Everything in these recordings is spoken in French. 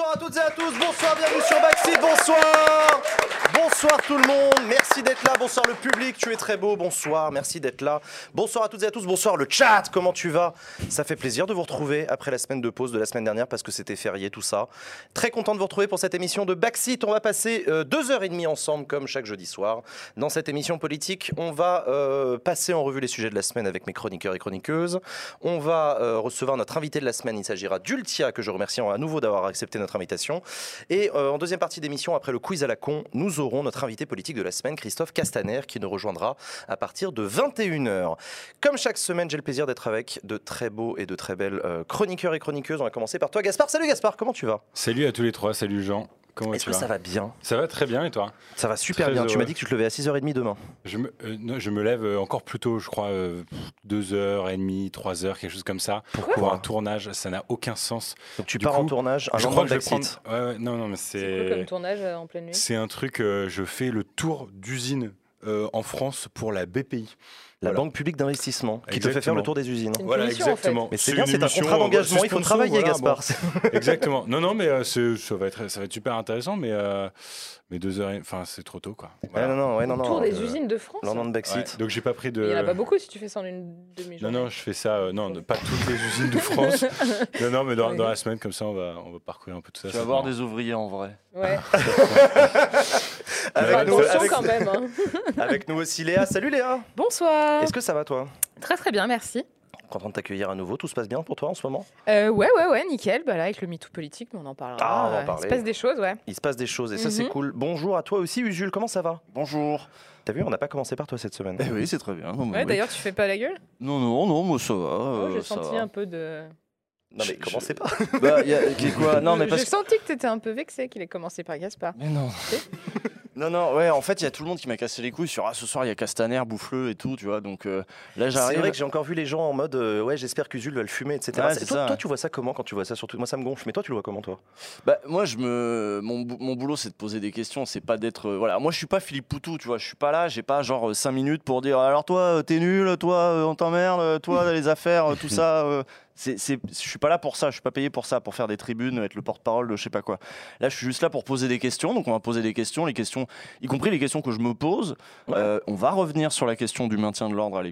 Bonsoir à toutes et à tous, bonsoir, bienvenue sur Backseat, bonsoir Bonsoir tout le monde, merci d'être là, bonsoir le public, tu es très beau, bonsoir, merci d'être là. Bonsoir à toutes et à tous, bonsoir le chat, comment tu vas? Ça fait plaisir de vous retrouver après la semaine de pause de la semaine dernière parce que c'était férié tout ça. Très content de vous retrouver pour cette émission de Backseat, on va passer euh, deux heures et demie ensemble comme chaque jeudi soir. Dans cette émission politique, on va euh, passer en revue les sujets de la semaine avec mes chroniqueurs et chroniqueuses. On va euh, recevoir notre invité de la semaine, il s'agira d'Ultia, que je remercie à nouveau d'avoir accepté notre invitation. Et en deuxième partie d'émission, après le quiz à la con, nous aurons notre invité politique de la semaine, Christophe Castaner, qui nous rejoindra à partir de 21h. Comme chaque semaine, j'ai le plaisir d'être avec de très beaux et de très belles euh, chroniqueurs et chroniqueuses. On va commencer par toi, Gaspard. Salut Gaspard, comment tu vas? Salut à tous les trois, salut Jean. Comment Est-ce tu que ça va bien Ça va très bien et toi Ça va super Très bien. Tu heureux. m'as dit que tu te levais à 6h30 demain. je me, euh, non, je me lève euh, encore plus tôt, je crois, euh, 2h30, 3h, quelque chose comme ça. Pourquoi Pour un tournage, ça n'a aucun sens. Donc tu Du pars coup, en tournage, un je crois de que je vais Backseat. prendre... Ouais, ouais, non, non, mais C'est quoi comme c'est... tournage euh, en pleine nuit C'est un truc, euh, je fais le tour d'usine euh, en France pour la BPI. La Voilà. Banque publique d'investissement qui te fait faire le tour des usines. Voilà, commission, en fait. exactement. Mais c'est bien, c'est un contrat euh, d'engagement, il faut travailler, voilà, Gaspard. bon. Exactement. Non, non, mais euh, c'est- ça, va être, ça va être super intéressant, mais, euh, mais deux heures, et- enfin, c'est trop tôt, quoi. Ouais, Voilà. non, non, ouais, non, non. tour des euh, usines de France. Lendemain de Ouais, Backseat. donc j'ai pas pris de. Il n'y en a pas beaucoup si tu fais ça en une Non, demi-journée. non, je fais ça, euh, non, pas toutes les usines de France. non, non, mais dans, Oui. dans la semaine, comme ça, on va, on va parcourir un peu tout ça. Tu vas va voir des ouvriers en vrai. Ouais. Avec Ouais, nous, Attention avec- quand même. hein. avec nous aussi Léa. Salut Léa. Bonsoir. Est-ce que ça va toi? Très très bien, merci. Content de t'accueillir à nouveau. Tout se passe bien pour toi en ce moment? Euh, ouais, ouais, ouais, nickel. Bah là, avec le MeToo politique, mais on en parlera. Ah, on va en Euh, parler. Il se passe des choses, ouais. Il se passe des choses et ça c'est Mhm. cool. Bonjour à toi aussi Usul, comment ça va? Bonjour. T'as vu, on n'a pas commencé par toi cette semaine. Eh oui, c'est très bien. Non, Ouais, oui. d'ailleurs, tu fais pas la gueule? Non, non, non, moi ça va. Oh, euh, J'ai ça senti va. un peu de. Non mais commencez pas? Bah, y a- qui- quoi? Non, mais parce J'ai que. senti que t'étais un peu vexé qu'il ait commencé par Gaspard. Mais non. Non, non, ouais, en fait, il y a tout le monde qui m'a cassé les couilles sur Ah, ce soir, il y a Castaner, Bouffleux et tout, tu vois. Donc euh, là, C'est j'arrive. vrai que j'ai encore vu les gens en mode euh, ouais j'espère qu'Usul va le fumer etc. C'est- c'est toi, ça, toi, ouais. tu vois ça comment quand tu vois ça? Surtout moi ça me gonfle mais toi tu le vois comment toi? Bah, moi, je me, mon, mon boulot, c'est de poser des questions. C'est pas d'être, euh, voilà. Moi, je suis pas Philippe Poutou, tu vois. Je suis pas là. J'ai pas genre 5 minutes pour dire. Alors toi, t'es nul. Toi, on t'emmerde. Toi, les affaires, tout ça. C'est, je suis pas là pour ça. Je suis pas payé pour ça, pour faire des tribunes, être le porte-parole de je sais pas quoi. Là, je suis juste là pour poser des questions. Donc, on va poser des questions, les questions, y compris les questions que je me pose. Ouais. Euh, on va revenir sur la question du maintien de l'ordre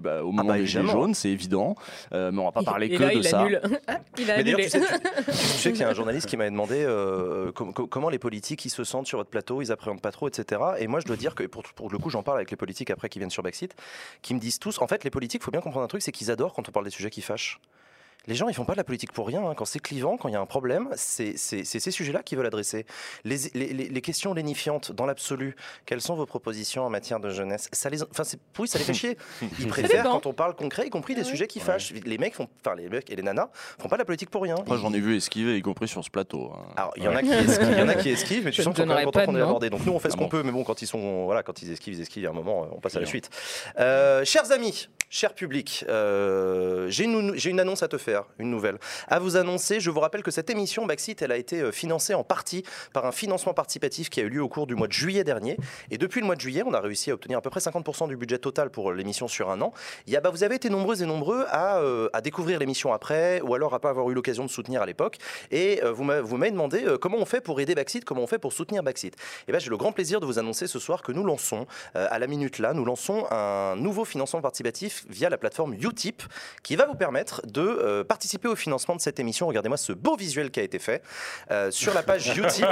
bah, au moment bah, des gilets jaunes, c'est évident. Euh, mais on va pas parler Et que là, de il ça. annule. Ah, il a Mais d'ailleurs, annulé. tu sais, tu- tu sais qu'il y a un journaliste qui m'avait demandé euh, com- com- comment les politiques ils se sentent sur votre plateau, ils appréhendent pas trop, etc. Et moi, je dois dire que pour, pour le coup, j'en parle avec les politiques après qui viennent sur Backseat, qui me disent tous, en fait, les politiques, faut bien comprendre un truc, c'est qu'ils adorent quand on parle des sujets qui fâchent. Les gens, ils font pas de la politique pour rien. hein. Quand c'est clivant, quand il y a un problème, c'est ces sujets-là qu'ils veulent adresser. Les, les- les- les questions lénifiantes, dans l'absolu, quelles sont vos propositions en matière de jeunesse? Ça les, enfin, Oui, ça les fait chier. Ils préfèrent quand on parle concret, y compris des Ah oui. sujets qui fâchent. Les mecs, font, enfin, les mecs et les nanas font pas de la politique pour rien. Moi, j'en ai vu esquiver, y compris sur ce plateau. hein. Alors, il y en a qui esquivent, il y en a qui esquivent mais tu Je sens donnerai contents pas qu'on nom. abordé. Donc nous, on fait ce Ah qu'on bon. peut, mais bon, quand ils sont, voilà, quand ils esquivent, ils esquivent. Il y a un moment, on passe à la suite. Euh, chers amis, cher public, euh, j'ai une, j'ai une annonce à te faire, une nouvelle. À vous annoncer, je vous rappelle que cette émission Backseat, elle a été euh, financée en partie par un financement participatif qui a eu lieu au cours du mois de juillet dernier. Et depuis le mois de juillet, on a réussi à obtenir à peu près 50% du budget total pour l'émission sur un an. Il bah, vous avez été nombreux et nombreux à, euh, à découvrir l'émission après, ou alors à pas avoir eu l'occasion de soutenir à l'époque. Et euh, vous m'a- vous m'avez demandé euh, comment on fait pour aider Backseat, comment on fait pour soutenir Backseat. Et ben j'ai le grand plaisir de vous annoncer ce soir que nous lançons, euh, à la minute là, nous lançons un nouveau financement participatif via la plateforme Utip, qui va vous permettre de euh, participer au financement de cette émission. Regardez-moi ce beau visuel qui a été fait euh, sur la page Utip.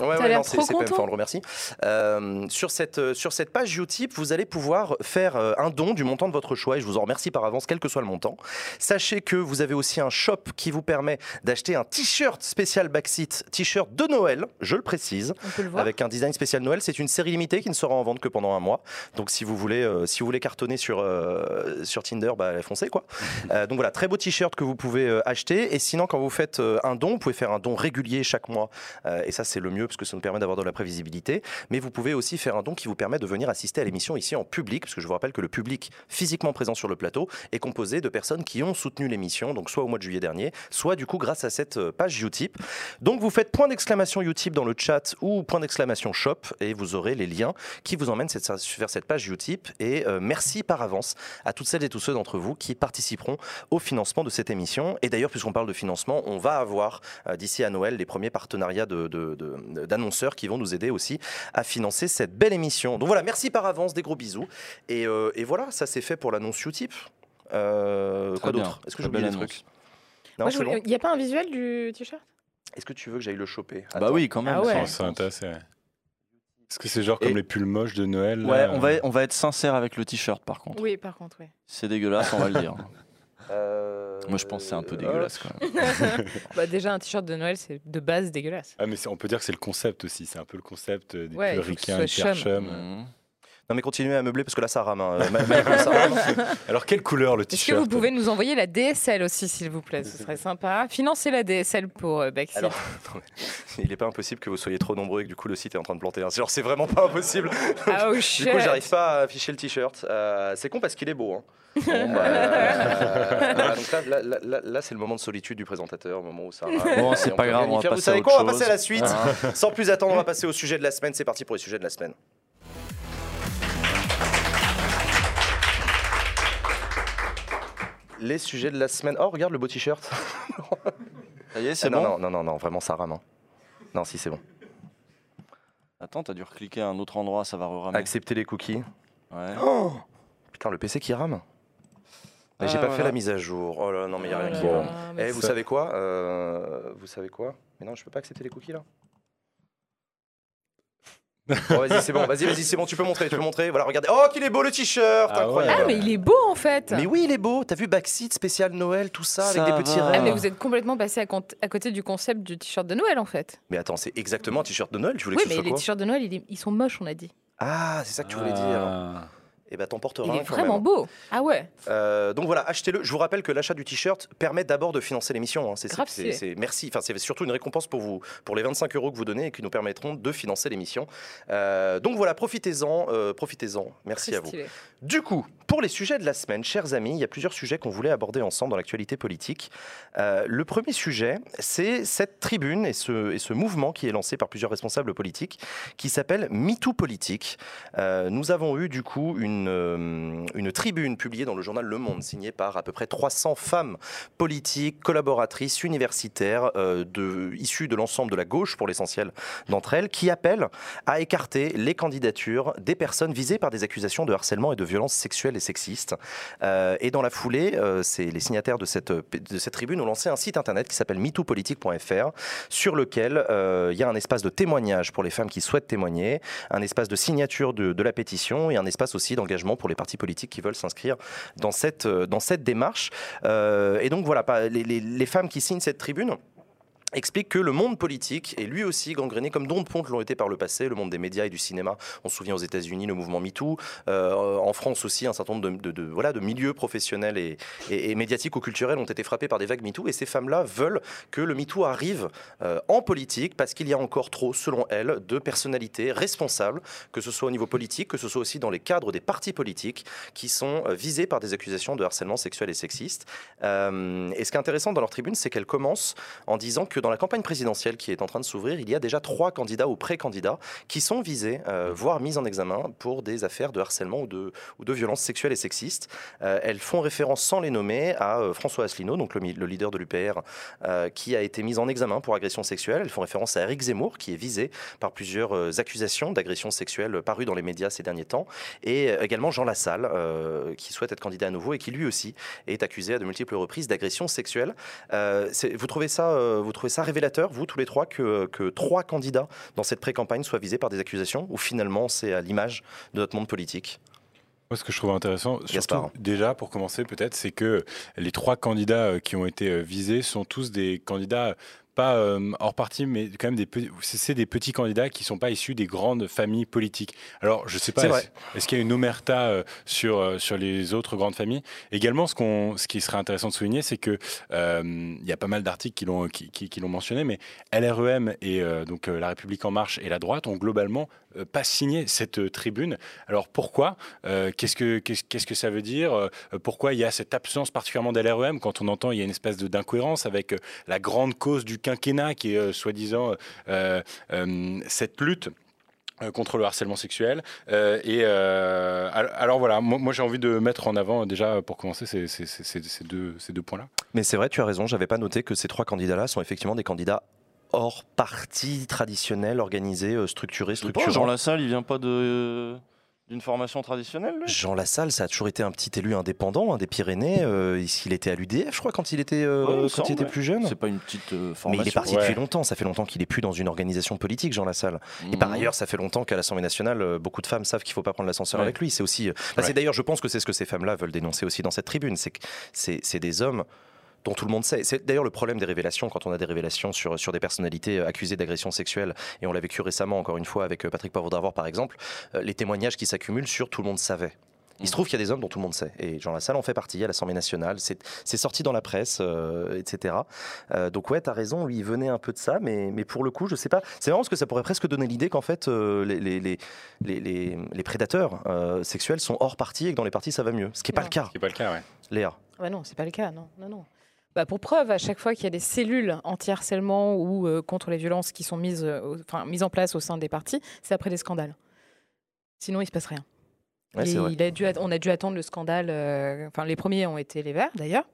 Ouais, l'air non, c'est on le remercie. Euh, sur, cette, euh, sur cette page Utip, vous allez pouvoir faire un don du montant de votre choix et je vous en remercie par avance, quel que soit le montant. Sachez que vous avez aussi un shop qui vous permet d'acheter un t-shirt spécial Backseat, t-shirt de Noël, je le précise, le avec un design spécial Noël. C'est une série limitée qui ne sera en vente que pendant un mois. Donc si vous voulez, euh, si vous voulez cartonner sur, euh, sur Tinder, bah, foncez quoi. Euh, donc voilà, très beau t-shirt vous pouvez euh, acheter. Et sinon, quand vous faites euh, un don, vous pouvez faire un don régulier chaque mois. Euh, et ça, c'est le mieux parce que ça nous permet d'avoir de la prévisibilité. Mais vous pouvez aussi faire un don qui vous permet de venir assister à l'émission ici en public, parce que je vous rappelle que le public physiquement présent sur le plateau est composé de personnes qui ont soutenu l'émission, donc soit au mois de juillet dernier, soit du coup grâce à cette page Utip. Donc vous faites point d'exclamation Utip dans le chat ou point d'exclamation shop et vous aurez les liens qui vous emmènent vers cette page Utip. Et merci par avance à toutes celles et tous ceux d'entre vous qui participeront au financement de cette émission. Et d'ailleurs, puisqu'on parle de financement, on va avoir euh, d'ici à Noël les premiers partenariats de- de- de- d'annonceurs qui vont nous aider aussi à financer cette belle émission. Donc voilà, merci par avance, des gros bisous. Et, euh, et voilà, ça c'est fait pour l'annonce Utip. Euh, quoi d'autre Est-ce que Très j'ai oublié belle des trucs Il n'y a pas un visuel du t-shirt? Est-ce que tu veux que j'aille le choper? Bah Attends. oui, quand même. Ah ouais. C'est intéressant. ouais. Est-ce que c'est genre Et- comme les pulls moches de Noël Ouais, là, on va, on va être sincère avec le t-shirt par contre. Oui, par contre, oui. C'est dégueulasse, on va le dire. Euh, Moi je pense que c'est un peu dégueulasse quand même. bah, déjà, un t-shirt de Noël, c'est de base dégueulasse. Ah, mais on peut dire que c'est le concept aussi. C'est un peu le concept euh, des Ouais, il pulls faut que ce ricains, soit hyper chum. chum. Mhm. Non mais continuez à meubler parce que là ça rame. hein. Ma- ma- ça rame. Alors, quelle couleur le Est-ce que t-shirt vous pouvez nous envoyer la DSL aussi, s'il vous plaît? Ce serait sympa. Financez la DSL pour euh, Backseat. Alors, il n'est pas impossible que vous soyez trop nombreux et que du coup le site est en train de planter. hein. Genre c'est vraiment pas impossible. oh Du shit coup j'arrive pas à afficher le t-shirt. Euh, c'est con parce qu'il est beau. hein. Bon, bah, Euh, voilà, donc là, là, là, là- là, c'est le moment de solitude du présentateur, le moment où ça. rame. Bon, c'est pas grave, on va faire. Vous passer savez à quoi? On va passer à la suite. Sans plus attendre, on va passer au sujet de la semaine. C'est parti pour les sujets de la semaine. Les sujets de la semaine. Oh, regarde le beau t-shirt. Ça y est, c'est Ah, non, bon non, non, non, non, vraiment ça rame. hein. Non, si c'est bon. Attends, t'as dû recliquer à un autre endroit, ça va re-ramer. Accepter les cookies. Ouais. Oh Putain, le PC qui rame. J'ai Ah, pas fait la mise à jour. Oh là, non, mais il y a rien qui là, rame. Eh, vous ça- savez quoi Euh, Vous savez quoi? Mais non, je peux pas accepter les cookies là. Bon, vas-y, c'est bon, vas-y, vas-y, c'est bon, tu peux montrer, tu peux montrer. Voilà, regardez. Oh, qu'il est beau le t-shirt Ah ouais. Incroyable Ah, mais il est beau en fait Mais oui, il est beau. T'as vu Backseat spécial Noël, tout ça, Ça avec des petits va. rêves. Ah, mais vous êtes complètement passé à, cont- à côté du concept du t-shirt de Noël en fait. Mais attends, c'est exactement un t-shirt de Noël. Tu voulais Oui, que ce mais soit les quoi t-shirts de Noël, il est- ils sont moches, on a dit. Ah, c'est ça que tu voulais dire. Eh ben, t'en porteras Il un est quand vraiment même. beau. Ah ouais. Euh, donc voilà, achetez-le. Je vous rappelle que l'achat du t-shirt permet d'abord de financer l'émission. hein. C'est, Grave c'est- merci. Enfin, c'est surtout une récompense pour vous, pour les 25 euros que vous donnez et qui nous permettront de financer l'émission. Euh, donc voilà, profitez-en, euh, profitez-en. Merci Très à vous. stylé. Du coup, pour les sujets de la semaine, chers amis, il y a plusieurs sujets qu'on voulait aborder ensemble dans l'actualité politique. Euh, le premier sujet, c'est cette tribune et ce, et ce mouvement qui est lancé par plusieurs responsables politiques qui s'appelle MeToo Politique. Euh, nous avons eu du coup une, euh, une tribune publiée dans le journal Le Monde, signée par à peu près 300 femmes politiques, collaboratrices, universitaires, euh, de, issues de l'ensemble de la gauche pour l'essentiel d'entre elles, qui appellent à écarter les candidatures des personnes visées par des accusations de harcèlement et de violences sexuelles et sexistes. Euh, et dans la foulée, euh, c'est les signataires de cette, de cette tribune ont lancé un site internet qui s'appelle metoopolitique.fr, sur lequel il y a un espace de témoignage pour les femmes qui souhaitent témoigner, un espace de signature de, la pétition et un espace aussi pour les partis politiques qui veulent s'inscrire dans cette, euh, dans cette démarche. Euh, et donc voilà, les femmes qui signent cette tribune explique que le monde politique est lui aussi gangréné comme d'autres pontes l'ont été par le passé, le monde des médias et du cinéma. On se souvient aux États-Unis le mouvement MeToo, euh, en France aussi un certain nombre de, de- de- voilà, de milieux professionnels et, et, médiatiques ou culturels ont été frappés par des vagues MeToo et ces femmes-là veulent que le MeToo arrive euh, en politique parce qu'il y a encore trop, selon elles, de personnalités responsables, que ce soit au niveau politique, que ce soit aussi dans les cadres des partis politiques qui sont euh, visés par des accusations de harcèlement sexuel et sexiste. Et ce qui est intéressant dans leur tribune, c'est qu'elle commence en disant que dans la campagne présidentielle qui est en train de s'ouvrir, il y a déjà trois candidats ou pré-candidats qui sont visés, euh, voire mis en examen pour des affaires de harcèlement ou de, ou de violences sexuelles et sexistes. Euh, elles font référence sans les nommer à euh, François Asselineau, donc le, leader de l'UPR, qui a été mis en examen pour agression sexuelle. Elles font référence à Eric Zemmour, qui est visé par plusieurs accusations d'agression sexuelle parues dans les médias ces derniers temps. Et également Jean Lassalle, qui souhaite être candidat à nouveau et qui lui aussi est accusé à de multiples reprises d'agression sexuelle. Vous, trouvez ça, vous trouvez ça révélateur, vous, tous les trois, que, que trois candidats dans cette pré-campagne soient visés par des accusations Ou finalement, c'est à l'image de notre monde politique? Moi, ce que je trouve intéressant, surtout déjà pour commencer peut-être, c'est que les trois candidats euh, qui ont été euh, visés sont tous des candidats pas euh, hors parti, mais quand même des petits, c'est des petits candidats qui sont pas issus des grandes familles politiques. Alors, je sais pas, est-ce qu'il y a une omerta euh, sur euh, sur les autres grandes familles? Également, ce qu'on, ce qui serait intéressant de souligner, c'est que euh, il y a pas mal d'articles qui l'ont qui, qui- qui l'ont mentionné, mais LREM et donc La République en Marche et la droite ont globalement pas signé cette euh, tribune. Alors pourquoi Euh, Qu'est-ce que qu'est-ce que ça veut dire Euh, Pourquoi il y a cette absence particulièrement d'LREM quand on entend il y a une espèce d'incohérence avec euh, la grande cause du quinquennat qui est euh, soi-disant euh, euh, cette lutte euh, contre le harcèlement sexuel. Euh, et euh, al- alors voilà, moi, j'ai envie de mettre en avant déjà pour commencer ces, ces- ces- deux, deux points-là. Mais c'est vrai, tu as raison, j'avais pas noté que ces trois candidats-là sont effectivement des candidats hors parti traditionnel, organisé, euh, structuré, structurant. Jean Lassalle, il vient pas de d'une formation traditionnelle lui? Jean Lassalle, ça a toujours été un petit élu indépendant hein, des Pyrénées. euh, il était à l'UDF, je crois, quand il était, euh, Ouais, il me quand il était plus jeune. C'est pas une petite euh, Mais formation. il est parti Ouais. depuis longtemps. Ça fait longtemps qu'il est plus dans une organisation politique, Jean Lassalle. Et par Mhm. ailleurs, ça fait longtemps qu'à l'Assemblée nationale, beaucoup de femmes savent qu'il faut pas prendre l'ascenseur Ouais. avec lui. C'est aussi. bah. C'est d'ailleurs, je pense que c'est ce que ces femmes-là veulent dénoncer aussi dans cette tribune. C'est que c'est des hommes dont tout le monde sait. C'est d'ailleurs le problème des révélations, quand on a des révélations sur, sur des personnalités euh, accusées d'agression sexuelle, et on l'a vécu récemment, encore une fois, avec euh, Patrick Poivre d'Arvor, par exemple, euh, les témoignages qui s'accumulent sur tout le monde savait. Il se trouve qu'il y a des hommes dont tout le monde sait. Et Jean Lassalle en fait partie à l'Assemblée nationale. C'est c'est sorti dans la presse, euh, etc. Euh, donc ouais, t'as raison, lui, il venait un peu de ça, mais, mais pour le coup, je sais pas. C'est marrant parce que ça pourrait presque donner l'idée qu'en fait, euh, les, les, les, les, prédateurs euh, sexuels sont hors parti et que dans les partis, ça va mieux. Ce qui n'est pas le cas, Ce qui n'est pas le cas, ouais. Léa. Ouais, non, c'est pas le cas, non, non, non. Bah, pour preuve, à chaque fois qu'il y a des cellules anti-harcèlement ou euh, contre les violences qui sont mises, euh, mises en place au sein des partis, c'est après des scandales. Sinon, il se passe rien. Ouais, Et c'est vrai. il a dû, att- on a dû attendre le scandale. euh, Enfin, les premiers ont été les Verts, d'ailleurs,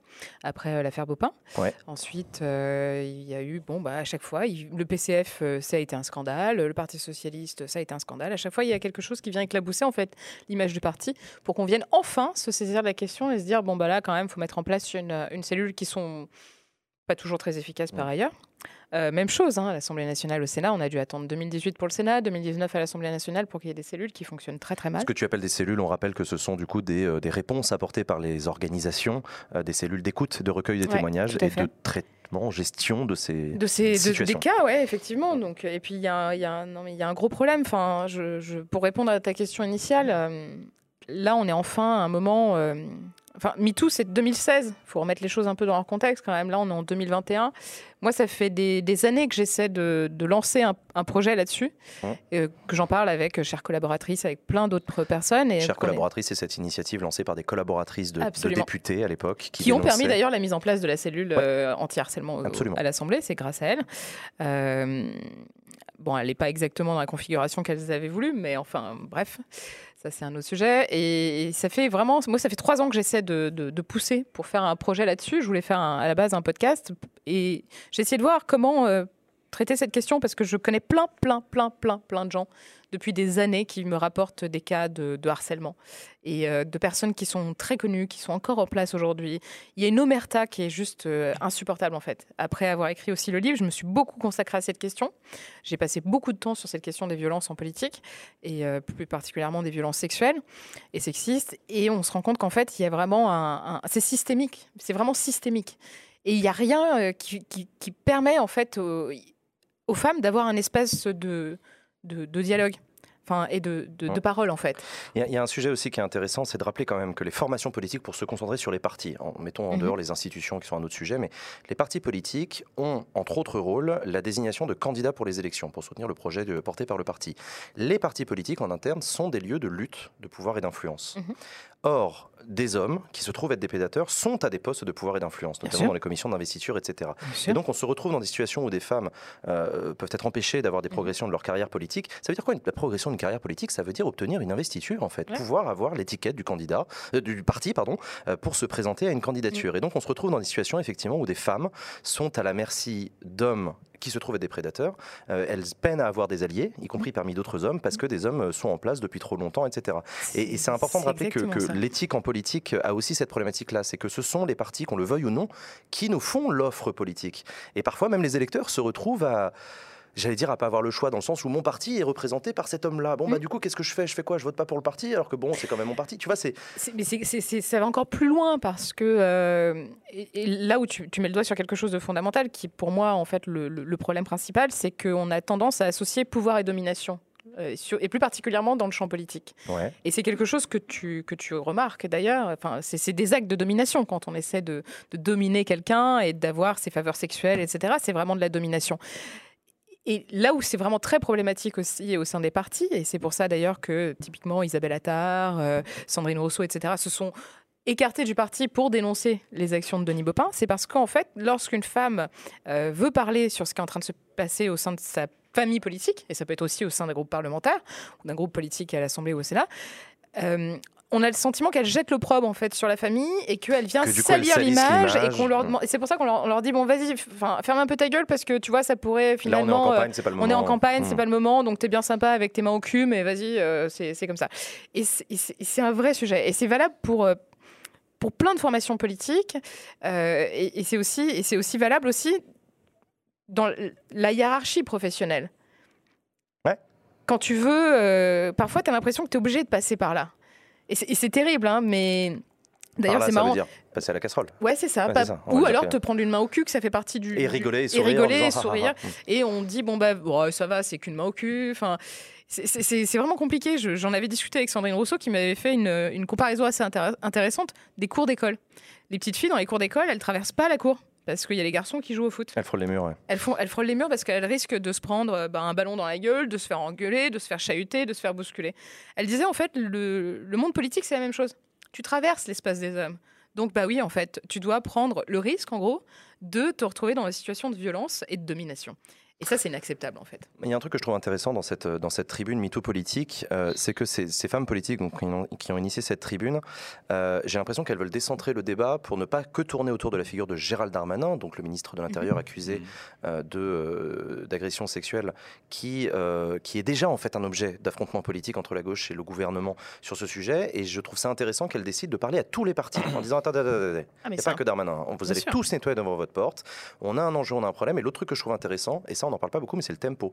après euh, l'affaire Bopin. Ouais. Ensuite, euh, il y a eu, bon, bah, à chaque fois, il- le PCF, ça a été un scandale. Le Parti socialiste, ça a été un scandale. À chaque fois, il y a quelque chose qui vient éclabousser en fait l'image du parti pour qu'on vienne enfin se saisir de la question et se dire, bon, bah là, quand même, il faut mettre en place une, une cellule qui sont pas toujours très efficaces par ailleurs. Euh, même chose, hein, à l'Assemblée nationale, au Sénat, on a dû attendre 2018 pour le Sénat, 2019 à l'Assemblée nationale pour qu'il y ait des cellules qui fonctionnent très très mal. Ce que tu appelles des cellules, on rappelle que ce sont du coup des, euh, des réponses apportées par les organisations, euh, des cellules d'écoute, de recueil des Ouais, témoignages et de traitement, gestion de ces. de ces de- des cas, ouais, effectivement. Donc, et puis il y y y a un gros problème. Enfin, je, je- pour répondre à ta question initiale, là, on est enfin à un moment. Enfin, MeToo, c'est 2016. Il faut remettre les choses un peu dans leur contexte quand même. Là, on est en 2021. Moi, ça fait des, des années que j'essaie de, de lancer un, un projet là-dessus, Hein. euh, que j'en parle avec euh, chères collaboratrices, avec plein d'autres personnes. Et Chère qu'on est- collaboratrice, c'est cette initiative lancée par des collaboratrices de, députés à l'époque. qui ont permis d'ailleurs la mise en place de la cellule Ouais. euh, anti-harcèlement à l'Assemblée, c'est grâce à elles. Euh, bon, elle n'est pas exactement dans la configuration qu'elles avaient voulu, mais enfin, bref, ça c'est un autre sujet. Et, ça fait vraiment, moi ça fait trois ans que j'essaie de, pousser pour faire un projet là-dessus. Je voulais faire à la base un podcast et j'ai essayé de voir comment euh, traiter cette question parce que je connais plein, plein, plein, plein, plein de gens depuis des années qui me rapportent des cas de, harcèlement et euh, de personnes qui sont très connues, qui sont encore en place aujourd'hui. Il y a une omerta qui est juste euh, insupportable en fait. Après avoir écrit aussi le livre, je me suis beaucoup consacrée à cette question. J'ai passé beaucoup de temps sur cette question des violences en politique et euh, plus particulièrement des violences sexuelles et sexistes. Et on se rend compte qu'en fait, il y a vraiment un, c'est systémique. C'est vraiment systémique. Et il n'y a rien qui, permet en fait aux femmes d'avoir un espace de, de, de dialogue. Enfin, et de, de, parole en fait. Il y, a, il y a un sujet aussi qui est intéressant, c'est de rappeler quand même que les formations politiques, pour se concentrer sur les partis, en mettons en Mhm. dehors les institutions qui sont un autre sujet, mais les partis politiques ont, entre autres rôles, la désignation de candidats pour les élections, pour soutenir le projet de- porté par le parti. Les partis politiques en interne sont des lieux de lutte, de pouvoir et d'influence. Mhm. Or, des hommes qui se trouvent être des prédateurs sont à des postes de pouvoir et d'influence, notamment dans les commissions d'investiture, etc. Et donc, on se retrouve dans des situations où des femmes euh, peuvent être empêchées d'avoir des Mhm. progressions de leur carrière politique. Ça veut dire quoi La progression d'une carrière politique, ça veut dire obtenir une investiture, en fait, Ouais. pouvoir avoir l'étiquette du candidat, euh, du parti, pardon, euh, pour se présenter à une candidature. Mhm. Et donc, on se retrouve dans des situations effectivement où des femmes sont à la merci d'hommes qui se trouvent être des prédateurs. Elles peinent à avoir des alliés, y compris parmi d'autres hommes, parce que des hommes sont en place depuis trop longtemps, etc. Et, et c'est important de rappeler que. L'éthique en politique a aussi cette problématique-là, c'est que ce sont les partis, qu'on le veuille ou non, qui nous font l'offre politique. Et parfois, même les électeurs se retrouvent à j'allais dire à pas avoir le choix dans le sens où mon parti est représenté par cet homme-là. Bon bah Mm. du coup qu'est-ce que je fais? Je fais quoi? Je vote pas pour le parti alors que bon c'est quand même mon parti. Tu vois c'est Mais c'est- ça va encore plus loin parce que euh, et, et là où tu, tu mets le doigt sur quelque chose de fondamental, qui pour moi en fait le, le- le problème principal, c'est qu'on a tendance à associer pouvoir et domination. Euh, sur- et plus particulièrement dans le champ politique. ouais. Et c'est quelque chose que tu, que tu remarques d'ailleurs. Enfin, c'est c'est des actes de domination quand on essaie de, de dominer quelqu'un et d'avoir ses faveurs sexuelles, etc. C'est vraiment de la domination. Et là où c'est vraiment très problématique aussi au sein des partis, et c'est pour ça d'ailleurs que typiquement Isabelle Attard, euh, Sandrine Rousseau, etc., se sont écartés du parti pour dénoncer les actions de Denis Baupin, c'est parce qu'en fait, lorsqu'une femme euh, veut parler sur ce qui est en train de se passer au sein de sa famille politique, et ça peut être aussi au sein d'un groupe parlementaire, ou d'un groupe politique à l'Assemblée ou au Sénat, euh, on a le sentiment qu'elle jette l'opprobre en fait sur la famille et qu'elle vient Que salir l'image et qu'on leur et C'est pour ça qu'on leur, dit bon vas-y, ferme un peu ta gueule parce que tu vois ça pourrait Là, on est en finalement. euh, campagne, c'est pas le moment. on est en campagne, c'est Hmm. pas le moment, donc t'es bien sympa avec tes mains au cul, mais vas-y, euh, c'est c'est comme ça. Et c'est- un vrai sujet. Et c'est valable pour, euh, pour plein de formations politiques. et et c'est aussi, et c'est aussi valable aussi dans la hiérarchie professionnelle. Ouais. Quand tu veux, euh, parfois tu as l'impression que tu es obligé de passer par là. Et c'est terrible, hein, mais. D'ailleurs, c'est ça veut marrant. dire passer à la casserole. Ouais, c'est ça. Ouais, pas- Ou alors te prendre une main au cul, que ça fait partie du. Et rigoler et sourire. rigoler disant, et ah, sourire. ah, ah. Et on dit, bon, bah, ouais, ça va, c'est qu'une main au cul. Enfin, c'est- vraiment compliqué. Je- J'en avais discuté avec Sandrine Rousseau qui m'avait fait une, une comparaison assez intér- intéressante des cours d'école. Les petites filles dans les cours d'école, elles traversent pas la cour parce qu'il y a les garçons qui jouent au foot. Elle frôle les murs, ouais. Elles, font, elles frôlent les murs parce qu'elles risquent de se prendre euh, bah, un ballon dans la gueule, de se faire engueuler, de se faire chahuter, de se faire bousculer. Elle disait en fait, le, le monde politique, c'est la même chose. Tu traverses l'espace des hommes. Donc, bah oui, en fait, tu dois prendre le risque, en gros, de te retrouver dans des situations de violence et de domination. Et ça, c'est inacceptable, en fait. Il y a un truc que je trouve intéressant dans cette, dans cette tribune MeToo politique, euh, c'est que ces, ces femmes politiques donc, qui, ont, qui ont initié cette tribune, euh, j'ai l'impression qu'elles veulent décentrer le débat pour ne pas que tourner autour de la figure de Gérald Darmanin, donc le ministre de l'Intérieur accusé euh, de, euh, d'agression sexuelle, qui, euh, qui est déjà en fait un objet d'affrontement politique entre la gauche et le gouvernement sur ce sujet. Et je trouve ça intéressant qu'elle décide de parler à tous les partis en disant attendez, attendez, attendez. Ah, pas que Darmanin. Vous Bien allez sûr. tous nettoyer devant votre porte. On a un enjeu, on a un problème. Et l'autre truc que je trouve intéressant, et ça on n'en parle pas beaucoup, mais c'est le tempo.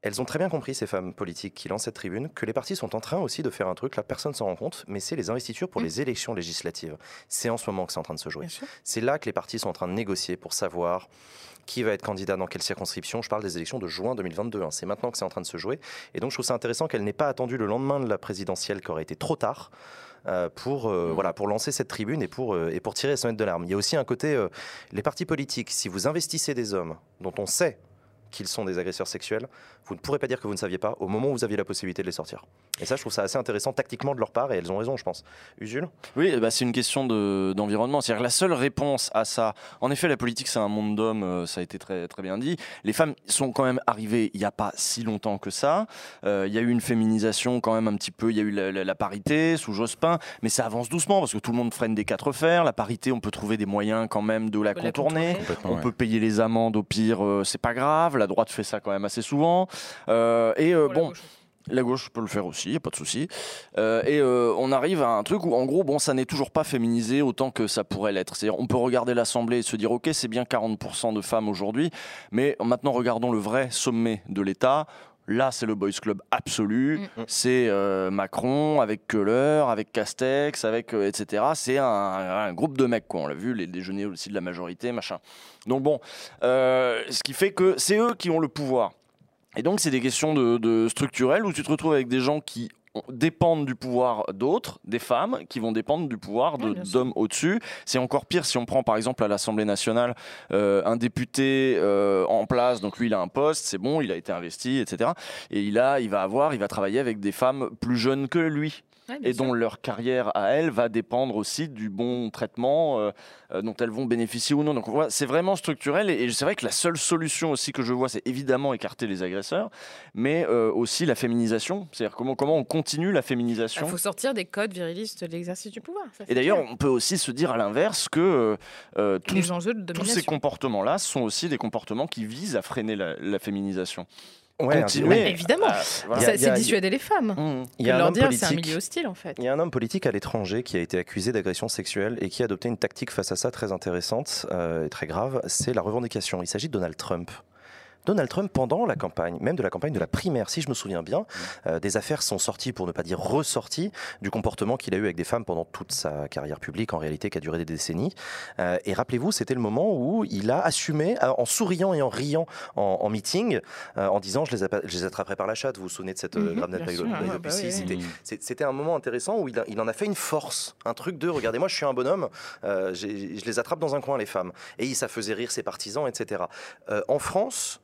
Elles ont très bien compris, ces femmes politiques qui lancent cette tribune, que les partis sont en train aussi de faire un truc, là personne s'en rend compte, mais c'est les investitures pour Mm. les élections législatives. C'est en ce moment que c'est en train de se jouer. C'est là que les partis sont en train de négocier pour savoir qui va être candidat dans quelle circonscription. Je parle des élections de juin 2022. hein. C'est maintenant que c'est en train de se jouer. Et donc je trouve ça intéressant qu'elle n'ait pas attendu le lendemain de la présidentielle, qui aurait été trop tard. euh, pour, euh, voilà, pour lancer cette tribune et pour, euh, et pour tirer la sonnette de l'arme. Il y a aussi un côté, les partis politiques, si vous investissez des hommes dont on sait qu'ils sont des agresseurs sexuels, vous ne pourrez pas dire que vous ne saviez pas au moment où vous aviez la possibilité de les sortir. Et ça, je trouve ça assez intéressant tactiquement de leur part, et elles ont raison, je pense. Usul Oui, bah, c'est une question de- d'environnement. C'est-à-dire que la seule réponse à ça, en effet, la politique, c'est un monde d'hommes, euh, ça a été très, très bien dit. Les femmes sont quand même arrivées il n'y a pas si longtemps que ça. Euh, Il y a eu une féminisation quand même un petit peu, il y a eu la, la- la parité sous Jospin, mais ça avance doucement parce que tout le monde freine des quatre fers. La parité, on peut trouver des moyens quand même de la contourner. On ouais. peut payer les amendes au pire, euh, c'est pas grave. La droite fait ça quand même assez souvent. Euh, et euh, bon, la gauche peut le faire aussi, y a pas de souci. Euh, et euh, on arrive à un truc où, en gros, bon, ça n'est toujours pas féminisé autant que ça pourrait l'être. C'est-à-dire, on peut regarder l'Assemblée et se dire, ok, c'est bien 40% de femmes aujourd'hui, mais maintenant regardons le vrai sommet de l'État. Là, c'est le boys club absolu. Mm. C'est euh, Macron avec Keller, avec Castex, avec euh, etc. C'est un, un groupe de mecs, quoi. On l'a vu, les déjeuners aussi de la majorité, machin. Donc bon, euh, ce qui fait que c'est eux qui ont le pouvoir. Et donc, c'est des questions de, de structurelles où tu te retrouves avec des gens qui dépendent du pouvoir d'autres, des femmes, qui vont dépendre du pouvoir de- d'hommes au-dessus. C'est encore pire si on prend par exemple à l'Assemblée nationale euh, un député euh, en place, donc lui il a un poste, c'est bon, il a été investi, etc. Et il, a, il va avoir, il va travailler avec des femmes plus jeunes que lui Ouais, et sûr. dont leur carrière à elles va dépendre aussi du bon traitement euh, euh, dont elles vont bénéficier ou non. Donc voilà, c'est vraiment structurel et, et c'est vrai que la seule solution aussi que je vois, c'est évidemment écarter les agresseurs, mais euh, aussi la féminisation. C'est-à-dire comment, comment on continue la Il féminisation. faut sortir des codes virilistes de l'exercice du pouvoir. ça, Et d'ailleurs, on peut aussi se dire à l'inverse que euh, tous, les enjeux de tous domination. ces comportements-là sont aussi des comportements qui visent à freiner la, la féminisation. Ouais, Continuer. Évidemment. à- voilà. Il y a- Ça, il y a- c'est dissuader les femmes. Mmh. Il y a un leur homme dire c'est un milieu hostile en fait. Il y a un homme politique à l'étranger qui a été accusé d'agression sexuelle et qui a adopté une tactique face à ça très intéressante euh, et très grave, c'est la revendication. Il s'agit de Donald Trump. Donald Trump, pendant la campagne, même de la campagne de la primaire, si je me souviens bien, euh, des affaires sont sorties, pour ne pas dire ressorties, du comportement qu'il a eu avec des femmes pendant toute sa carrière publique, en réalité, qui a duré des décennies. Euh, et rappelez-vous, c'était le moment où il a assumé, euh, en souriant et en riant en, en meeting, euh, en disant je les, appa- je les attraperai par la chatte. Vous vous souvenez de cette Mhm, grave ouais, bah. C'était- Mmh. un moment intéressant où il, a- il en a fait une force, un truc de regardez, moi je suis un bonhomme, je les attrape dans un coin les femmes. Et ça faisait rire ses partisans, etc. En France,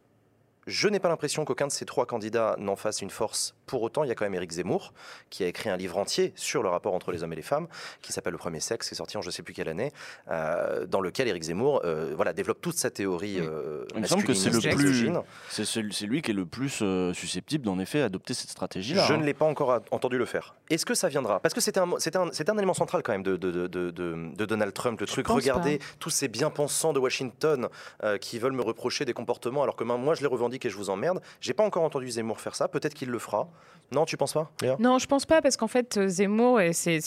Je n'ai pas l'impression qu'aucun de ces trois candidats n'en fasse une force. Pour autant, il y a quand même Éric Zemmour, qui a écrit un livre entier sur le rapport entre les hommes et les femmes, qui s'appelle Le Premier Sexe, qui est sorti en je ne sais plus quelle année, euh, dans lequel Éric Zemmour euh, voilà, développe toute sa théorie. Euh, Il me semble que c'est le plus-. C'est lui qui est le plus euh, susceptible, d'en effet, adopter cette stratégie-là. Je hein. ne l'ai pas encore entendu le faire. Est-ce que ça viendra? Parce que c'était un, c'était un, c'était un élément central quand même de, de, de, de- de- de Donald Trump, le truc. Regardez tous ces bien-pensants de Washington euh, qui veulent me reprocher des comportements alors que moi, moi, je les revendique et je vous emmerde. J'ai pas encore entendu Zemmour faire ça. Peut-être qu'il le fera. Non, tu penses pas Non, je pense pas, parce qu'en fait, euh, Zemmour, c'est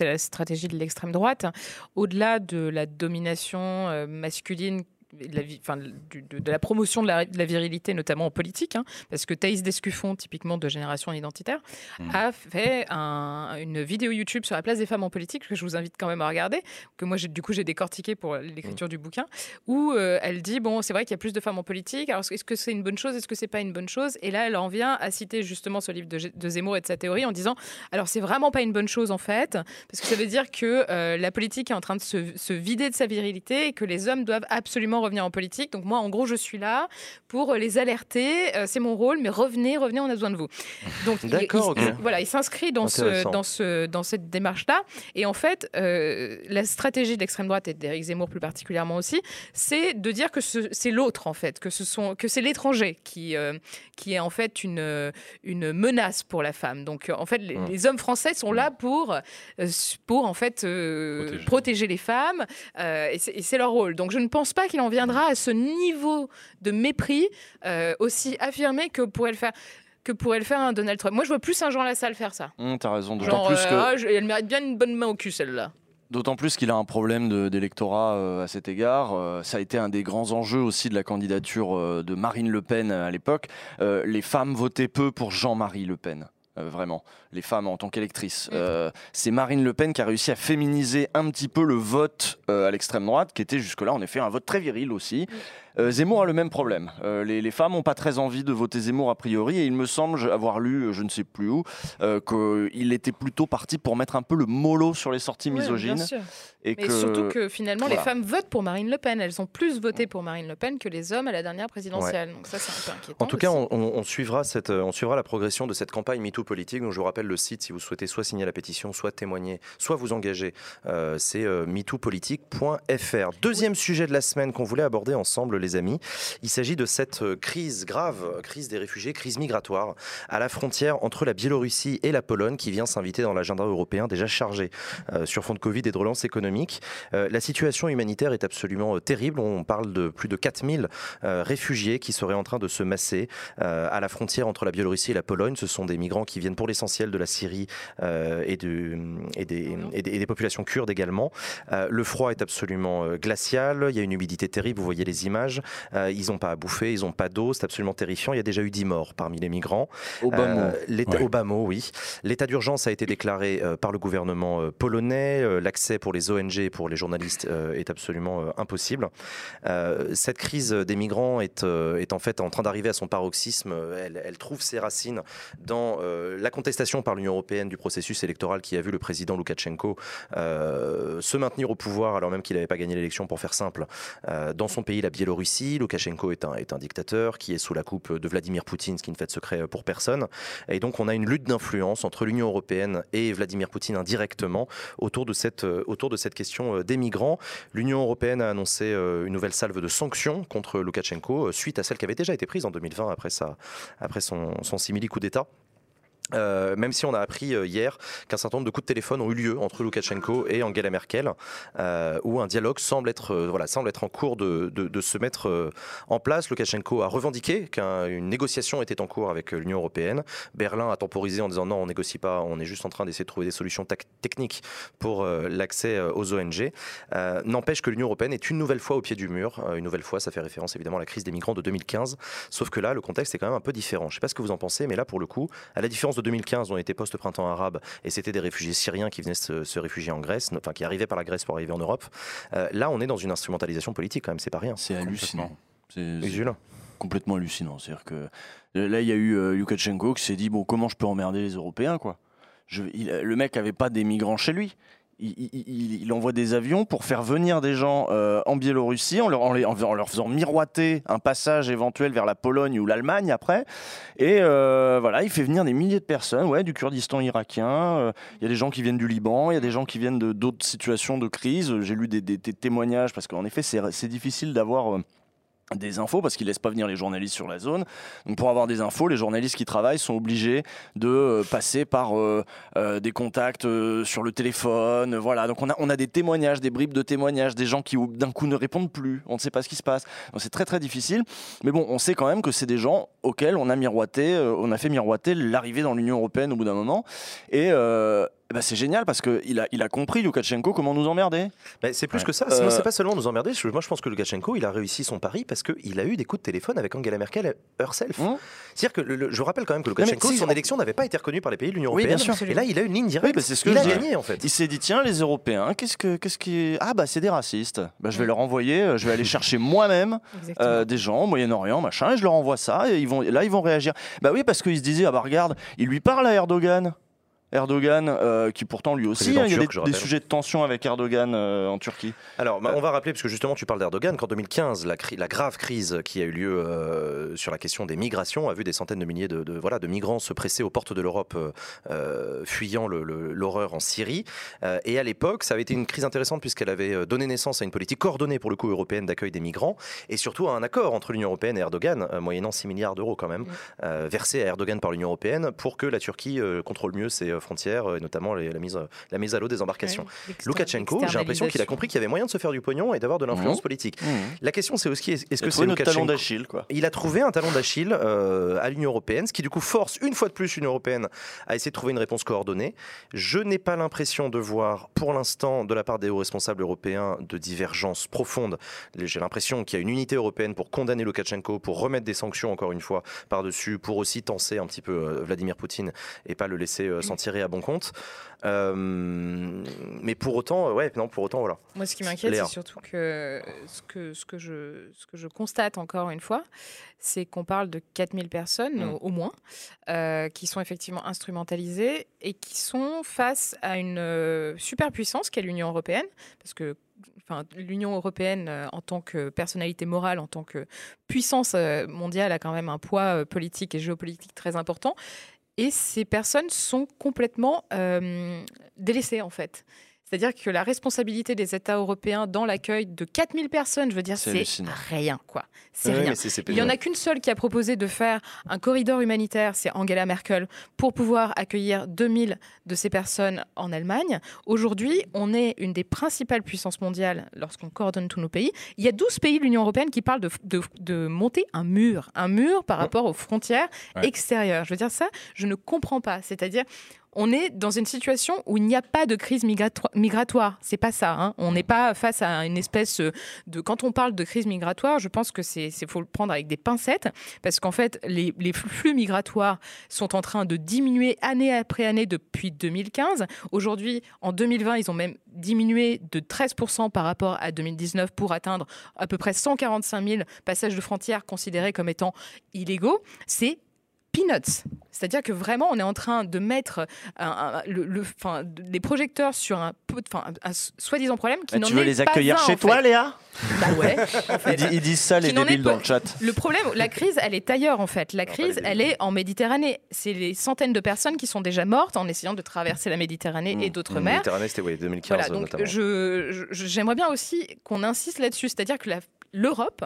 la stratégie de l'extrême droite, au-delà de la domination euh, masculine, de la, vi- enfin, du- de, de la promotion de la, de la virilité, notamment en politique, hein, parce que Thaïs Descuffon, typiquement de Génération Identitaire, Mhm. a fait un- une vidéo YouTube sur la place des femmes en politique, que je vous invite quand même à regarder, que moi, du coup, j'ai décortiqué pour l'écriture du bouquin, où euh, elle dit, bon, c'est vrai qu'il y a plus de femmes en politique, alors est-ce que c'est une bonne chose, est-ce que c'est pas une bonne chose? Et là, elle en vient à citer justement ce livre de, de Zemmour et de sa théorie en disant, alors c'est vraiment pas une bonne chose en fait, parce que ça veut dire que euh, la politique est en train de se, se vider de sa virilité et que les hommes doivent absolument revenir en politique. Donc moi, en gros, je suis là pour les alerter, euh, c'est mon rôle, mais revenez, revenez, on a besoin de vous. Donc il- D'accord, il, ok. voilà, il s'inscrit dans, ce, dans, ce, dans cette démarche-là. Et en fait, euh, la stratégie de l'extrême droite et d'Éric Zemmour plus particulièrement aussi, c'est de dire que ce- c'est l'autre en fait, que ce sont que c'est l'étranger qui euh, qui est en fait une une menace pour la femme. Donc en fait, les, Mm. les hommes français sont là pour pour en fait euh, Protéger. protéger. les femmes euh, et c'est et c'est leur rôle. Donc je ne pense pas qu'il en viendra à ce niveau de mépris euh, aussi affirmé que pourrait le faire que pourrait le faire un Donald Trump. Moi, je vois plus un Jean Lassalle faire ça. Hum, T'as raison. D'autant plus euh, que- ah, je- elle mérite bien une bonne main au cul, celle-là. D'autant plus qu'il a un problème d'électorat euh, à cet égard. Euh, ça a été un des grands enjeux aussi de la candidature euh, de Marine Le Pen à l'époque. Euh, les femmes votaient peu pour Jean-Marie Le Pen. Euh, vraiment, les femmes en tant qu'électrices. Mm. Euh, c'est Marine Le Pen qui a réussi à féminiser un petit peu le vote euh, à l'extrême droite, qui était jusque-là en effet un vote très viril aussi. Euh, Zemmour a le même problème. Euh, les, les femmes n'ont pas très envie de voter Zemmour a priori, et il me semble avoir lu, euh, je ne sais plus où, euh, qu'il était plutôt parti pour mettre un peu le mollo sur les sorties Ouais, bien misogynes. sûr. et Mais que... surtout que finalement, voilà. les femmes votent pour Marine Le Pen. Elles ont plus voté pour Marine Le Pen que les hommes à la dernière présidentielle. Donc ça, c'est un peu inquiétant. En tout cas, aussi. on, on- on suivra cette, on suivra la progression de cette campagne MeToo politique. Donc, je vous rappelle le site si vous souhaitez soit signer la pétition, soit témoigner, soit vous engager. Euh, c'est euh, MeTooPolitique.fr. Deuxième sujet de la semaine qu'on voulait aborder ensemble, les amis. Il s'agit de cette euh, crise grave, euh, crise des réfugiés, crise migratoire à la frontière entre la Biélorussie et la Pologne qui vient s'inviter dans l'agenda européen déjà chargé euh, sur fond de Covid et de relance économique. Euh, la situation humanitaire est absolument terrible. On parle de plus de 4000 euh, réfugiés qui seraient en train de se masser à la frontière entre la Biélorussie et la Pologne. Ce sont des migrants qui viennent pour l'essentiel de la Syrie euh, et, des, et des- et des populations kurdes également. Le froid est absolument glacial. Il y a une humidité terrible. Vous voyez les images. Euh, ils n'ont pas à bouffer, ils n'ont pas d'eau. C'est absolument terrifiant. Il y a déjà eu 10 morts parmi les migrants. Obama. Euh, l'état- Ouais. Obama, oui. L'état d'urgence a été déclaré euh, par le gouvernement euh, polonais. Euh, L'accès pour les ONG et pour les journalistes euh, est absolument euh, impossible. Euh, cette crise des migrants est, euh, est en fait en train d'arriver à son paroxysme. Elle, elle trouve ses racines dans euh, la contestation par l'Union européenne du processus électoral qui a vu le président Loukachenko euh, se maintenir au pouvoir alors même qu'il n'avait pas gagné l'élection pour faire simple. Euh, dans son pays, la Biélorussie, Loukachenko est un, dictateur qui est sous la coupe de Vladimir Poutine, ce qui ne fait de secret pour personne. Et donc on a une lutte d'influence entre l'Union européenne et Vladimir Poutine indirectement autour de cette, euh, question euh, des migrants. L'Union européenne a annoncé euh, une nouvelle salve de sanctions contre Loukachenko euh, suite à celle qui avait déjà été prise en 2020 après, après son, son simili coup d'État. Euh, même si on a appris euh, hier qu'un certain nombre de coups de téléphone ont eu lieu entre Loukachenko et Angela Merkel, euh, où un dialogue semble être, voilà, semble être en cours de, de- se mettre en place. Loukachenko a revendiqué qu'une négociation était en cours avec l'Union européenne. Berlin a temporisé en disant non, on négocie pas, on est juste en train d'essayer de trouver des solutions techniques pour l'accès aux ONG. N'empêche que l'Union européenne est une nouvelle fois au pied du mur. Une nouvelle fois, ça fait référence évidemment à la crise des migrants de 2015. Sauf que là, le contexte est quand même un peu différent. Je ne sais pas ce que vous en pensez, mais là, pour le coup, à la différence de 2015, on était post-printemps arabe et c'était des réfugiés syriens qui venaient se, se réfugier en Grèce, enfin qui arrivaient par la Grèce pour arriver en Europe. Euh, là, on est dans une instrumentalisation politique quand même, c'est pas rien. C'est hallucinant. C'est complètement hallucinant. C'est-à-dire que euh, là, il y a eu euh, Lukashenko qui s'est dit bon, comment je peux emmerder les Européens, quoi? Je, il- le mec avait pas des migrants chez lui. Il, envoie des avions pour faire venir des gens euh, en Biélorussie en leur, faisant miroiter un passage éventuel vers la Pologne ou l'Allemagne après. Et euh, voilà, il fait venir des milliers de personnes ouais, du Kurdistan irakien. Euh, il y a des gens qui viennent du Liban, il y a des gens qui viennent d'autres situations de crise. J'ai lu des témoignages parce qu'en effet, c'est difficile d'avoir des infos parce qu'ils laissent pas venir les journalistes sur la zone. Donc pour avoir des infos, les journalistes qui travaillent sont obligés de euh, passer par euh, euh, des contacts sur le téléphone. Voilà. Donc on a on a des témoignages, des bribes de témoignages, des gens qui d'un coup ne répondent plus. On ne sait pas ce qui se passe. Donc c'est très très difficile. Mais bon, on sait quand même que c'est des gens auxquels on a miroité, on a fait miroiter l'arrivée dans l'Union européenne au bout d'un moment. Et bah, c'est génial parce qu'il a, il a compris, Lukashenko, comment nous emmerder. Bah, c'est plus que ça. Sinon, c'est pas seulement nous emmerder. Moi, je pense que Lukashenko, il a réussi son pari parce qu'il a eu des coups de téléphone avec Angela Merkel herself. Mmh. C'est-à-dire que je rappelle quand même que Lukashenko, son élection n'avait pas été reconnue par les pays de l'Union européenne. Et là, il a une ligne directe. Oui, c'est ce que il a gagné en fait. Il s'est dit tiens, les Européens, qu'est-ce que, qu'est-ce qui, ah bah c'est des racistes. Bah, je vais leur envoyer, euh, je vais aller chercher moi-même euh, des gens au Moyen-Orient, machin, et je leur envoie ça. Et ils vont, là, ils vont réagir. Bah oui, parce qu'ils se disaient ah bah regarde, il lui parle à Erdogan. Erdogan, euh, qui pourtant lui aussi, hein, il y a des, sujets de tension avec Erdogan euh, en Turquie. Alors, bah, on va rappeler, parce que justement tu parles d'Erdogan, qu'en 2015, la, la, grave crise qui a eu lieu euh, sur la question des migrations a vu des centaines de milliers de, voilà, de migrants se presser aux portes de l'Europe, fuyant l'horreur en Syrie. et à l'époque, ça avait été une crise intéressante puisqu'elle avait donné naissance à une politique coordonnée pour le coup européenne d'accueil des migrants, et surtout à un accord entre l'Union européenne et Erdogan, moyennant 6 milliards d'euros quand même, versés à Erdogan par l'Union européenne pour que la Turquie contrôle mieux ses frontières, euh, et notamment la, mise, la mise à l'eau des embarcations. Loukachenko, j'ai l'impression qu'il a compris qu'il y avait moyen de se faire du pognon et d'avoir de l'influence mmh. politique. Mmh. La question, c'est aussi est-ce que c'est notre talon d'Achille Il a trouvé un talon d'Achille euh, à l'Union européenne, ce qui du coup force une fois de plus l'Union européenne à essayer de trouver une réponse coordonnée. Je n'ai pas l'impression de voir, pour l'instant, de la part des hauts responsables européens, de divergences profondes. J'ai l'impression qu'il y a une unité européenne pour condamner Loukachenko, pour remettre des sanctions encore une fois par-dessus, pour aussi tenser un petit peu euh, Vladimir Poutine et pas le laisser s'en à bon compte. Euh, mais pour autant, ouais, non, pour autant, voilà. Moi, ce qui m'inquiète, c'est surtout que ce, que ce que je ce que je constate encore une fois, c'est qu'on parle de 4000 personnes mm. au, moins euh, qui sont effectivement instrumentalisées et qui sont face à une euh, superpuissance qu'est l'Union européenne, parce que Enfin, l'Union européenne, en tant que personnalité morale, en tant que puissance mondiale, a quand même un poids politique et géopolitique très important. Et ces personnes sont complètement euh, délaissées, en fait. C'est-à-dire que la responsabilité des États européens dans l'accueil de 4000 personnes, je veux dire, c'est rien, quoi. C'est rien. Il n'y en a qu'une seule qui a proposé de faire un corridor humanitaire, c'est Angela Merkel, pour pouvoir accueillir 2000 de ces personnes en Allemagne. Aujourd'hui, on est une des principales puissances mondiales lorsqu'on coordonne tous nos pays. Il y a 12 pays de l'Union européenne qui parlent de, de, monter un mur, un mur par rapport aux frontières extérieures. Je veux dire, ça, je ne comprends pas. C'est-à-dire, on est dans une situation où il n'y a pas de crise migratoire. C'est pas ça. Hein. On n'est pas face à une espèce de. Quand on parle de crise migratoire, je pense que c'est faut le prendre avec des pincettes parce qu'en fait, les, flux migratoires sont en train de diminuer année après année depuis 2015. Aujourd'hui, en 2020, ils ont même diminué de 13% par rapport à 2019 pour atteindre à peu près 145 000 passages de frontières considérés comme étant illégaux. C'est peanuts. C'est-à-dire que vraiment, on est en train de mettre le, les projecteurs sur un, un soi-disant problème qui n'en est pas Tu veux les accueillir chez toi, Léa Bah ouais. ils, disent ça, les débiles, dans le chat. Le problème, la crise, elle est ailleurs, en fait. La crise, elle est en Méditerranée. C'est les centaines de personnes qui sont déjà mortes en essayant de traverser la Méditerranée et mmh. d'autres mmh, mers. Méditerranée, c'était oui, 2015 voilà, donc J'aimerais bien aussi qu'on insiste là-dessus. C'est-à-dire que l'Europe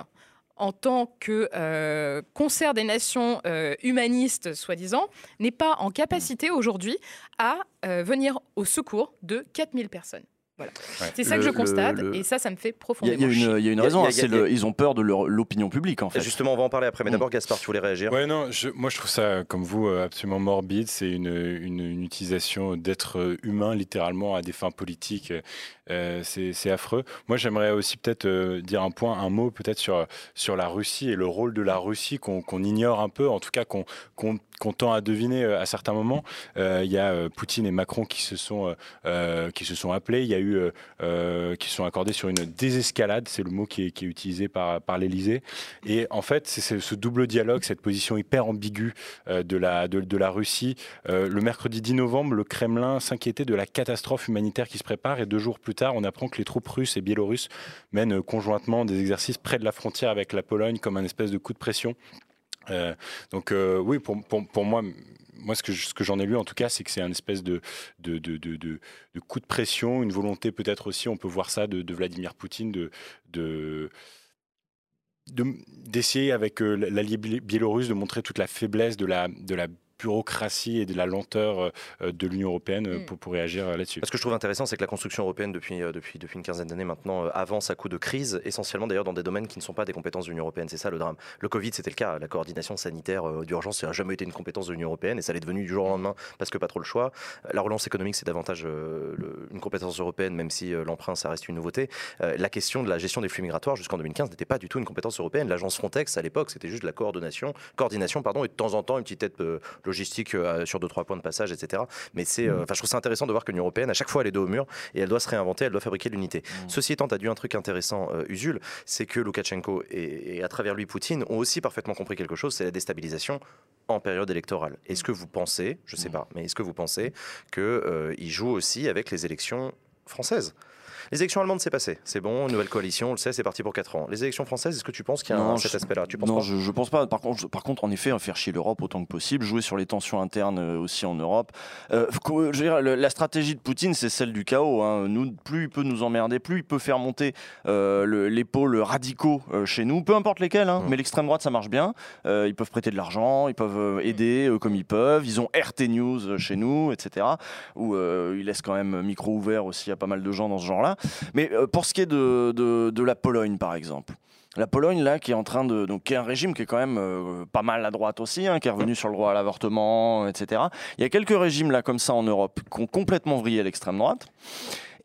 en tant que euh, concert des nations euh, humanistes, soi-disant, n'est pas en capacité aujourd'hui à euh, venir au secours de 4000 personnes. Voilà. C'est ça que je constate et ça, ça me fait profondément Il y, a une raison, ils ont peur de l'opinion publique en fait. Justement, on va en parler après, mais d'abord Gaspard, tu voulais réagir Ouais, non, moi je trouve ça, comme vous, absolument morbide. C'est une, une, utilisation d'êtres humains littéralement à des fins politiques. Euh, c'est affreux. Moi, j'aimerais aussi peut-être euh, dire un point, un mot peut-être sur, sur la Russie et le rôle de la Russie qu'on ignore un peu, en tout cas qu'on qu'on tend à deviner euh, à certains moments. Il y a Poutine et Macron qui se sont, qui se sont appelés. Il y a eu qui sont accordés sur une désescalade, c'est le mot qui est, utilisé par, par l'Élysée. Et en fait, c'est ce double dialogue, cette position hyper ambiguë de, la, de, la Russie. le mercredi 10 novembre, le Kremlin s'inquiétait de la catastrophe humanitaire qui se prépare et deux jours plus on apprend que les troupes russes et biélorusses mènent conjointement des exercices près de la frontière avec la Pologne comme un espèce de coup de pression. Euh, donc euh, oui, pour, moi, moi, ce que, j'en ai lu, en tout cas, c'est que c'est un espèce de, coup de pression, une volonté peut-être aussi, on peut voir ça de, Vladimir Poutine, de, de d'essayer avec euh, l'allié biélorusse de montrer toute la faiblesse de la, de la bureaucratie et de la lenteur euh, euh, de l'Union européenne euh, mm. pour, pour, réagir là-dessus. Ce que je trouve intéressant, c'est que la construction européenne, depuis, depuis, depuis une quinzaine d'années maintenant, avance à coup de crise, essentiellement d'ailleurs dans des domaines qui ne sont pas des compétences de l'Union européenne. C'est ça le drame. Le Covid, c'était le cas. La coordination sanitaire d'urgence, ça n'a jamais été une compétence de l'Union européenne et ça l'est devenu du jour au lendemain parce que pas trop le choix. La relance économique, c'est davantage une compétence européenne, même si l'emprunt, ça reste une nouveauté. la question de la gestion des flux migratoires jusqu'en 2015 n'était pas du tout une compétence européenne. L'agence Frontex, à l'époque, c'était juste de la coordination, coordination pardon, et de temps en temps une petite tête logistique euh, sur deux trois points de passage, etc. Mais c'est, euh, mm. enfin, je trouve ça intéressant de voir que l'Union européenne, à chaque fois, elle est dos au mur et elle doit se réinventer, elle doit fabriquer l'unité. Mm. Ceci étant, tu as dit un truc intéressant, euh, Usul, c'est que Loukachenko et, à travers lui Poutine ont aussi parfaitement compris quelque chose, c'est la déstabilisation en période électorale. Est-ce que vous pensez, je sais mm. pas, mais est-ce que vous pensez qu'il joue aussi avec les élections françaises? Les élections allemandes, c'est passé. C'est bon, nouvelle coalition, on le sait, c'est parti pour 4 ans. Les élections françaises, est-ce que tu penses qu'il y a cet aspect-là? Non, je, ne pense pas. Par contre, par contre, en effet, faire chier l'Europe autant que possible, jouer sur les tensions internes euh, aussi en Europe. Euh, je veux dire, la stratégie de Poutine, c'est celle du chaos. Hein. Nous, plus il peut nous emmerder, plus il peut faire monter euh, les pôles radicaux euh, chez nous, peu importe lesquels. Hein. Mm. Mais l'extrême droite, ça marche bien. ils peuvent prêter de l'argent, ils peuvent aider comme ils peuvent. Ils ont RT News chez nous, etc. Où ils laissent quand même micro ouvert aussi à pas mal de gens dans ce genre-là. Mais euh, pour ce qui est de, de, la Pologne, par exemple, la Pologne, là, qui est en train de. Donc, qui est un régime qui est quand même euh, pas mal à droite aussi, hein, qui est revenu sur le droit à l'avortement, etc. Il y a quelques régimes, là, comme ça, en Europe, qui ont complètement vrillé l'extrême droite.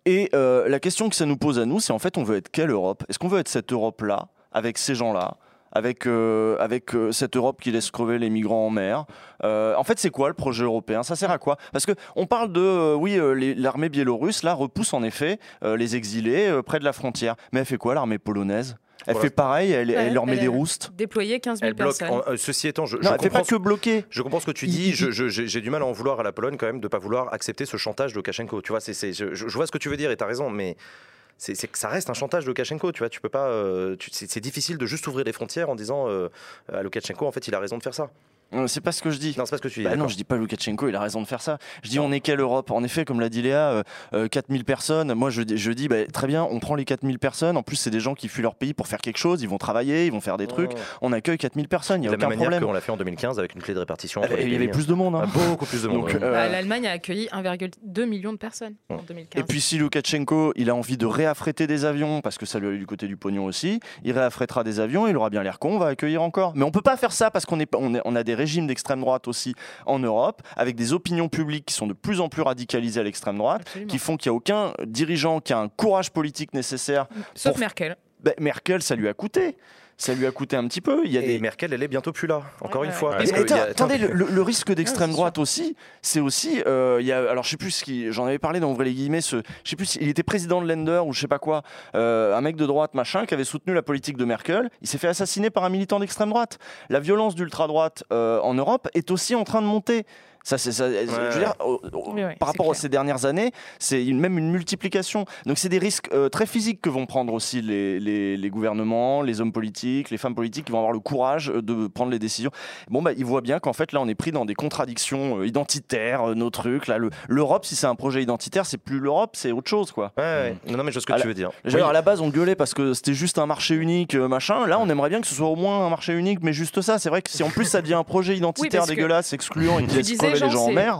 Et euh, la question que ça nous pose à nous, c'est en fait, on veut être quelle Europe? Est-ce qu'on veut être cette Europe-là, avec ces gens-là? Avec, euh, avec euh, cette Europe qui laisse crever les migrants en mer. Euh, en fait, c'est quoi le projet européen? Ça sert à quoi? Parce qu'on parle de, oui, l'armée biélorusse, là, repousse en effet les exilés près de la frontière. Mais elle fait quoi, l'armée polonaise? Elle fait pareil, elle, leur met des roustes? Déployer 15 000 personnes. ceci étant, je, non, elle fait pas que bloquer. Je comprends ce que tu dis. J'ai du mal à en vouloir à la Pologne quand même de pas vouloir accepter ce chantage de Lukashenko. Tu vois, je, je, vois ce que tu veux dire et tu as raison, mais c'est que ça reste un chantage de Lukashenko. Tu vois, tu peux pas. Euh, c'est difficile de juste ouvrir les frontières en disant euh, à Lukashenko, en fait, il a raison de faire ça. C'est pas ce que je dis. Non, c'est pas ce que tu dis. Bah non, je dis pas Lukashenko, il a raison de faire ça. Je dis on est quelle Europe? En effet, comme l'a dit Léa, 4000 euh, personnes. Moi, je, je dis bah, très bien, on prend les 4000 personnes. En plus, c'est des gens qui fuient leur pays pour faire quelque chose. Ils vont travailler, ils vont faire des trucs. On accueille 4000 personnes. Il y a de aucun même manière qu'on l'a fait en 2015 avec une clé de répartition. il y avait plus de monde. Hein. Ah, beaucoup plus de monde. Bah, L'Allemagne a accueilli 1,2 million de personnes en 2015. Et puis, si Lukashenko, il a envie de réaffréter des avions, parce que ça lui a du côté du pognon aussi, il réaffrétera des avions, il aura bien l'air con, on va accueillir encore. Mais on peut pas faire ça parce qu'on est, on, on a des régimes d'extrême droite aussi en Europe, avec des opinions publiques qui sont de plus en plus radicalisées à l'extrême droite, qui font qu'il n'y a aucun dirigeant qui a un courage politique nécessaire. Sauf Merkel. Ben, Merkel, ça lui a coûté ça lui a coûté un petit peu. Il y a et des... Merkel, elle est bientôt plus là, encore une fois. Attendez, le, risque d'extrême droite aussi, c'est aussi. Euh, il y a, alors, je sais plus ce qui. J'en avais parlé dans Ouvrez les guillemets. Ce, je sais plus. Il était président de Lender ou je sais pas quoi. Euh, un mec de droite, machin, qui avait soutenu la politique de Merkel. Il s'est fait assassiner par un militant d'extrême droite. La violence d'ultra droite euh, en Europe est aussi en train de monter. Ça, c'est ça. je veux dire, par rapport à ces dernières années, c'est même une multiplication. Donc, c'est des risques euh, très physiques que vont prendre aussi les, les, gouvernements, les hommes politiques, les femmes politiques, qui vont avoir le courage euh, de prendre les décisions. Bon, bah, ils voient bien qu'en fait, là, on est pris dans des contradictions euh, identitaires, nos trucs. Là, l'Europe, si c'est un projet identitaire, c'est plus l'Europe, c'est autre chose, quoi. Ouais, Non, mais je vois ce que tu veux dire. À la base, on gueulait parce que c'était juste un marché unique, machin. Là, on aimerait bien que ce soit au moins un marché unique, mais juste ça. C'est vrai que si en plus ça devient un projet identitaire dégueulasse, excluant et qui les gens en mer.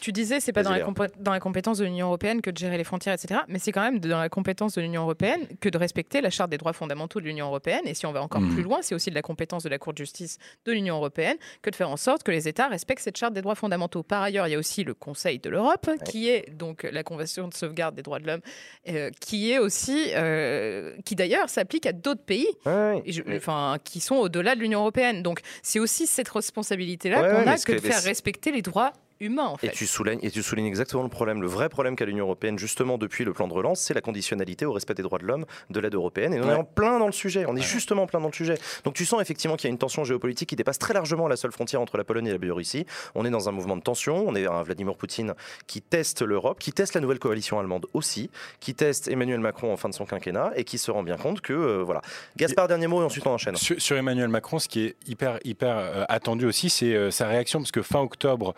Tu disais, c'est pas dans la, dans la, compétence de l'Union européenne que de gérer les frontières, etc. Mais c'est quand même dans la compétence de l'Union européenne que de respecter la charte des droits fondamentaux de l'Union européenne. Et si on va encore plus hmm. loin, c'est aussi de la compétence de la Cour de justice de l'Union européenne que de faire en sorte que les États respectent cette charte des droits fondamentaux. Par ailleurs, il y a aussi le Conseil de l'Europe, qui est donc la Convention de sauvegarde des droits de l'homme, euh, qui est aussi, euh, qui d'ailleurs s'applique à d'autres pays, enfin, qui sont au-delà de l'Union européenne. Donc c'est aussi cette responsabilité-là qu'on a que de faire respecter les droits humain en fait. Et tu, soulignes, et tu soulignes exactement le problème. Le vrai problème qu'a l'Union européenne, justement, depuis le plan de relance, c'est la conditionnalité au respect des droits de l'homme de l'aide européenne. Et on est en plein dans le sujet. On est justement en plein dans le sujet. Donc tu sens effectivement qu'il y a une tension géopolitique qui dépasse très largement la seule frontière entre la Pologne et la Biélorussie. On est dans un mouvement de tension. On est un Vladimir Poutine qui teste l'Europe, qui teste la nouvelle coalition allemande aussi, qui teste Emmanuel Macron en fin de son quinquennat et qui se rend bien compte que euh, voilà. Gaspard, dernier mot et ensuite on enchaîne. Sur, Emmanuel Macron, ce qui est hyper hyper euh, attendu aussi, c'est euh, sa réaction parce que fin octobre,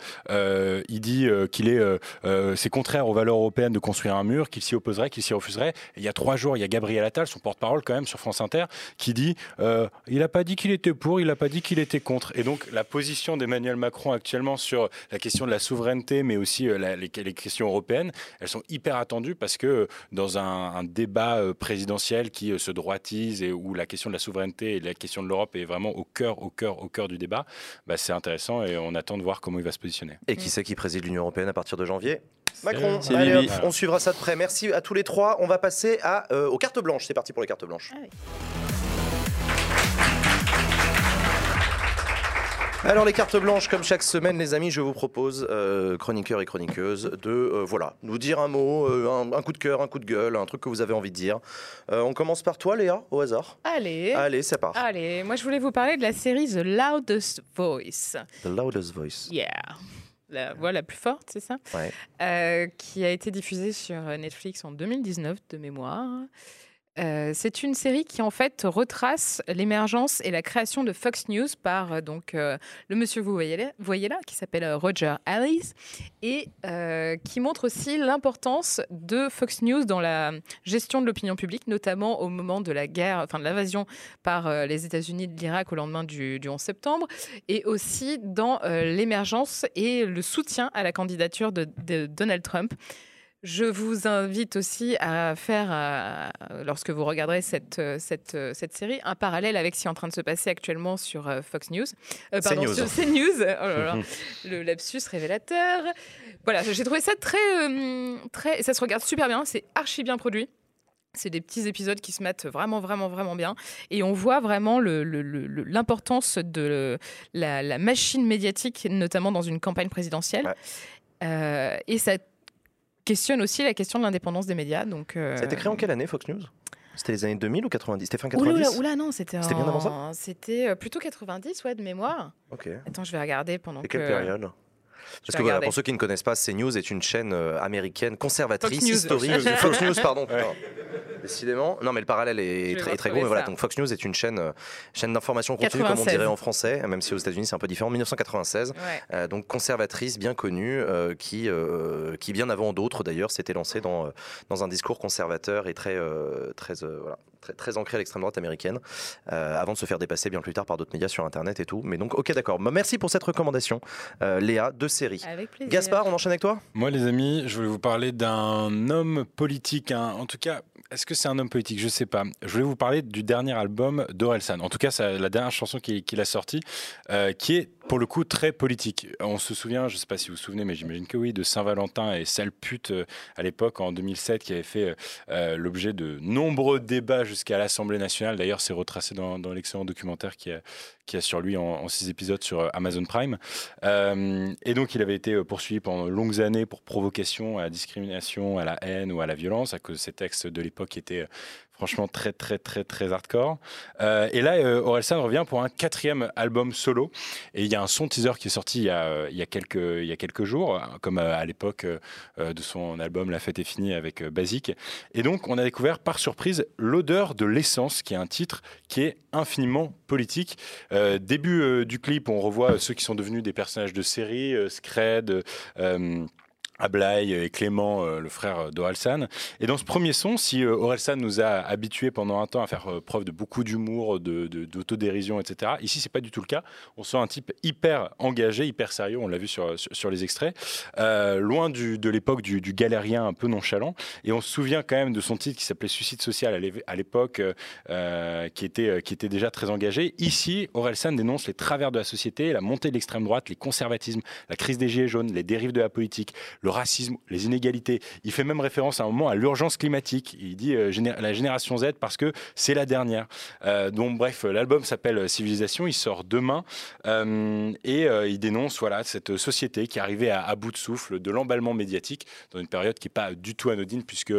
il dit qu'il est c'est contraire aux valeurs européennes de construire un mur, qu'il s'y opposerait, qu'il s'y refuserait. Il y a trois jours, il y a Gabriel Attal, son porte-parole quand même sur France Inter, qui dit il n'a pas dit qu'il était pour, il n'a pas dit qu'il était contre. Et donc la position d'Emmanuel Macron actuellement sur la question de la souveraineté, mais aussi les, les, questions européennes, elles sont hyper attendues parce que dans un, débat présidentiel qui se droitise et où la question de la souveraineté et la question de l'Europe est vraiment au cœur, au cœur, au cœur du débat, bah, c'est intéressant et on attend de voir comment il va se positionner. Et qui c'est qui préside l'Union européenne à partir de janvier Macron. Allez, on suivra ça de près. Merci à tous les trois. On va passer à, euh, aux cartes blanches. C'est parti pour les cartes blanches. Alors les cartes blanches, comme chaque semaine, les amis, je vous propose, euh, chroniqueurs et chroniqueuses, de euh, voilà, nous dire un mot, euh, un, coup de cœur, un coup de gueule, un truc que vous avez envie de dire. on commence par toi, Léa, au hasard. Allez. Allez, c'est parti. Allez, moi je voulais vous parler de la série The Loudest Voice. The Loudest Voice. Yeah. La voix la plus forte, c'est ça? Ouais. Qui a été diffusée sur Netflix en 2019 de mémoire. Euh, c'est une série qui en fait retrace l'émergence et la création de Fox News par euh, donc euh, le monsieur que vous voyez là, qui s'appelle Roger Ellis et qui montre aussi l'importance de Fox News dans la gestion de l'opinion publique, notamment au moment de la guerre, enfin de l'invasion par les États-Unis de l'Irak au lendemain du, du, 11 septembre, et aussi dans l'émergence et le soutien à la candidature de Donald Trump. Je vous invite aussi à faire, euh, lorsque vous regarderez cette, euh, cette, euh, cette, série, un parallèle avec ce qui est en train de se passer actuellement sur Fox News. pardon, News. sur CNews. Oh le lapsus révélateur. Voilà, j'ai trouvé ça très, très. Ça se regarde super bien, c'est archi bien produit. C'est des petits épisodes qui se mettent vraiment, vraiment, vraiment bien. Et on voit vraiment l'importance de la, machine médiatique, notamment dans une campagne présidentielle. et ça questionne aussi la question de l'indépendance des médias. Donc, euh, Ça a été créé en quelle année, Fox News? C'était les années 2000 ou 90 C'était fin 90 Oula, non, c'était C'était bien avant ça? C'était euh, plutôt 90, ouais, de mémoire. Ok. Attends, je vais regarder pendant Et que... quelle période parce que voilà, pour ceux qui ne connaissent pas, CNews est une chaîne euh, américaine conservatrice, historique. Fox News, pardon. Décidément. Non, mais le parallèle est très, très gros. Mais voilà, donc Fox News est une chaîne, euh, chaîne d'information continue, comme on dirait en français, même si aux États-Unis c'est un peu différent. 1996, euh, donc conservatrice bien connue, qui, qui bien avant d'autres d'ailleurs s'était lancée dans, dans un discours conservateur et très, très, voilà, très, très ancré à l'extrême droite américaine, avant de se faire dépasser bien plus tard par d'autres médias sur Internet et tout. Mais donc, ok, d'accord. Merci pour cette recommandation, Léa, de avec plaisir. Gaspard, on enchaîne avec toi? Moi, les amis, je voulais vous parler d'un homme politique, en tout cas, est-ce que c'est un homme politique? Je sais pas. Je voulais vous parler du dernier album d'Orelsan. En tout cas, c'est la dernière chanson qu'il a sortie, euh, qui est pour le coup très politique. On se souvient, je ne sais pas si vous vous souvenez, mais j'imagine que oui, de Saint-Valentin et Sale pute euh, à l'époque, en 2007, qui avait fait euh, l'objet de nombreux débats jusqu'à l'Assemblée nationale. D'ailleurs, c'est retracé dans, l'excellent documentaire qui a, a sur lui en, six épisodes sur Amazon Prime. et donc, il avait été poursuivi pendant longues années pour provocation à la discrimination, à la haine ou à la violence, à cause de ces textes de l'époque qui étaient franchement très très très très hardcore. Euh, et là, euh, Orelsan revient pour un quatrième album solo. Et il y a un son teaser qui est sorti il y a, il y a, quelques, il y a quelques jours, comme euh, à l'époque de son album La fête est finie avec Basique. Et donc, on a découvert par surprise L'odeur de l'essence, qui est un titre qui est infiniment politique. début du clip, on revoit ceux qui sont devenus des personnages de série, Scred. Ablay et Clément, euh, le frère d'Orelsan. Et dans ce premier son, si euh, Orelsan nous a habitués pendant un temps à faire euh, preuve de beaucoup d'humour, d'autodérision, de, etc., ici, c'est pas du tout le cas. On sent un type hyper engagé, hyper sérieux, on l'a vu sur, sur, les extraits, loin du, de l'époque du, galérien un peu nonchalant. Et on se souvient quand même de son titre qui s'appelait Suicide social à l'époque, qui, était, qui était déjà très engagé. Ici, Orelsan dénonce les travers de la société, la montée de l'extrême droite, les conservatismes, la crise des gilets jaunes, les dérives de la politique, le racisme, les inégalités. Il fait même référence à un moment à l'urgence climatique. Il dit euh, la génération Z parce que c'est la dernière. Euh, donc bref, l'album s'appelle Civilisation, il sort demain et il dénonce voilà cette société qui est arrivée à, bout de souffle de l'emballement médiatique dans une période qui n'est pas du tout anodine puisque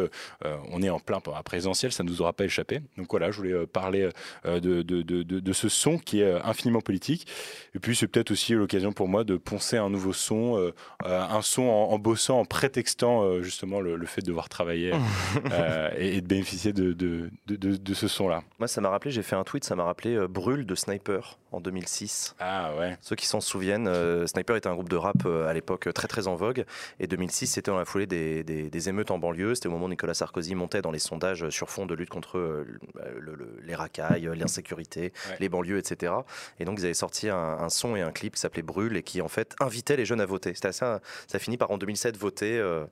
on est en plein présidentiel, ça ne nous aura pas échappé. Donc voilà, je voulais parler de, ce son qui est infiniment politique. Et puis c'est peut-être aussi l'occasion pour moi de poncer un nouveau son, un son en, bossant, en prétextant euh, justement le, fait de devoir travailler euh, et, de bénéficier de, de, de, ce son-là. Moi, ça m'a rappelé, j'ai fait un tweet, ça m'a rappelé euh, Brûle de Sniper en 2006. Ah ouais. Ceux qui s'en souviennent, Sniper était un groupe de rap à l'époque très très en vogue. Et 2006, c'était dans la foulée des, des, émeutes en banlieue. C'était au moment où Nicolas Sarkozy montait dans les sondages sur fond de lutte contre les racailles, l'insécurité, les banlieues, etc. Et donc, ils avaient sorti un, son et un clip qui s'appelait Brûle et qui en fait invitait les jeunes à voter. C'était assez, ça finit par en 2007 voter euh,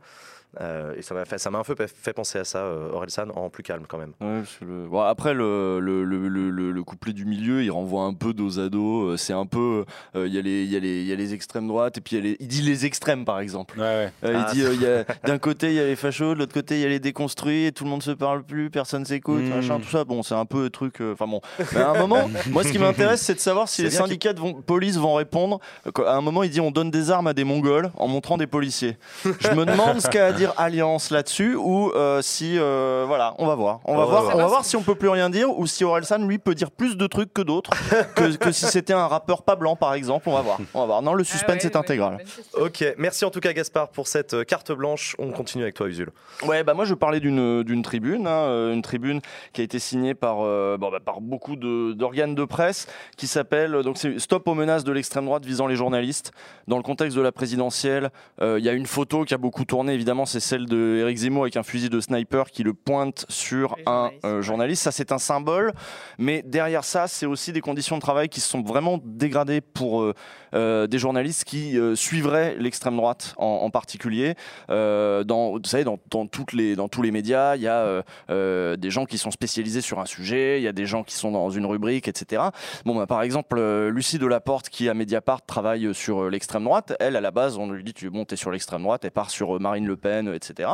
euh, et ça m'a fait, ça m'a un peu fait penser à ça, euh, Orelsan, en plus calme quand même. après, le, le, le, le, couplet du milieu, il renvoie un peu dos à dos. Euh, c'est un peu. Il y, y, y, a les extrêmes droites, et puis les, il dit les extrêmes, par exemple. Ouais, il ah, dit d'un côté, il y a les fachos, de l'autre côté, il y a les déconstruits, et tout le monde se parle plus, personne s'écoute, hmm. machin, tout ça. Bon, c'est un peu truc. Enfin bon. Mais à un moment, moi, ce qui m'intéresse, c'est de savoir si les syndicats de police vont répondre. À un moment, il dit on donne des armes à des Mongols en montrant des policiers. Je me demande ce qu'a à dire alliance là-dessus ou euh, si euh, voilà, on va voir. On va voir, on va voir si on peut plus rien dire ou si Orelsan lui peut dire plus de trucs que d'autres que, si c'était un rappeur pas blanc par exemple. On va voir. On va voir. Non, le suspense ah est intégral. Ok, merci en tout cas Gaspard pour cette euh, carte blanche. On continue avec toi Usul. Ouais, bah moi je parlais d'une d'une tribune, hein, une tribune qui a été signée par bon, bah, par beaucoup d'organes de, presse qui s'appelle donc c'est Stop aux menaces de l'extrême droite visant les journalistes. Dans le contexte de la présidentielle, il y a une photo qui a beaucoup tourné évidemment c'est celle de Eric Zemmour avec un fusil de sniper qui le pointe sur un euh, journaliste. Ça, c'est un symbole. Mais derrière ça, c'est aussi des conditions de travail qui se sont vraiment dégradées pour euh, euh, des journalistes qui suivraient l'extrême droite en, particulier. dans, vous savez, dans, toutes les, dans tous les médias, il y a des gens qui sont spécialisés sur un sujet, il y a des gens qui sont dans une rubrique, etc. Bon, bah, par exemple, Lucie Delaporte, qui à Mediapart travaille sur l'extrême droite, elle, à la base, on lui dit tu es sur l'extrême droite, elle part sur Marine Le Pen, etc.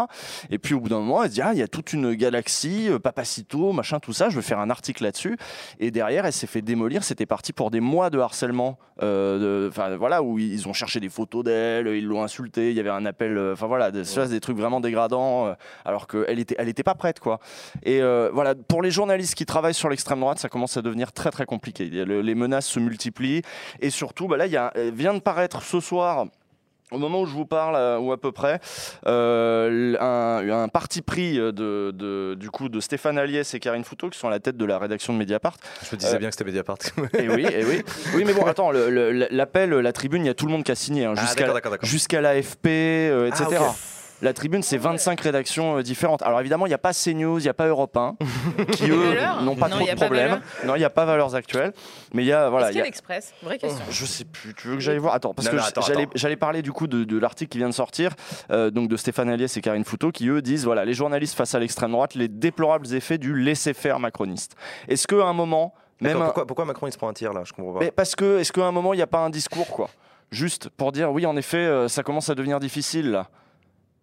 Et puis au bout d'un moment, elle se dit ah il y a toute une galaxie, euh, Papacito, machin, tout ça. Je vais faire un article là-dessus. Et derrière, elle s'est fait démolir. C'était parti pour des mois de harcèlement. Euh, enfin voilà où ils ont cherché des photos d'elle, ils l'ont insultée. Il y avait un appel. Euh, enfin voilà, des, des trucs vraiment dégradants. alors qu'elle était, elle était pas prête quoi. Et voilà pour les journalistes qui travaillent sur l'extrême droite, ça commence à devenir très très compliqué. les menaces se multiplient et surtout, bah là, il vient de paraître ce soir au moment où je vous parle, euh, ou à peu près, euh, un, un, parti pris de, du coup de Stéphane Aliès et Karine Foutot, qui sont à la tête de la rédaction de Mediapart. Je me disais euh, bien que c'était Mediapart. et oui, et oui. Oui, mais bon, attends, l'appel, la tribune, il y a tout le monde qui a signé, hein, ah, jusqu'à l'AFP, etc. Ah, la tribune, c'est 25 rédactions euh, différentes. Alors évidemment, il n'y a pas CNews, il n'y a pas Europe 1, qui eux n'ont pas trop de problèmes. Non, il n'y a pas Valeurs Actuelles. Mais il y a. Voilà, Est-ce qu'il y a l'Express Vraie question. Je sais plus. Tu veux que j'aille voir? Attends, parce que j'allais parler du coup de, l'article qui vient de sortir, euh, donc de Stéphane Aliès et Karine Foutot, qui eux disent voilà, les journalistes face à l'extrême droite, les déplorables effets du laisser-faire macroniste. Est-ce qu'à un moment. Même pourquoi, Macron il se prend un tir là? Je comprends pas. Mais parce que, est-ce qu'à un moment, il n'y a pas un discours, quoi? Juste pour dire oui, en effet, euh, ça commence à devenir difficile là.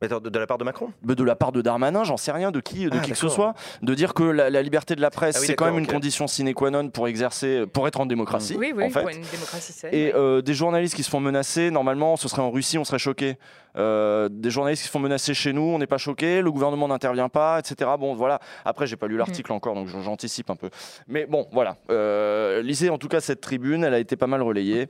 De, la part de Macron De la part de Darmanin, j'en sais rien, de qui, de ah, qui que ce soit. De dire que la, liberté de la presse, ah c'est quand même une condition sine qua non pour exercer, pour être en démocratie. Oui, oui, en fait. pour une démocratie saine. Et euh, des journalistes qui se font menacer, normalement, ce serait en Russie, on serait choqué. Euh, des journalistes qui se font menacer chez nous, on n'est pas choqué, le gouvernement n'intervient pas, etc. Bon, voilà. Après, j'ai pas lu l'article mm. encore, donc j'anticipe un peu. Mais bon, voilà. Euh, lisez en tout cas cette tribune, elle a été pas mal relayée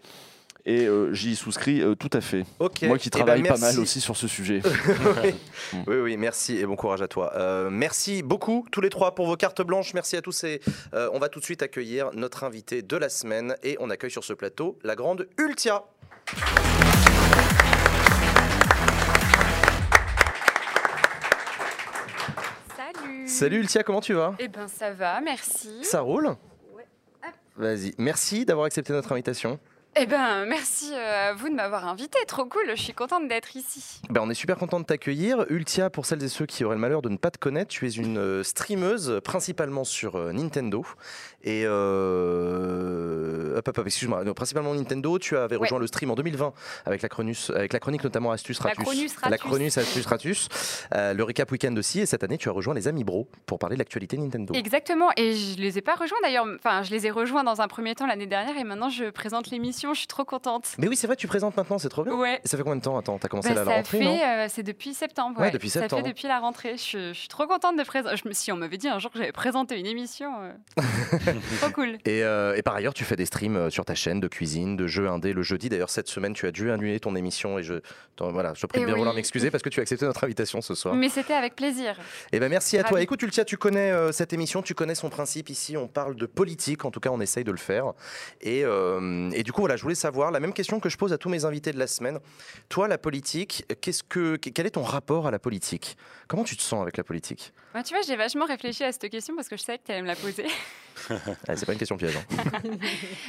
et euh, j'y souscris euh, tout à fait. Moi qui eh ben, travaille pas mal aussi sur ce sujet. oui. oui. merci et bon courage à toi. Euh, merci beaucoup tous les trois pour vos cartes blanches. Merci à tous et on va tout de suite accueillir notre invité de la semaine et on accueille sur ce plateau la grande Ultia. Salut. Salut Ultia, comment tu vas? Eh ben ça va, merci. Ça roule? Ouais. Vas-y, merci d'avoir accepté notre invitation. Eh ben, merci euh, à vous de m'avoir invité. Trop cool. Je suis contente d'être ici. Ben, on est super content de t'accueillir. Ultia, pour celles et ceux qui auraient le malheur de ne pas te connaître, tu es une euh, streameuse principalement sur euh, Nintendo. Et. Euh... Hop, hop, hop, excuse-moi. Principalement Nintendo. Tu avais rejoint le stream en 2020 avec la, avec la chronique notamment Astuce La Ratus. Chronus Ratus. La Chronus Astuce Ratus. Euh, le récap week-end aussi. Et cette année, tu as rejoint les Amis Bro pour parler de l'actualité Nintendo. Exactement. Et je les ai pas rejoints d'ailleurs. Enfin, je les ai rejoints dans un premier temps l'année dernière et maintenant je présente l'émission. Je suis trop contente. Mais oui, c'est vrai, tu présentes maintenant, c'est trop bien. Ouais. Et ça fait combien de temps? Attends, t'as commencé Bah, à la rentrée, fait, non? euh, c'est depuis septembre. Ouais, ouais. depuis Ça septembre. fait depuis la rentrée. Je, suis- je suis trop contente de présenter. Si on m'avait dit un jour que j'allais présenter une émission, euh, trop cool. Et, euh, et par ailleurs, tu fais des streams euh, sur ta chaîne de cuisine, de jeux indé le jeudi. D'ailleurs, cette semaine, tu as dû annuler ton émission et je, voilà, je te prie de Eh bien oui. vouloir m'excuser parce que tu as accepté notre invitation ce soir. Mais c'était avec plaisir. Et ben merci à toi. Écoute, Ultia, tu connais cette émission, tu connais son principe ici. On parle de politique, en tout cas, on essaye de le faire. Et, et du coup, voilà, je voulais savoir la même question que je pose à tous mes invités de la semaine. Toi, la politique, qu'est-ce que, quel est ton rapport à la politique? Comment tu te sens avec la politique? Moi, tu vois, j'ai vachement réfléchi à cette question parce que je savais que tu allais me la poser. Ah, C'est pas une question piège. hein.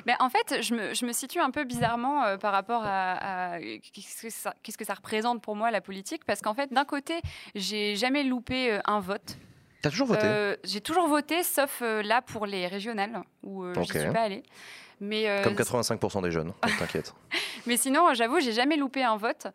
Mais en fait, je me, je me situe un peu bizarrement euh, par rapport à, à- qu'est-ce que ça- qu'est-ce que ça représente pour moi la politique, parce qu'en fait, d'un côté, j'ai jamais loupé euh, un vote. T'as toujours voté? Euh, j'ai toujours voté, sauf là pour les régionales où euh, Ok. je suis pas allée. Mais, euh, Comme 85% des jeunes, donc t'inquiète. mais sinon, euh, j'avoue, j'ai jamais loupé un vote.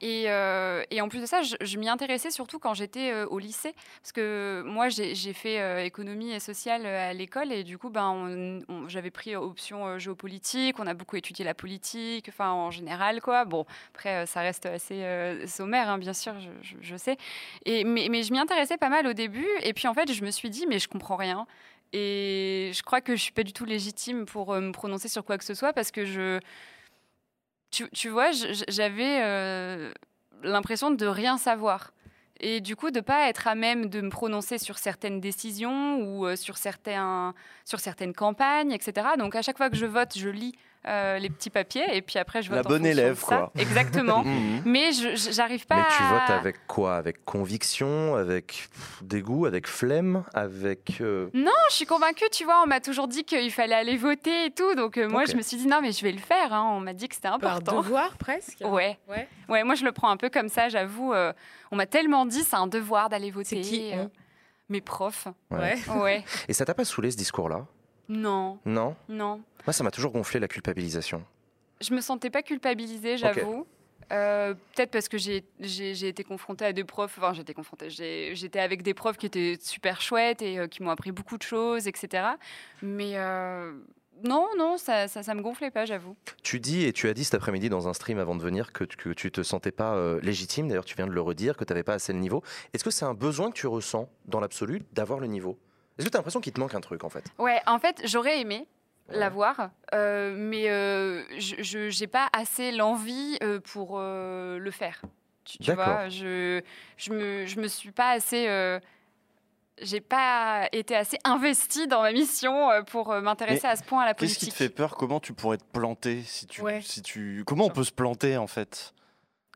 Et, euh, et en plus de ça, je, je m'y intéressais surtout quand j'étais euh, au lycée. Parce que moi, j'ai fait économie et sociale à l'école. Et du coup, ben, j'avais pris option géopolitique. On a beaucoup étudié la politique, enfin, en général, quoi. Bon, après, ça reste assez sommaire, hein, bien sûr, je, je- je sais. Et, mais, mais je m'y intéressais pas mal au début. Et puis, en fait, je me suis dit, mais je comprends rien. Et je crois que je suis pas du tout légitime pour euh, me prononcer sur quoi que ce soit parce que je. Tu, vois, j'avais euh, l'impression de rien savoir. Et du coup, de pas être à même de me prononcer sur certaines décisions ou euh, sur, certains, sur certaines campagnes, etc. Donc, à chaque fois que je vote, je lis euh, les petits papiers et puis après, je vote La en bonne fonction de élève, ça. quoi. Exactement. Mhm. Mais j'arrive pas Mais tu à- votes avec quoi? Avec conviction, avec dégoût, avec flemme, avec. euh, Non, je suis convaincue, tu vois, on m'a toujours dit qu'il fallait aller voter et tout. Donc, euh, moi, je me suis dit, non, mais je vais le faire. hein. On m'a dit que c'était Par important. devoir presque. Ouais. Ouais. Ouais, moi je le prends un peu comme ça, j'avoue. euh, on m'a tellement dit c'est un devoir d'aller voter. C'est qui euh, Mes profs. Ouais. Ouais. Ouais. Et ça t'a pas saoulé ce discours-là? Non, Non non. Moi, ça m'a toujours gonflé la culpabilisation. Je me sentais pas culpabilisée, j'avoue. Euh, Peut-être parce que j'ai j'ai- j'ai été confrontée à des profs, enfin j'étais confrontée, j'ai- j'étais avec des profs qui étaient super chouettes et euh, qui m'ont appris beaucoup de choses, etc. Mais euh, non, non, ça, ça, ça me gonflait pas, j'avoue. Tu dis, et tu as dit cet après-midi dans un stream avant de venir, que, tu- que tu te sentais pas légitime, d'ailleurs tu viens de le redire, que tu n'avais pas assez le niveau. Est-ce que c'est un besoin que tu ressens dans l'absolu d'avoir le niveau? Est-ce que tu as l'impression qu'il te manque un truc en fait? Ouais, en fait, j'aurais aimé Ouais. l'avoir, euh, mais euh, je n'ai pas assez l'envie euh, pour le faire. Tu, tu vois, je je me, je me suis pas assez... j'ai pas été assez investie dans ma mission pour m'intéresser à ce point à la Qu'est-ce politique. qui te fait peur? Comment tu pourrais te planter si tu, Ouais. si tu... Comment on peut se planter en fait?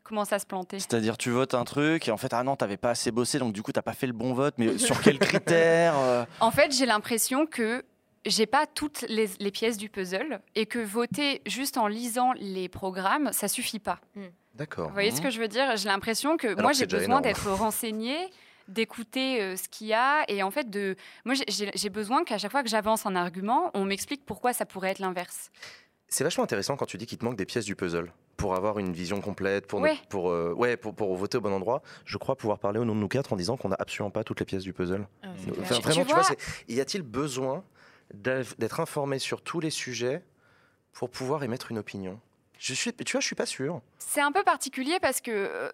Comment ça se planter C'est-à-dire tu votes un truc et en fait ah non t'avais pas assez bossé donc du coup t'as pas fait le bon vote mais sur quels critères euh? En fait, j'ai l'impression que j'ai pas toutes les, les pièces du puzzle et que voter juste en lisant les programmes, ça suffit pas. D'accord. Vous voyez ce que je veux dire? J'ai l'impression que Alors moi, j'ai besoin d'être renseignée, d'écouter euh, ce qu'il y a. Et en fait, de... moi, j'ai besoin qu'à chaque fois que j'avance un argument, on m'explique pourquoi ça pourrait être l'inverse. C'est vachement intéressant quand tu dis qu'il te manque des pièces du puzzle pour avoir une vision complète, pour, pour, euh, ouais, pour, pour voter au bon endroit. Je crois pouvoir parler au nom de nous quatre en disant qu'on n'a absolument pas toutes les pièces du puzzle. Ah, Enfin, vraiment, tu tu vois, y a-t-il besoin d'être informé sur tous les sujets pour pouvoir émettre une opinion? Je suis, Tu vois, je suis pas sûr. C'est un peu particulier parce que euh,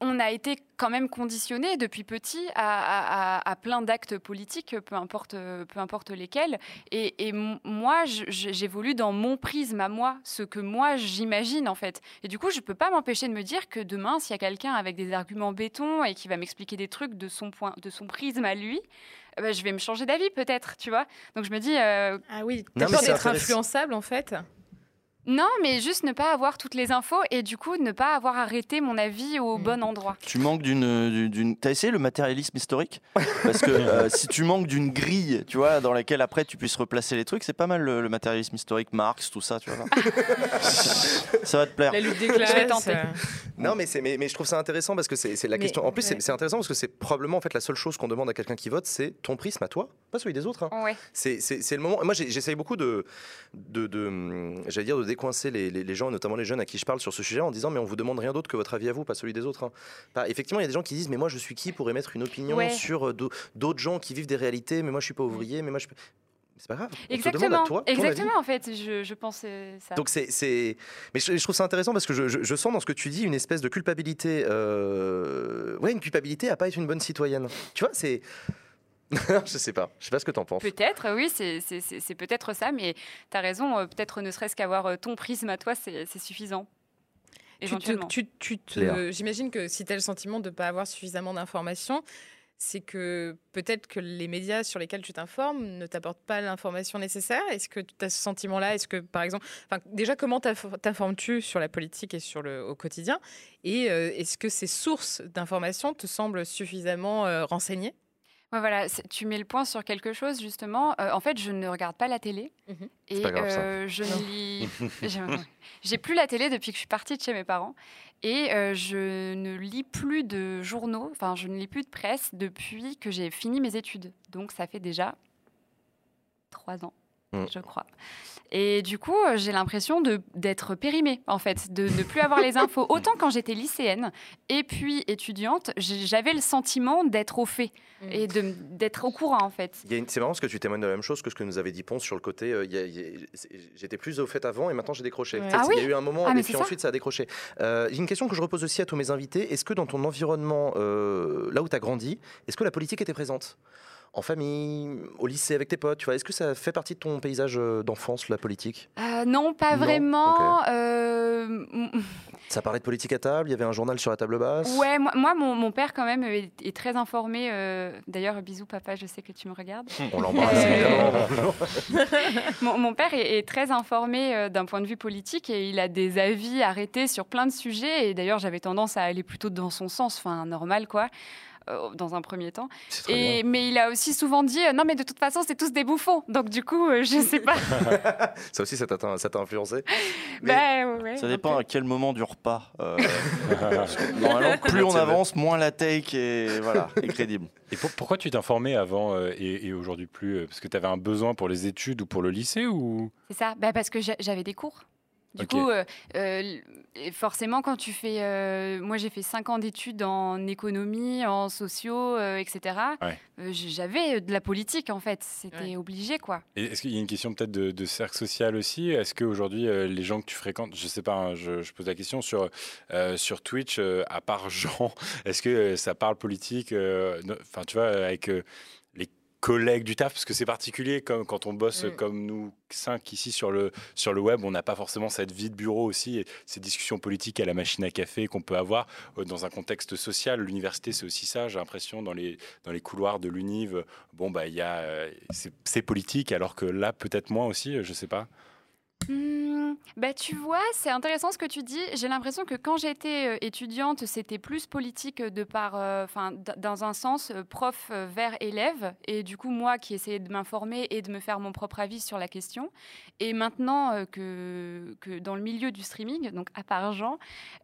on a été quand même conditionné depuis petit à, à- à- à plein d'actes politiques, peu importe, peu importe lesquels. Et, et moi, j'évolue dans mon prisme à moi, ce que moi j'imagine en fait. Et du coup, je peux pas m'empêcher de me dire que demain, s'il y a quelqu'un avec des arguments béton et qui va m'expliquer des trucs de son point, de son prisme à lui. eh ben, je vais me changer d'avis peut-être, tu vois. Donc je me dis, euh, Ah oui, t'as peur d'être influençable en fait Non, mais juste ne pas avoir toutes les infos et du coup ne pas avoir arrêté mon avis au Mm. bon endroit. Tu manques d'une. d'une... T'as essayé le matérialisme historique? Parce que euh, si tu manques d'une grille, tu vois, dans laquelle après tu puisses replacer les trucs, c'est pas mal le, le matérialisme historique, Marx, tout ça, tu vois. ça va te plaire. La lutte des classes. euh, Non, mais, c'est, mais, mais je trouve ça intéressant parce que c'est, c'est la Mais- question. En plus, c'est, ouais. c'est intéressant parce que c'est probablement en fait la seule chose qu'on demande à quelqu'un qui vote, c'est ton prisme à toi, pas celui des autres. hein. Ouais. C'est, c'est- c'est le moment. Moi, j'ai- j'essaye beaucoup de, de, de, hum, j'allais dire, de décoincer les, les- les gens, notamment les jeunes à qui je parle sur ce sujet, en disant mais on vous demande rien d'autre que votre avis à vous, pas celui des autres. hein. Effectivement, il y a des gens qui disent mais moi je suis qui pour émettre une opinion Ouais. sur euh, d'au- d'autres gens qui vivent des réalités, mais moi je suis pas ouvrier, mais moi je. C'est pas grave. Exactement. à toi. Exactement, en fait, je, je pensais ça. Donc c'est, c'est... mais je, je trouve ça intéressant parce que je sens dans ce que tu dis une espèce de culpabilité, euh... ouais, une culpabilité à pas être une bonne citoyenne. Tu vois, c'est, je sais pas, je sais pas ce que t'en penses. Peut-être, oui, c'est- peut-être ça, mais tu as raison, euh, peut-être ne serait-ce qu'avoir euh, ton prisme à toi, c'est suffisant. tu. J'imagine que si tu as le sentiment de ne pas avoir suffisamment d'informations, c'est que peut-être que les médias sur lesquels tu t'informes ne t'apportent pas l'information nécessaire. Est-ce que tu as ce sentiment-là? Est-ce que, par exemple, déjà, comment t'inf- t'informes-tu sur la politique et sur le, au quotidien? Et euh, est-ce que ces sources d'informations te semblent suffisamment euh, renseignées? Ouais, voilà, tu mets le point sur quelque chose justement. Euh, en fait, je ne regarde pas la télé Mhm. et pas grave, ça. euh, je ne lis. j'ai- J'ai plus la télé depuis que je suis partie de chez mes parents et euh, je ne lis plus de journaux. Enfin, je ne lis plus de presse depuis que j'ai fini mes études. Donc, ça fait déjà trois ans, Mm. je crois. Et du coup, euh, j'ai l'impression de- d'être périmée, en fait, de ne plus avoir les infos. Autant quand j'étais lycéenne et puis étudiante, j'avais le sentiment d'être au fait et de- d'être au courant, en fait. C'est marrant parce que tu témoignes de la même chose que ce que nous avait dit Ponce sur le côté. euh, J'étais plus au fait avant et maintenant j'ai décroché. Ouais. Ah Il y a eu un moment Ah, et puis ça. ensuite ça a décroché. Euh, une question que je repose aussi à tous mes invités. Est-ce que dans ton environnement, euh, là où tu as grandi, est-ce que la politique était présente? En famille, au lycée avec tes potes, tu vois, est-ce que ça fait partie de ton paysage euh, d'enfance, la politique? Euh, non, pas Non, vraiment. Euh, Ça parlait de politique à table, il y avait un journal sur la table basse? Ouais, moi, moi, mon, mon père, quand même, est, est très informé. euh, D'ailleurs, bisous, papa, je sais que tu me regardes. On l'embrasse. Mon, mon père est, est très informé d'un point de vue politique et il a des avis arrêtés sur plein de sujets. Et d'ailleurs, j'avais tendance à aller plutôt dans son sens, enfin, normal, quoi. Euh, dans un premier temps. Et, mais il a aussi souvent dit euh, non mais de toute façon c'est tous des bouffons donc du coup euh, je sais pas Ça aussi, ça t'a ça t'a influencé Mais- Bah, ouais, Ça dépend à quel moment du repas. euh, normalement, plus on avance, moins la take est, voilà, est crédible. Et pour- pourquoi tu t'informais avant euh, et, et aujourd'hui plus euh, Parce que tu avais un besoin pour les études ou pour le lycée ou? C'est ça, bah, parce que j'a- j'avais des cours. Du coup, euh, euh, forcément, quand tu fais. euh, moi, j'ai fait 5 ans d'études en économie, en sociaux, euh, etc. Ouais. Euh, J'avais de la politique, en fait. C'était Ouais. obligé, quoi. Et Est-ce qu'il y a une question peut-être de, de cercle social aussi? Est-ce qu'aujourd'hui, euh, les gens que tu fréquentes, je sais pas, hein, je, je pose la question sur, euh, sur Twitch, euh, à part Jean, est-ce que euh, ça parle politique euh, Enfin, tu vois, avec euh, collègues du taf, parce que c'est particulier comme quand on bosse Mm. comme nous cinq ici sur le, sur le web, on n'a pas forcément cette vie de bureau aussi, et ces discussions politiques à la machine à café qu'on peut avoir euh, dans un contexte social. L'université, c'est aussi ça, j'ai l'impression, dans les, dans les couloirs de l'univ, bon, bah, il y a, euh, c'est politique, alors que là, peut-être moins aussi, euh, je sais pas. Hmm, bah, tu vois, c'est intéressant ce que tu dis. J'ai l'impression que quand j'étais euh, étudiante, c'était plus politique de par, euh, enfin, dans un sens, euh, prof euh, vers élève. Et du coup, moi qui essayais de m'informer et de me faire mon propre avis sur la question. Et maintenant euh, que, que dans le milieu du streaming, donc à part Jean,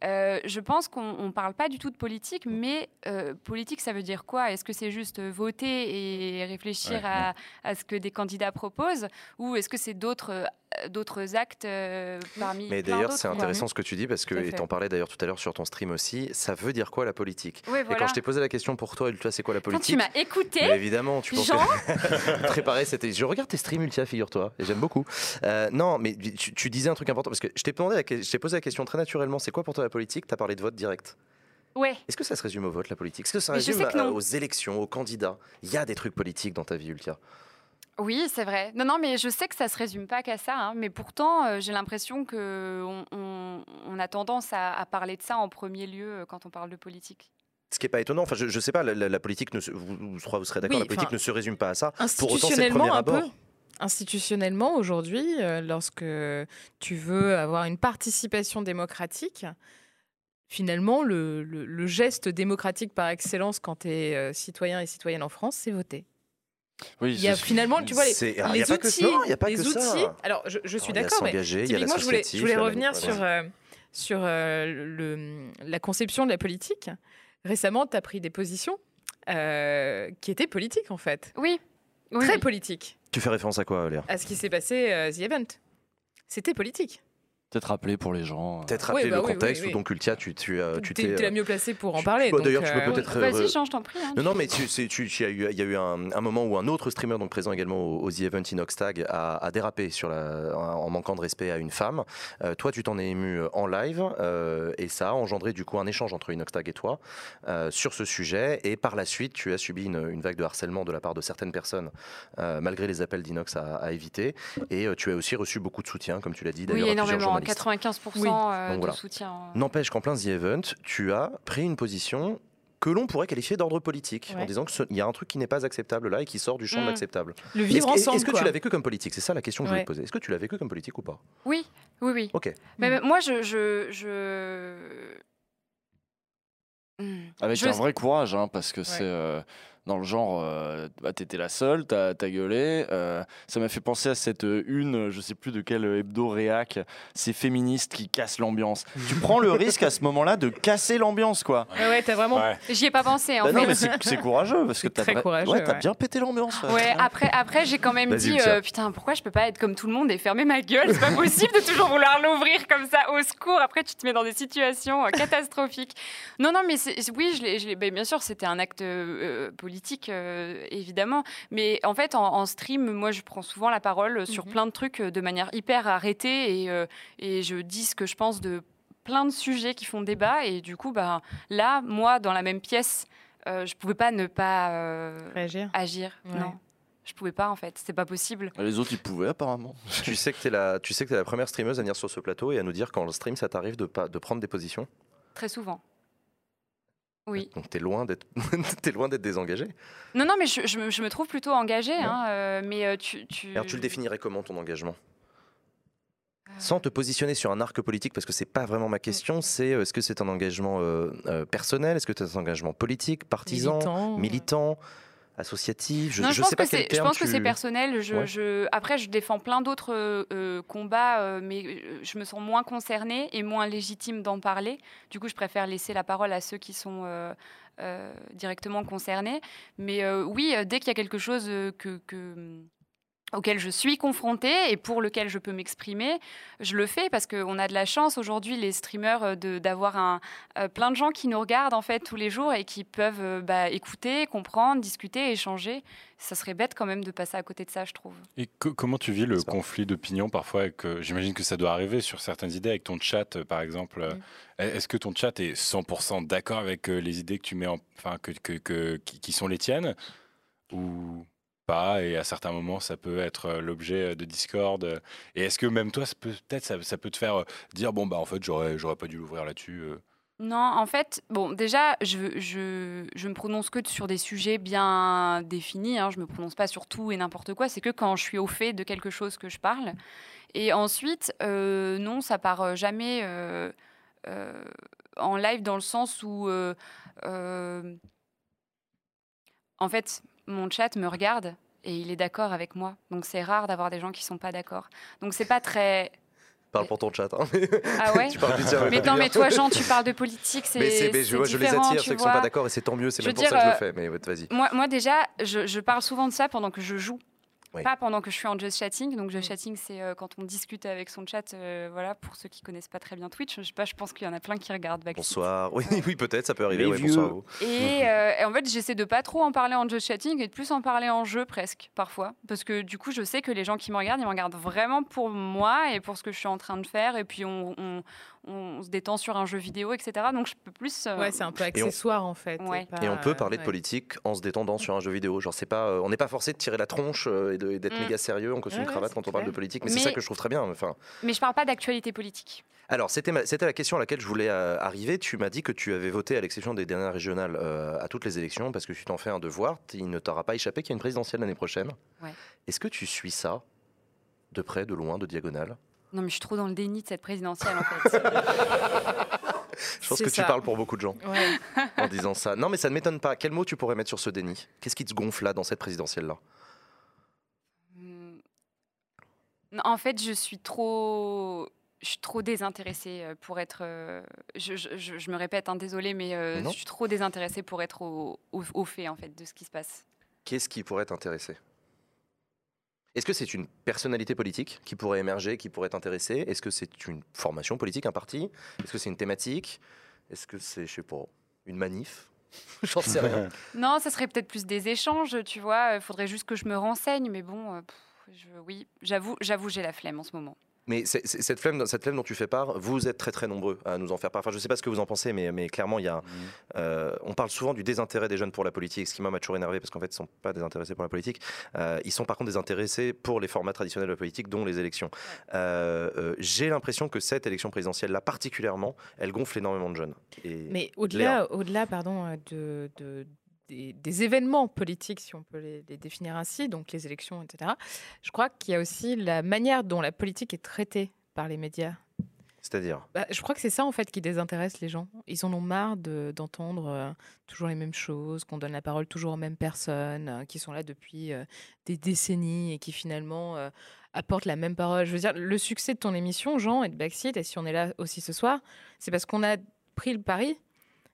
euh, je pense qu'on ne parle pas du tout de politique, mais euh, politique, ça veut dire quoi? Est-ce que c'est juste voter et réfléchir Ouais, à, à ce que des candidats proposent? Ou est-ce que c'est d'autres euh, d'autres actes euh, parmi Mais d'ailleurs, c'est intéressant ce que tu dis parce que, et t'en parlais d'ailleurs tout à l'heure sur ton stream aussi, ça veut dire quoi la politique? Oui, Et quand je t'ai posé la question pour toi, toi, c'est quoi la Quand politique? tu m'as écouté, Mais évidemment, tu Jean, préparer c'était. Je regarde tes streams Ultia, figure-toi, et j'aime beaucoup. Euh, non, mais tu, tu disais un truc important parce que je t'ai la posé la question très naturellement. C'est quoi pour toi la politique? T'as parlé de vote direct. ouais. Est-ce que ça se résume au vote la politique? Est-ce que ça je résume que aux élections, aux candidats? Il y a des trucs politiques dans ta vie, Ultia. Oui, c'est vrai. Non, non, mais je sais que ça se résume pas qu'à ça. hein, mais pourtant, euh, j'ai l'impression que on, on- on a tendance à, à parler de ça en premier lieu euh, quand on parle de politique. Ce qui n'est pas étonnant. Enfin, je, je sais pas. La, la- la politique, ne se- vous, vous, je crois que vous serez d'accord. Oui, la politique ne se résume pas à ça. Pour autant, c'est le Institutionnellement, premier un peu. institutionnellement, aujourd'hui, euh, lorsque tu veux avoir une participation démocratique, finalement, le, le- le geste démocratique par excellence quand tu es citoyen et citoyenne en France, c'est voter. Oui, Il y a finalement, tu vois, les, alors, il y les a pas que outils, ça, il y a pas les que outils. ça. Alors, je, je suis Alors, il y a d'accord, mais s'engager, il y a typiquement, je voulais, je voulais revenir sur, euh, sur euh, le, la conception de la politique. Récemment, tu as pris des positions euh, qui étaient politiques, en fait. Oui. oui, Très oui. politiques. Tu fais référence à quoi, Léa? À ce qui s'est passé, euh, The Event. C'était politique. Peut-être rappeler pour les gens. Peut-être Oui, rappeler bah le oui, contexte oui. où donc Ultia, tu, tu, euh, tu t'es. es la mieux placée pour en parler. bah, d'ailleurs, tu peux euh, peut-être- Vas-y, euh, change, t'en prie. hein. Non, non, mais tu, c'est- tu- tu- il y a eu, il y a eu un, un moment où un autre streamer, donc présent également au, au The Event Inoxtag, a, a dérapé sur la, en manquant de respect à une femme. Euh, toi, tu t'en es ému en live euh, et ça a engendré du coup un échange entre Inoxtag et toi euh, sur ce sujet. Et par la suite, tu as subi une, une vague de harcèlement de la part de certaines personnes, euh, malgré les appels d'Inox à, à éviter. Et euh, tu as aussi reçu beaucoup de soutien, comme tu l'as dit, Oui, d'ailleurs, à plusieurs énormément. journalistes. 95% Oui. euh, Donc de voilà. soutien. N'empêche qu'en plein The Event, tu as pris une position que l'on pourrait qualifier d'ordre politique, en disant qu'il y a un truc qui n'est pas acceptable là et qui sort du champ de Mm. l'acceptable. le vivre ensemble. Est-ce que quoi. tu l'as vécu comme politique? C'est ça la question que je voulais te poser. Est-ce que tu l'as vécu comme politique ou pas? Oui, oui, oui. Ok. Mais mais moi, je. je, je... Hmm. Avec Je un vrai courage, hein, parce que c'est euh, dans le genre, euh, bah, t'étais la seule, t'as as gueulé. euh, ça m'a fait penser à cette euh, une, je sais plus de quel hebdo réac, ces féministes qui cassent l'ambiance. tu prends le risque à ce moment-là de casser l'ambiance, quoi. Ouais, ouais, t'as vraiment. Ouais. J'y ai pas pensé, en Bah non, mais c'est courageux, parce que t'as très vra- courageux, ouais, t'as ouais. bien pété l'ambiance. Ouais, après, après j'ai quand même dit euh, putain, pourquoi je peux pas être comme tout le monde et fermer ma gueule? C'est pas possible de toujours vouloir l'ouvrir comme ça au secours. Après, tu te mets dans des situations euh, catastrophiques. Non, non, mais oui, je l'ai- je l'ai- ben, bien sûr, c'était un acte euh, politique, euh, évidemment. Mais en fait, en, en stream, moi, je prends souvent la parole sur Mhm. plein de trucs euh, de manière hyper arrêtée et, euh, et je dis ce que je pense de plein de sujets qui font débat. Et du coup, bah, là, moi, dans la même pièce, euh, je pouvais pas ne pas euh, Réagir. agir. Ouais. Non. Je pouvais pas en fait, c'est pas possible. Les autres, ils pouvaient apparemment. tu sais que tu es, la- tu sais que t'es la première streameuse à venir sur ce plateau et à nous dire quand le stream, ça t'arrive de, pas- de prendre des positions? Très souvent. Oui. Donc tu es loin d'être t'es loin d'être désengagé. Non, non, mais je, je me, je me trouve plutôt engagée. hein, euh, mais euh, tu, tu... Alors tu le définirais comment ton engagement? Sans te positionner sur un arc politique, parce que c'est pas vraiment ma question, c'est euh, est-ce que c'est un engagement euh, personnel, est-ce que c'est un engagement politique, partisan, Militant. militant, associatif Je, pense sais pas que quel c'est, je terme pense que c'est personnel. Je, Ouais. je- après, je défends plein d'autres euh, combats, euh, mais euh, je me sens moins concernée et moins légitime d'en parler. Du coup, je préfère laisser la parole à ceux qui sont euh, directement concernés. Mais oui, dès qu'il y a quelque chose que, que- auquel je suis confrontée et pour lequel je peux m'exprimer, je le fais parce qu'on a de la chance aujourd'hui, les streamers, euh, de- d'avoir un, euh, plein de gens qui nous regardent en fait tous les jours et qui peuvent euh, bah, écouter, comprendre, discuter, échanger. Ça serait bête quand même de passer à côté de ça, je trouve. Et co- comment tu vis le conflit d'opinion parfois euh, J'imagine que ça doit arriver sur certaines idées avec ton chat, euh, par exemple. Mm. Est-ce que ton chat est 100% d'accord avec euh, les idées que tu mets en, enfin que, que, que- qui, qui sont les tiennes ou pas Et à certains moments, ça peut être euh, l'objet euh, de Discord. euh, Et est-ce que même toi, peut-être ça, peut te faire dire bon bah en fait j'aurais pas dû l'ouvrir là-dessus. Non, en fait, bon, déjà, je, je, me prononce que sur des sujets bien définis. Hein, je me prononce pas sur tout et n'importe quoi. C'est que quand je suis au fait de quelque chose que je parle. Et ensuite, non, ça part jamais en live dans le sens où, en fait, mon chat me regarde et il est d'accord avec moi. Donc c'est rare d'avoir des gens qui sont pas d'accord. Donc c'est pas très. Parle pour ton chat. hein. Ah ouais. tu parles du tien, Mais non, mais toi, Jean, tu parles de politique, c'est. Mais, c'est- mais je, les attire, ceux qui sont pas d'accord, et c'est tant mieux, c'est Je même pour ça que je le fais. Mais ouais, vas-y. Moi, moi déjà, je, je parle souvent de ça pendant que je joue. Oui. Pas pendant que je suis en just chatting. Donc, just chatting, c'est euh, quand on discute avec son chat. euh, voilà, pour ceux qui connaissent pas très bien Twitch, je sais pas, je pense qu'il y en a plein qui regardent. Backseat. Bonsoir. Oui, oui peut-être, ça peut arriver. Les ouais, vieux. bonsoir à vous. Et, euh, et en fait, j'essaie de pas trop en parler en just chatting et de plus en parler en jeu presque parfois, parce que du coup, je sais que les gens qui me regardent, ils me regardent vraiment pour moi et pour ce que je suis en train de faire. Et puis, on, on, on, se détend sur un jeu vidéo, etc. Donc je peux plus. Euh, ouais, c'est un peu accessoire en fait. Et, on peut parler de politique en se détendant sur un jeu vidéo. Genre, c'est pas, euh, on n'est pas forcé de tirer la tronche et d'être mm. méga sérieux en costume cravate quand on parle de politique. Mais, c'est ça que je trouve très bien. Enfin. Mais je parle pas d'actualité politique. Alors, c'était la question à laquelle je voulais arriver. Tu m'as dit que tu avais voté, à l'exception des dernières régionales, à toutes les élections parce que tu t'en fais un devoir. Il ne t'aura pas échappé qu'il y a une présidentielle l'année prochaine. Est-ce que tu suis ça de près, de loin, de diagonale? Non, mais je suis trop dans le déni de cette présidentielle, en fait. je pense que tu parles pour beaucoup de gens en disant ça. Non, mais ça ne m'étonne pas. Quel mot tu pourrais mettre sur ce déni? Qu'est-ce qui te gonfle là dans cette présidentielle-là? Hmm. En fait, je suis trop je suis trop désintéressée euh, pour être. Euh, je, me répète, hein, désolé, mais euh, je suis trop désintéressée pour être au, au, fait en fait de ce qui se passe. Qu'est-ce qui pourrait t'intéresser? Est-ce que c'est une personnalité politique qui pourrait émerger, qui pourrait t'intéresser? Est-ce que c'est une formation politique, un parti? Est-ce que c'est une thématique? Est-ce que c'est, je sais pas, une manif? J'en sais rien. non, ça serait peut-être plus des échanges, tu vois. Il faudrait juste que je me renseigne, mais bon, oui, j'avoue, j'avoue, j'ai la flemme en ce moment. Mais cette flemme, cette flemme dont tu fais part, vous êtes très très nombreux à nous en faire part. Enfin, je ne sais pas ce que vous en pensez, mais, mais clairement, il y a, mmh. euh, on parle souvent du désintérêt des jeunes pour la politique, ce qui m'a toujours énervé parce qu'en fait, ils ne sont pas désintéressés pour la politique. Euh, ils sont par contre désintéressés pour les formats traditionnels de la politique, dont les élections. Euh, j'ai l'impression que cette élection présidentielle-là, particulièrement, elle gonfle énormément de jeunes. mais au-delà, au-delà, pardon, de, de des, événements politiques, si on peut les, définir ainsi, donc les élections, etc. Je crois qu'il y a aussi la manière dont la politique est traitée par les médias. C'est-à-dire? Bah, Je crois que c'est ça en fait qui désintéresse les gens. Ils en ont marre d'entendre euh, toujours les mêmes choses, qu'on donne la parole toujours aux mêmes personnes, euh, qui sont là depuis euh, des décennies et qui finalement apportent la même parole. Je veux dire, le succès de ton émission, Jean, et de Backseat, et si on est là aussi ce soir, c'est parce qu'on a pris le pari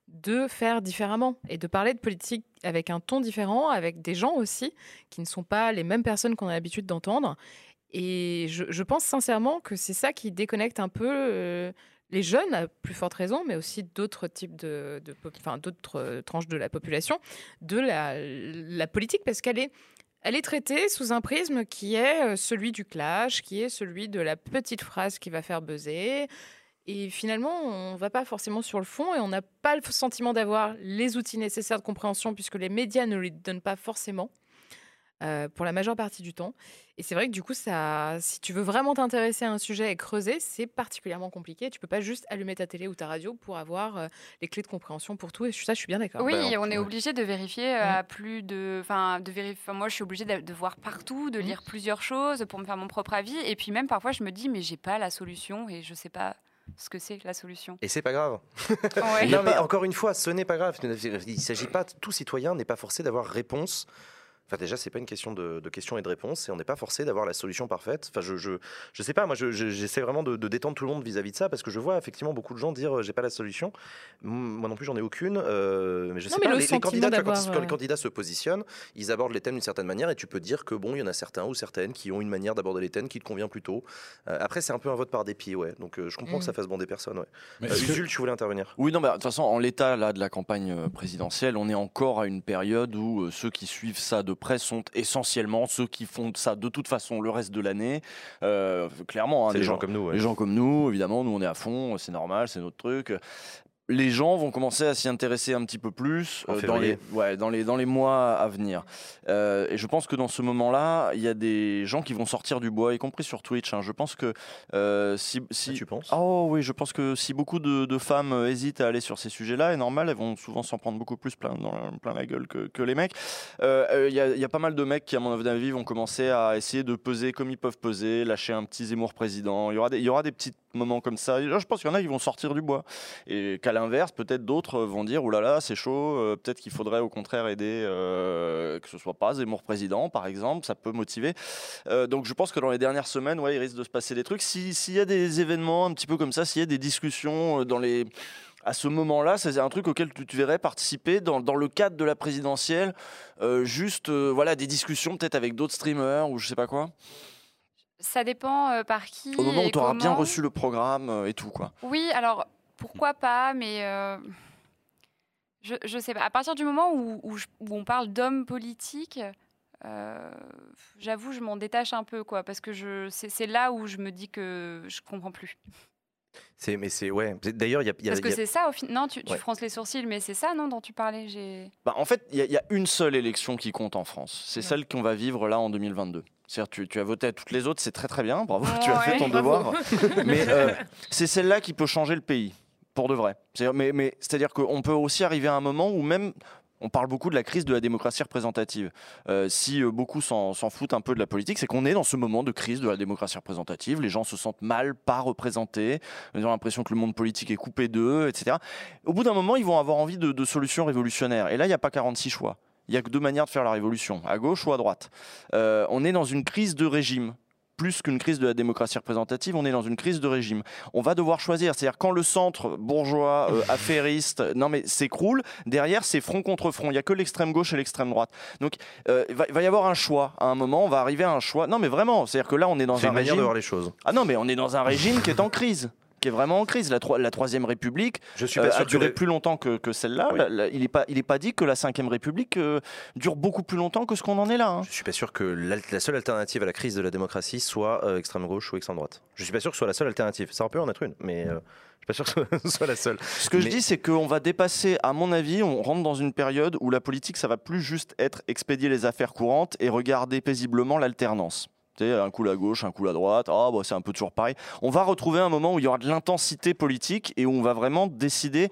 de faire différemment et de parler de politique avec un ton différent, avec des gens aussi qui ne sont pas les mêmes personnes qu'on a l'habitude d'entendre. Et je, pense sincèrement que c'est ça qui déconnecte un peu euh, les jeunes, à plus forte raison, mais aussi d'autres types de, enfin, d'autres euh, tranches de la population, de la, la politique, parce qu'elle est, elle est traitée sous un prisme qui est euh, celui du clash, qui est celui de la petite phrase qui va faire buzzer, et finalement, on ne va pas forcément sur le fond et on n'a pas le sentiment d'avoir les outils nécessaires de compréhension puisque les médias ne les donnent pas forcément. Euh, pour la majeure partie du temps. Et c'est vrai que du coup, ça, si tu veux vraiment t'intéresser à un sujet et creuser, c'est particulièrement compliqué. Tu peux pas juste allumer ta télé ou ta radio pour avoir euh, les clés de compréhension pour tout. Et ça, je suis bien d'accord. Oui, ben, on est obligé de vérifier euh, à plus de, enfin, de vérifier. moi, je suis obligée de, voir partout, de mmh. lire plusieurs choses pour me faire mon propre avis. Et puis même parfois, je me dis, mais j'ai pas la solution et je sais pas ce que c'est la solution. Et c'est pas grave. non, mais encore une fois, ce n'est pas grave. Il ne s'agit pas, tout citoyen n'est pas forcé d'avoir réponse Enfin, déjà, c'est pas une question de, questions et de réponses, et on n'est pas forcé d'avoir la solution parfaite. Enfin, je, je, je sais pas, moi, j'essaie vraiment de, détendre tout le monde vis-à-vis de ça, parce que je vois effectivement beaucoup de gens dire euh, j'ai pas la solution. Moi non plus, j'en ai aucune. Euh, mais je sais pas, les, candidats, quand, les candidats se positionnent, ils abordent les thèmes d'une certaine manière, et tu peux dire que bon, il y en a certains ou certaines qui ont une manière d'aborder les thèmes qui te convient plutôt. Euh, après, c'est un peu un vote par dépit, ouais. Donc, je comprends que ça mm. fasse bon des personnes, ouais. Mais Usul, tu voulais intervenir? Oui, non, mais de toute façon, en l'état là de la campagne présidentielle, on est encore à une période où ceux qui suivent ça de près sont essentiellement ceux qui font ça de toute façon le reste de l'année. Euh, clairement, hein, des gens, comme nous. Les gens comme nous, évidemment, nous on est à fond, c'est normal, c'est notre truc les gens vont commencer à s'y intéresser un petit peu plus euh, dans, les, ouais, dans, les, dans les mois à venir. Euh, et je pense que dans ce moment-là, il y a des gens qui vont sortir du bois, y compris sur Twitch. Hein. Je pense que euh, si, si... Ah, tu penses? Oh oui, je pense que si beaucoup de, de femmes hésitent à aller sur ces sujets-là, et normal, elles vont souvent s'en prendre beaucoup plus plein, dans, plein la gueule que, que les mecs. Il y, y, a pas mal de mecs qui, à mon avis, vont commencer à essayer de peser comme ils peuvent peser, lâcher un petit Zemmour président. Il y aura des, y aura des petits moments comme ça. je pense qu'il y en a qui vont sortir du bois. Et qu'à l'inverse, peut-être d'autres vont dire oulala, c'est chaud, euh, peut-être qu'il faudrait au contraire aider euh, que ce soit pas Zemmour président, par exemple, ça peut motiver. Euh, donc je pense que dans les dernières semaines, ouais, il risque de se passer des trucs. S'il y a des événements un petit peu comme ça, s'il y a des discussions dans les à ce moment-là, c'est un truc auquel tu, verrais participer dans, dans, le cadre de la présidentielle, juste voilà des discussions peut-être avec d'autres streamers ou je sais pas quoi? Ça dépend par qui. Au moment où tu auras bien reçu le programme et tout quoi. Oui, alors pourquoi pas, mais euh, je, je sais pas. À partir du moment où, où, on parle d'hommes politiques, euh, j'avoue, je m'en détache un peu, quoi, parce que c'est là où je me dis que je comprends plus. C'est, mais c'est ouais. C'est- D'ailleurs, il y a, il y a- Parce que a- c'est ça, au fin... non, tu, tu Ouais. fronces les sourcils, mais c'est ça, non, dont tu parlais j'ai... Bah, en fait, il y, a- il y a une seule élection qui compte en France. C'est Ouais. celle qu'on va vivre là en 2022. Tu, tu as voté à toutes les autres, c'est très très bien, bravo, tu as Ouais, fait ton bravo. devoir. mais euh, c'est celle-là qui peut changer le pays, pour de vrai. C'est-à-dire, mais, mais c'est-à-dire qu'on peut aussi arriver à un moment où même. On parle beaucoup de la crise de la démocratie représentative. Euh, si euh, beaucoup s'en s'en foutent un peu de la politique, c'est qu'on est dans ce moment de crise de la démocratie représentative. Les gens se sentent mal, pas représentés. Ils ont l'impression que le monde politique est coupé d'eux, etc. Au bout d'un moment, ils vont avoir envie de, de solutions révolutionnaires. Et là, il n'y a pas 46 choix. Il n'y a que deux manières de faire la révolution, à gauche ou à droite. Euh, on est dans une crise de régime. Plus qu'une crise de la démocratie représentative, on est dans une crise de régime. On va devoir choisir. C'est-à-dire quand le centre bourgeois, euh, affairiste, non mais s'écroule, derrière c'est front contre front. Il n'y a que l'extrême gauche et l'extrême droite. Donc euh, il, va, il va y avoir un choix. À un moment, on va arriver à un choix. Non mais vraiment, c'est-à-dire que là on est dans un une manière régime. de voir les choses. Ah non mais on est dans un régime qui est en crise qui est vraiment en crise. La, troi- la Troisième République, Je suis euh, pas a sûr duré plus longtemps que, que celle-là. Oui. Il n'est pas, il est pas dit que la Cinquième République euh, dure beaucoup plus longtemps que ce qu'on en est là. hein. Je suis pas sûr que la seule alternative à la crise de la démocratie soit euh, extrême gauche ou extrême droite. Je suis pas sûr que ce soit la seule alternative. Ça peut en être une, mais euh, je suis pas sûr que ce soit la seule. Ce que je dis, c'est qu'on va dépasser, à mon avis, on rentre dans une période où la politique, ça va plus juste être expédier les affaires courantes et regarder paisiblement l'alternance. Un coup à gauche, un coup à droite, ah, bah, c'est un peu toujours pareil. On va retrouver un moment où il y aura de l'intensité politique et où on va vraiment décider.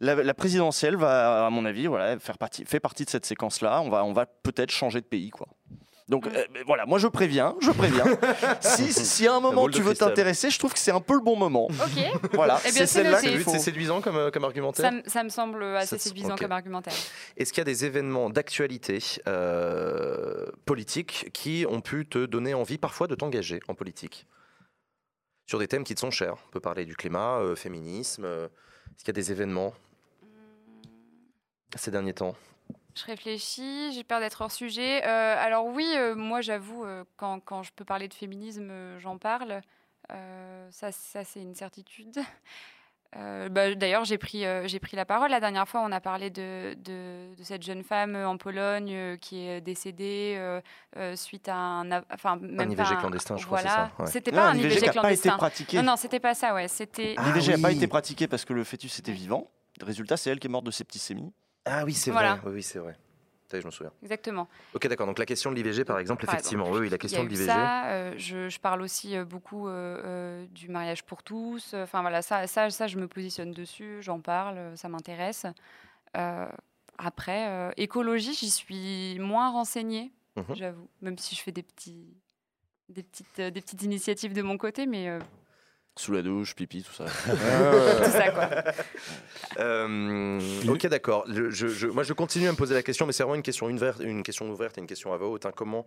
La, la présidentielle va, à mon avis, voilà, faire partie, fait partie de cette séquence-là. On va, on va peut-être changer de pays, quoi. Donc euh, voilà, moi je préviens, je préviens. si, si à un moment tu veux t'intéresser, je trouve que c'est un peu le bon moment. Ok, Voilà, Eh c'est bien, c'est celle-là qu'il C'est séduisant comme, euh, comme argumentaire. ça, me- ça me semble assez Ça séduisant comme argumentaire. Est-ce qu'il y a des événements d'actualité euh, politique qui ont pu te donner envie parfois de t'engager en politique? Sur des thèmes qui te sont chers. On peut parler du climat, euh, féminisme. euh, Est-ce qu'il y a des événements ces derniers temps? Je réfléchis, j'ai peur d'être hors sujet. Euh, alors oui, euh, moi j'avoue, euh, quand, quand je peux parler de féminisme, euh, j'en parle. Euh, ça, ça c'est une certitude. Euh, bah, D'ailleurs, j'ai pris, euh, j'ai pris la parole. La dernière fois, on a parlé de, de, de cette jeune femme en Pologne euh, qui est décédée euh, euh, suite à un... Enfin, même IVG un- clandestin, je crois, c'est Voilà. ça, ouais. C'était Non, pas un l'IVG IVG qui n'a pas été clandestin. pratiqué. Non, non, c'était pas ça, ouais. C'était... Ah L'IVG n'a pas oui. été pratiqué parce que le fœtus était vivant. Résultat, c'est elle qui est morte de septicémie. Ah oui, c'est Voilà. vrai. Oui, oui, c'est vrai. Je me souviens. Exactement. Ok, d'accord. Donc la question de l'IVG, par exemple, Par effectivement, oui, oui, la question de l'IVG. euh, je, je parle aussi euh, beaucoup euh, du mariage pour tous. Enfin voilà, ça, ça, ça, je me positionne dessus, j'en parle, ça m'intéresse. Euh, après, écologie, j'y suis moins renseignée, Mhm. j'avoue. Même si je fais des petits, des petites, des petites initiatives de mon côté, mais Sous la douche, pipi, tout ça. tout ça quoi. Euh, ok, d'accord. Je- je- je- moi, je continue à me poser la question, mais c'est vraiment une question ouverte, une question ouverte et une question à voix haute. hein. Comment,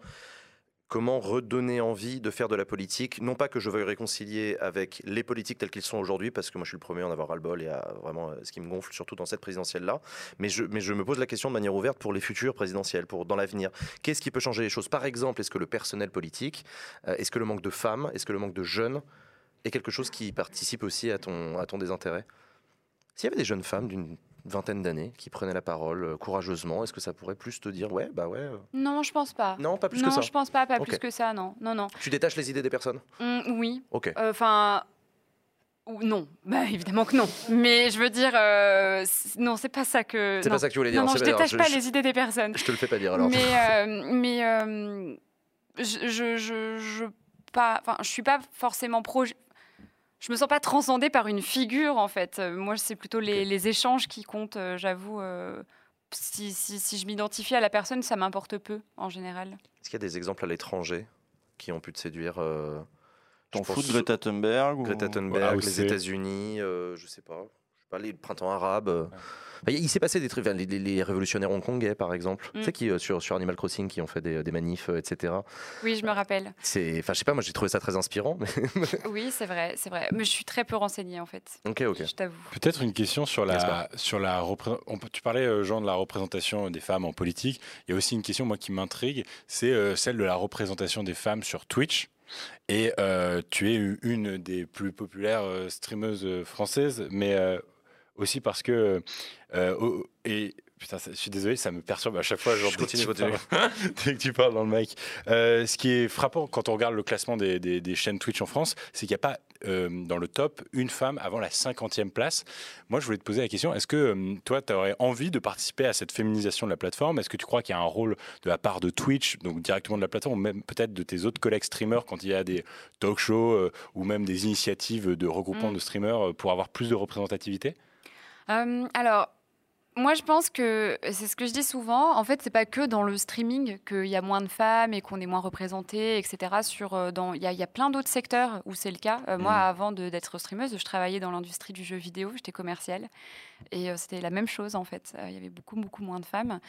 comment redonner envie de faire de la politique? Non pas que je veuille réconcilier avec les politiques tels qu'ils sont aujourd'hui, parce que moi, je suis le premier à en avoir ras-le-bol et à vraiment euh, ce qui me gonfle, surtout dans cette présidentielle-là. Mais je, mais je me pose la question de manière ouverte pour les futures présidentielles, pour dans l'avenir. Qu'est-ce qui peut changer les choses? Par exemple, est-ce que le personnel politique, euh, est-ce que le manque de femmes, est-ce que le manque de jeunes est quelque chose qui participe aussi à ton, à ton désintérêt s'il y avait des jeunes femmes d'une vingtaine d'années qui prenaient la parole euh, courageusement, est-ce que ça pourrait plus te dire ouais, bah ouais euh, Non, je pense pas. Non, pas plus non, que ça. je pense pas, pas plus que ça, non. Non, non. Tu détaches les idées des personnes Hum, oui, Ok. Enfin. ou non, bah évidemment que non. Mais je veux dire, euh, non, c'est pas ça que. C'est non. pas ça que tu voulais dire. Non, non, je détache pas je, les idées des personnes. je te le fais pas dire alors. Mais, euh, mais euh, je, je, je, je pas, je suis pas forcément pro. Je me sens pas transcendée par une figure en fait. Euh, Moi, c'est plutôt les, les échanges qui comptent. euh, J'avoue. euh, si, si, si je m'identifie à la personne, ça m'importe peu en général. Est-ce qu'il y a des exemples à l'étranger qui ont pu te séduire euh, T'en fous de Greta Thunberg ou- Greta Thunberg, Ah, les aussi. États-Unis, euh, je sais pas. Les printemps arabes. euh. Enfin, Il s'est passé des trucs, enfin, les, les- les révolutionnaires hongkongais par exemple, Mm. tu sais, qui, euh, sur, sur Animal Crossing, qui ont fait des, des manifs, euh, etc. Oui, je me rappelle. C'est, enfin, je sais pas, moi j'ai trouvé ça très inspirant. Mais... Oui, c'est vrai, c'est vrai. Mais je suis très peu renseignée en fait. ok, ok. Je t'avoue. Peut-être une question sur la, sur la repré- on peut- Tu parlais, Jean, de la représentation des femmes en politique. Il y a aussi une question, moi, qui m'intrigue, c'est euh, celle de la représentation des femmes sur Twitch. Et euh, tu es une des plus populaires streameuses françaises, mais euh, aussi parce que. euh, et. Putain, je suis désolé, ça me perturbe à chaque fois. Genre, Je dès que continue, tu continue. parles- dès que tu parles dans le mic. Euh, ce qui est frappant quand on regarde le classement des, des- des chaînes Twitch en France, c'est qu'il n'y a pas euh, dans le top une femme avant la 50e place. Moi, je voulais te poser la question est-ce que euh, toi, tu aurais envie de participer à cette féminisation de la plateforme? Est-ce que tu crois qu'il y a un rôle de la part de Twitch, donc directement de la plateforme, ou même peut-être de tes autres collègues streamers quand il y a des talk shows ou même des initiatives de regroupement Mm. de streamers pour avoir plus de représentativité? Euh, alors, moi, je pense que c'est ce que je dis souvent. En fait, c'est pas que dans le streaming qu'il y a moins de femmes et qu'on est moins représenté, etc. Sur, euh, dans, il y, a- il y a plein d'autres secteurs où c'est le cas. Euh, Moi, Mhm. avant d'être streameuse, je travaillais dans l'industrie du jeu vidéo. J'étais commerciale et euh, c'était la même chose en fait. Euh, Il y avait beaucoup, beaucoup moins de femmes.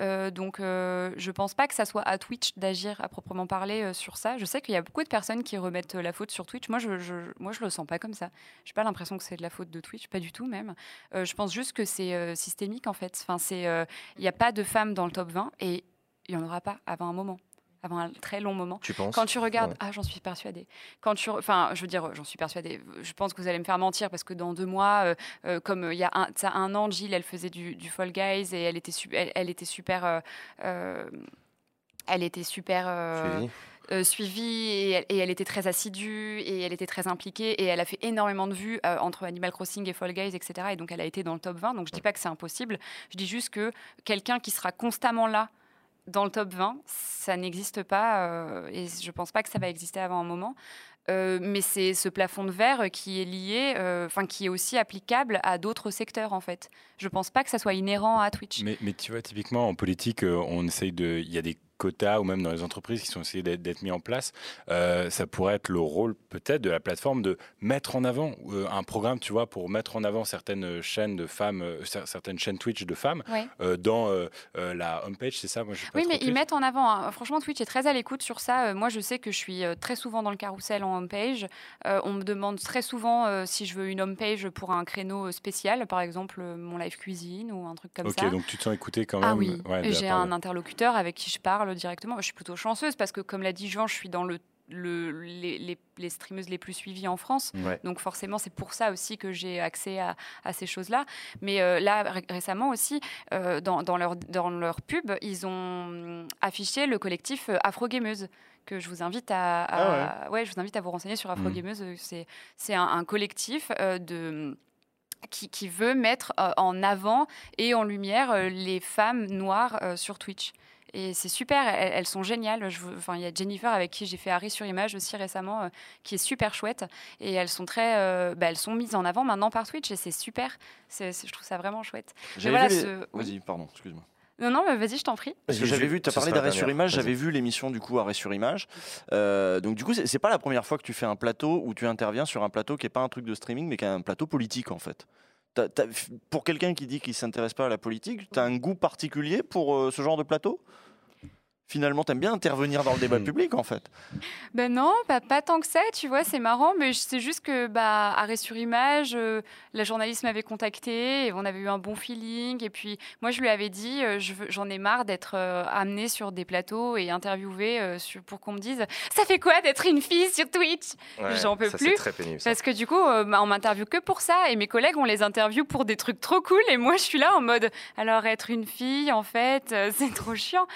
Euh, donc, euh, je pense pas que ça soit à Twitch d'agir à proprement parler euh, sur ça. Je sais qu'il y a beaucoup de personnes qui remettent euh, la faute sur Twitch. Moi, je, je, moi, je le sens pas comme ça. J'ai pas l'impression que c'est de la faute de Twitch, pas du tout même. Euh, je pense juste que c'est euh, en fait. Enfin, c'est, euh, il n'y a pas de femmes dans le top 20 et il n'y en aura pas avant un moment, avant un très long moment. Tu penses? Quand tu regardes, Ouais. ah, j'en suis persuadée. Quand tu, enfin, je veux dire, j'en suis persuadée. Je pense que vous allez me faire mentir parce que dans deux mois, euh, euh, comme il y a un, ça, un an, Jill, elle faisait du, du Fall Guys et elle était, su- elle, elle était super. euh, elle était super. Euh, Suivi suivie et elle, et elle était très assidue et elle était très impliquée et elle a fait énormément de vues euh, entre Animal Crossing et Fall Guys, etc. Et donc elle a été dans le top 20. Donc je dis pas que c'est impossible. Je dis juste que quelqu'un qui sera constamment là dans le top 20, ça n'existe pas euh, et je pense pas que ça va exister avant un moment. Euh, mais c'est ce plafond de verre qui est lié, euh, enfin qui est aussi applicable à d'autres secteurs en fait. Je pense pas que ça soit inhérent à Twitch. Mais, mais tu vois, typiquement en politique, on essaye de. Il y a des quotas ou même dans les entreprises qui sont essayés d'être mis en place. Euh, ça pourrait être le rôle peut-être de la plateforme de mettre en avant euh, un programme, tu vois, pour mettre en avant certaines chaînes de femmes, euh, cer- certaines chaînes Twitch de femmes Ouais. dans la homepage, c'est ça? Moi, je Oui, mais ils mettent en avant. hein. Franchement, Twitch est très à l'écoute sur ça. Moi, je sais que je suis très souvent dans le carrousel en homepage. On me demande très souvent si je veux une homepage pour un créneau spécial, par exemple mon live cuisine ou un truc comme Ok, ça. donc tu te sens écouté quand même. Ah oui, ouais, j'ai un interlocuteur avec qui je parle directement. Je suis plutôt chanceuse parce que, comme l'a dit Jean, je suis dans le, le- les, les, les streameuses les plus suivies en France. Ouais. Donc forcément, c'est pour ça aussi que j'ai accès à, à ces choses-là. Mais euh, là, ré- récemment aussi, euh, dans, dans leur, dans leur pub, ils ont hum, affiché le collectif euh, Afro Gameuse que je vous invite à, à- Ah ouais. je vous invite à vous renseigner sur Afro. Gameuse. C'est c'est un, un collectif euh, de qui, qui veut mettre en avant et en lumière les femmes noires sur Twitch. Et c'est super, elles, elles sont géniales. Je Enfin, il y a Jennifer avec qui j'ai fait arrêt sur image aussi récemment, euh, qui est super chouette. Et elles sont très, euh, bah, elles sont mises en avant maintenant par Twitch et c'est super. Je trouve ça vraiment chouette. J'avais voilà, vu les- ce-. Vas-y, pardon, excuse-moi. Non, non, mais vas-y, je t'en prie. Parce que j'avais vu, tu as parlé d'arrêt sur image, j'avais vu l'émission du coup arrêt sur image. Euh, donc du coup, c'est c'est pas la première fois que tu fais un plateau où tu interviens sur un plateau qui est pas un truc de streaming, mais qui est un plateau politique en fait. Pour quelqu'un qui dit qu'il s'intéresse pas à la politique, tu as un goût particulier pour euh, ce genre de plateau? Finalement, t'aimes bien intervenir dans le débat public en fait. Ben non, pas, pas tant que ça, tu vois, c'est marrant, mais c'est juste que, bah, arrêt sur image, euh, la journaliste m'avait contacté, et on avait eu un bon feeling, et puis moi je lui avais dit, euh, je j'en ai marre d'être euh, amenée sur des plateaux et interviewée euh, sur- pour qu'on me dise, ça fait quoi d'être une fille sur Twitch? Ouais, J'en peux ça, plus. C'est très pénible. ça. Parce que du coup, euh, bah, on m'interviewe que pour ça, et mes collègues, on les interviewe pour des trucs trop cool, et moi je suis là en mode, alors être une fille, en fait, euh, c'est trop chiant.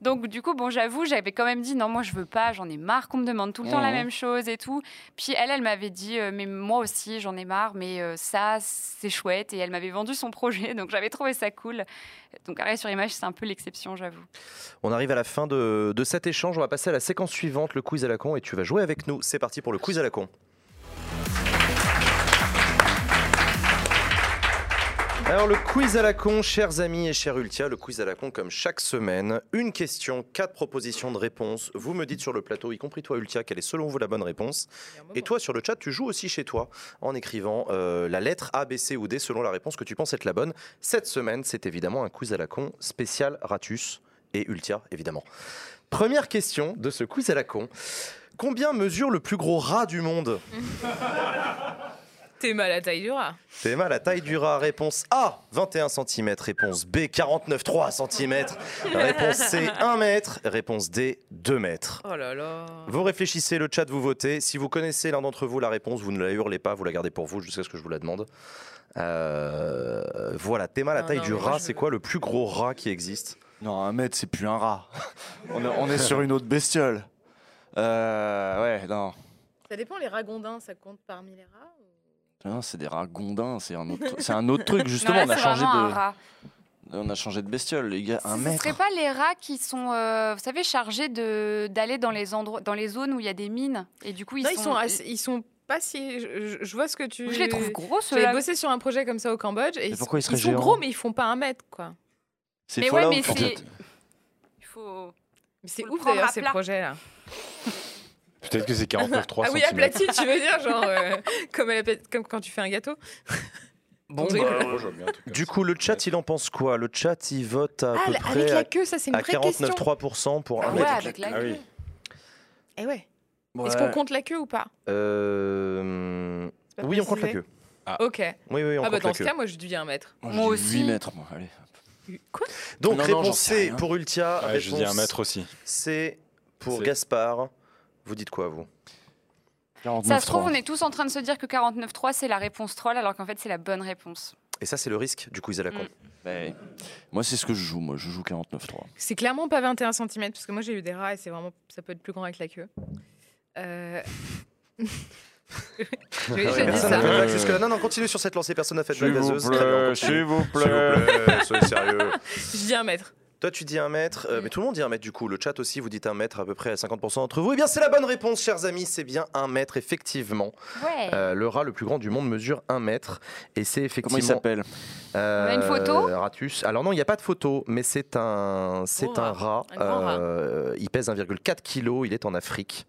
Donc du coup, bon, j'avoue, j'avais quand même dit non, moi je veux pas, j'en ai marre qu'on me demande tout le temps la Mhm. même chose et tout. Puis elle, elle m'avait dit, euh, mais moi aussi j'en ai marre, mais euh, ça c'est chouette. Et elle m'avait vendu son projet, donc j'avais trouvé ça cool. Donc arrêt sur image, c'est un peu l'exception, j'avoue. On arrive à la fin de, de cet échange. On va passer à la séquence suivante, le quiz à la con, et tu vas jouer avec nous. C'est parti pour le quiz à la con. Alors le quiz à la con, chers amis et chers Ultia, le quiz à la con comme chaque semaine. Une question, quatre propositions de réponses. Vous me dites sur le plateau, y compris toi Ultia, quelle est selon vous la bonne réponse. Et toi sur le chat, tu joues aussi chez toi en écrivant euh, la lettre A, B, C ou D selon la réponse que tu penses être la bonne. Cette semaine, c'est évidemment un quiz à la con spécial Ratus et Ultia, évidemment. Première question de ce quiz à la con. Combien mesure le plus gros rat du monde? T'es mal à taille du rat. Théma, la taille du rat. Réponse A, 21 cm. Réponse B, 49,3 cm. Réponse C, 1 mètre. Réponse D, 2 mètres. Oh là là. Vous réfléchissez, le chat, vous votez. Si vous connaissez l'un d'entre vous la réponse, vous ne la hurlez pas, vous la gardez pour vous jusqu'à ce que je vous la demande. Euh, voilà, Théma, la Non, taille non, du rat, c'est veux- quoi le plus gros rat qui existe? Non, un mètre, c'est plus un rat. on, est, on est sur une autre bestiole. Euh, ouais, non. Ça dépend, les ragondins, ça compte parmi les rats c'est des rats gondins, c'est un autre, c'est un autre truc. Non, Justement, là, on a changé de, rat. on a changé de bestiole, les gars. Un Ce mètre. serait pas les rats qui sont, euh, vous savez, chargés de d'aller dans les endroits, dans les zones où il y a des mines et du coup ils Non, sont. ils sont, assez- ils sont pas si. Je, vois ce que tu. Je les trouve gros ceux-là. bossé sur un projet comme ça au Cambodge et Mais ils, pourquoi ils ils seraient sont gros, mais ils font pas un mètre, quoi. C'est Mais ouais, mais c'est. Il faut. Mais c'est ouf prendre d'ailleurs ces projets-là. Peut-être que c'est 49,3 Ah oui, aplati, tu veux dire, genre euh, comme, à la- comme quand tu fais un gâteau. Bon, bah, Du du coup, le chat, il en pense quoi? Le chat, il vote à Ah, peu près avec à, la queue, ça c'est une à vraie question. 49,3% pour un Ah ouais, mètre. avec la Ah queue. oui. Eh ouais. Ouais. Est-ce qu'on compte la queue ou pas? Euh, C'est pas Oui, on compte la queue. Ok. Oui, oui, on Ah bah compte dans la ce queue. cas, moi je dis un mètre. Moi, aussi. 8 mètres, moi. Allez. Quoi? Donc, Non, non, réponse sais C pour Ultia. Ouais, je dis un mètre aussi. C pour C'est- Gaspard. Vous dites quoi, vous? Ça se trouve, 49,3. on est tous en train de se dire que 49.3 c'est la réponse troll, alors qu'en fait c'est la bonne réponse. Et ça, c'est le risque du quiz à la con. Mm. Ben, moi, c'est ce que je joue. Moi, je joue 49,3. C'est clairement pas 21 cm parce que moi j'ai eu des rats et c'est vraiment ça peut être plus grand avec la queue. Euh... J'ai Ah déjà ouais, dit personne ça. n'a fait de blague jusque-là. Non, non, continue sur cette lancée. Personne n'a fait de blague gazeuse. Très bien, continue. s'il vous S'il vous plaît, soyez sérieux. Je dis un mètre. Toi, tu dis un mètre, euh, mais tout le monde dit un mètre du coup. Le chat aussi, vous dites un mètre à peu près à 50% d'entre vous. Eh bien, c'est la bonne réponse, chers amis. C'est bien un mètre, effectivement. Ouais. Euh, le rat le plus grand du monde mesure un mètre. Et c'est effectivement. Comment il s'appelle? Euh, On a une photo? Ratus. Alors non, il n'y a pas de photo, mais c'est un, c'est un rat. Un il pèse 1,4 kg. Il est en Afrique.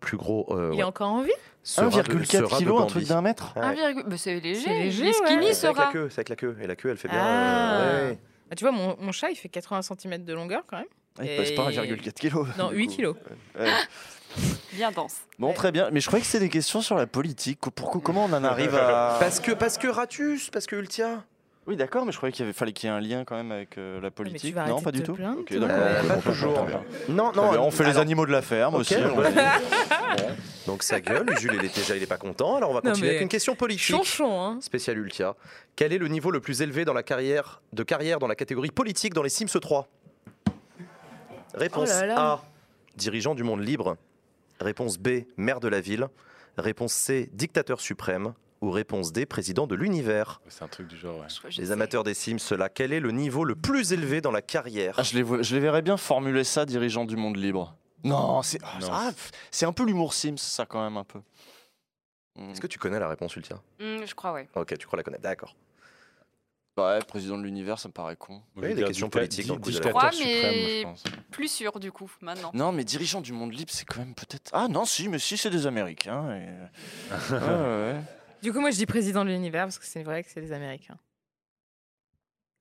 Plus gros. euh, Il ouais. est encore en vie Ce rat de- ce 1,4 rat de kg, un truc d'un mètre? Ouais. 1, virgule- bah, c'est léger. C'est léger, Il est skinny ce C'est avec la rat. queue, c'est avec la queue. Et la queue, elle fait bien. Ah. euh, ouais. Bah, Tu vois, mon, mon chat il fait 80 cm de longueur quand même. Ah, Il pèse pas Et- 1,4 kg. Non, du 8 coup. kilos. Ouais. Bien dense. Bon, Ouais. très bien. Mais je croyais que c'était des questions sur la politique. Pourquoi, comment on en arrive à. Parce que, parce que Ratus, parce que Ultia. Oui, d'accord, mais je croyais qu'il avait- fallait qu'il y ait un lien quand même avec euh, la politique. vas non, pas du te tout. plaindre, d'accord. Euh, pas toujours. bien. Non, Très non. bien, on fait les animaux de la ferme aussi. on- bah, Donc ça gueule. Jules, il est déjà, il est pas content. Alors on va continuer mais- avec une question politique. Chonchon, hein. Spécial Ultia. Quel est le niveau le plus élevé dans la carrière de carrière dans la catégorie politique dans les Sims 3 Réponse Oh là là. A. Dirigeant du monde libre. Réponse B. Maire de la ville. Réponse C. Dictateur suprême. Ou réponse D. Président de l'univers. C'est un truc du genre, ouais. Je je Les sais. amateurs des Sims, cela. Quel est le niveau le plus élevé dans la carrière? Ah, je, les je verrais bien formuler ça, dirigeant du monde libre. Non, c'est ah, ah, c'est un peu l'humour Sims, ça quand même un peu. Hmm. Est-ce que tu connais la réponse, Ultia? Hmm, je crois, ouais. Ok, tu crois la connaître. D'accord. Ouais, président de l'univers, ça me paraît con. Oui, je des questions politiques dictateur croix, mais- je pense. Plus sûr, du coup, maintenant. Non, mais dirigeant du monde libre, c'est quand même peut-être. Ah non, si, mais si, c'est des Américains. et- ouais, ouais. Du coup, moi je dis président de l'univers parce que c'est vrai que c'est les Américains.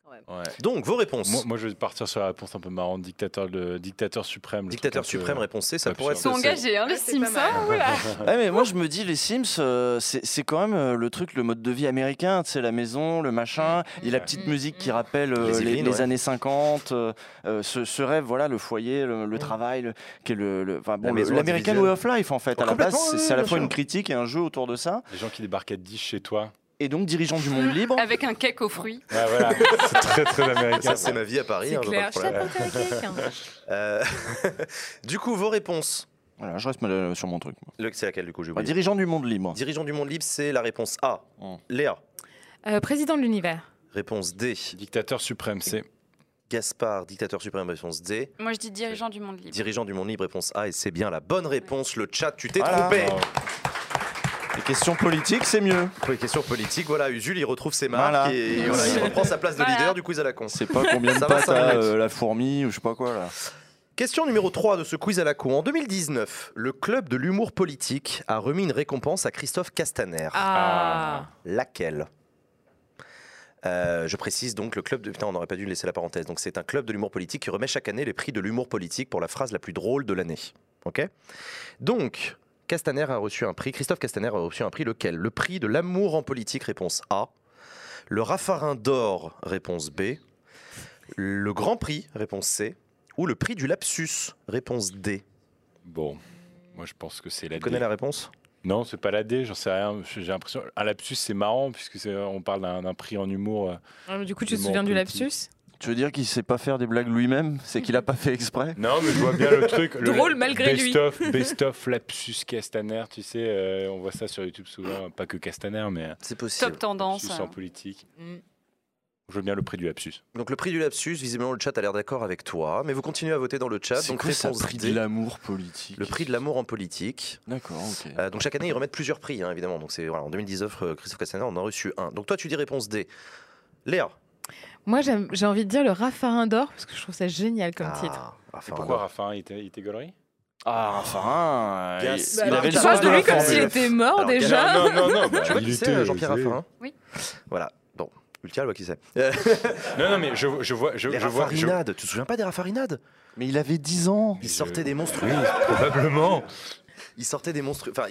Ouais. Donc, vos réponses. Moi, moi, je vais partir sur la réponse un peu marrante. Dictateur, le dictateur suprême. le Dictateur suprême, réponse C, ça absurde. pourrait Ils être... sont c'est- engagés, hein, les Sims. hein, oula. Ouais, mais moi je me dis, les Sims, euh, c'est quand même euh, le truc, le mode de vie américain, tu sais, la maison, le machin, il y a la petite Mm, musique qui mm. rappelle euh, Les les, Yvelines, les ouais. années 50, euh, euh, ce, ce rêve, voilà, le foyer, le, le travail, le, qui est le, le- bon, l'American. Way of Life en fait. Oh, à la base, c'est à la fois une critique et un jeu autour de ça. Les gens qui débarquent à 10 chez toi. Et donc, dirigeant du monde libre. Avec un cake aux fruits. Voilà. c'est très, très américain. Ça, c'est ma vie à Paris. C'est hein, je vois pas clair. de avec quelqu'un. Euh, du coup, vos réponses. Voilà, je reste mal- sur mon truc. C'est laquelle, du coup, j'ai Bah, dirigeant du monde libre. Dirigeant du monde libre, c'est la réponse A. Mm. Léa. Euh, président de l'univers. Réponse D. Dictateur suprême, c'est. Gaspard, dictateur suprême, réponse D. Moi, je dis dirigeant du monde libre. Dirigeant du monde libre, réponse A. Et c'est bien la bonne réponse. Le chat, tu t'es Voilà. trompé. Oh, Les questions politiques, c'est mieux. Pour les questions politiques, voilà, Usul, il retrouve ses marques Voilà. et voilà, il reprend sa place de Voilà. leader du quiz à la con. C'est pas combien de Ça va, pattes ça euh, la fourmi ou je sais pas quoi là. Question numéro 3 de ce quiz à la con. En 2019, le club de l'humour politique a remis une récompense à Christophe Castaner. Ah. Laquelle? Euh, je précise donc le club de. Putain, on n'aurait pas dû laisser la parenthèse. Donc, c'est un club de l'humour politique qui remet chaque année les prix de l'humour politique pour la phrase la plus drôle de l'année. Ok? Donc, Castaner a reçu un prix. Christophe Castaner a reçu un prix lequel? Le prix de l'amour en politique, réponse A. Le Raffarin d'or, réponse B. Le Grand Prix, réponse C. Ou le prix du lapsus, réponse D. Bon, moi je pense que c'est la Tu connais D. la réponse? Non, c'est pas la D, j'en sais rien. J'ai l'impression. Un lapsus, c'est marrant, puisque on parle d'un prix en humour. euh, Ah, mais Du coup, tu te Humour souviens du politique. lapsus? Tu veux dire qu'il sait pas faire des blagues lui-même? C'est qu'il a pas fait exprès? Non, mais je vois bien le truc. le- Drôle malgré best lui. Of, best of lapsus Castaner, tu sais, euh, on voit ça sur YouTube souvent, pas que Castaner, mais C'est possible. Top tendance. lapsus en politique. Mm. Je veux bien le prix du lapsus. Donc le prix du lapsus, visiblement le chat a l'air d'accord avec toi, mais vous continuez à voter dans le chat. Donc quoi ça, réponse prix D, de l'amour politique? Le prix de l'amour en politique. D'accord, ok. Euh, donc chaque année ils remettent plusieurs prix, hein, évidemment. Donc c'est voilà, en 2019, euh, Christophe Castaner en a reçu un. Donc toi tu dis réponse D. Léa. Moi, j'ai envie de dire le Raffarin d'or parce que je trouve ça génial comme Ah, titre. pourquoi. Raffarin il était, il était gaulerie Ah, enfin, Bien il, avait tu le sens de lui la comme s'il était mort Alors, déjà. Non, non, non, bah, Tu vois il qui c'est, Jean-Pierre Raffarin? Oui. Voilà. Bon, Ultia, elle voit qui c'est. Euh, Non, non, mais je, je vois. Je, les je vois je- raffarinades. Tu te souviens pas des raffarinades? Mais il avait 10 ans. Il Je- sortait des monstres. Oui, probablement. Il sortait des monstres. Enfin,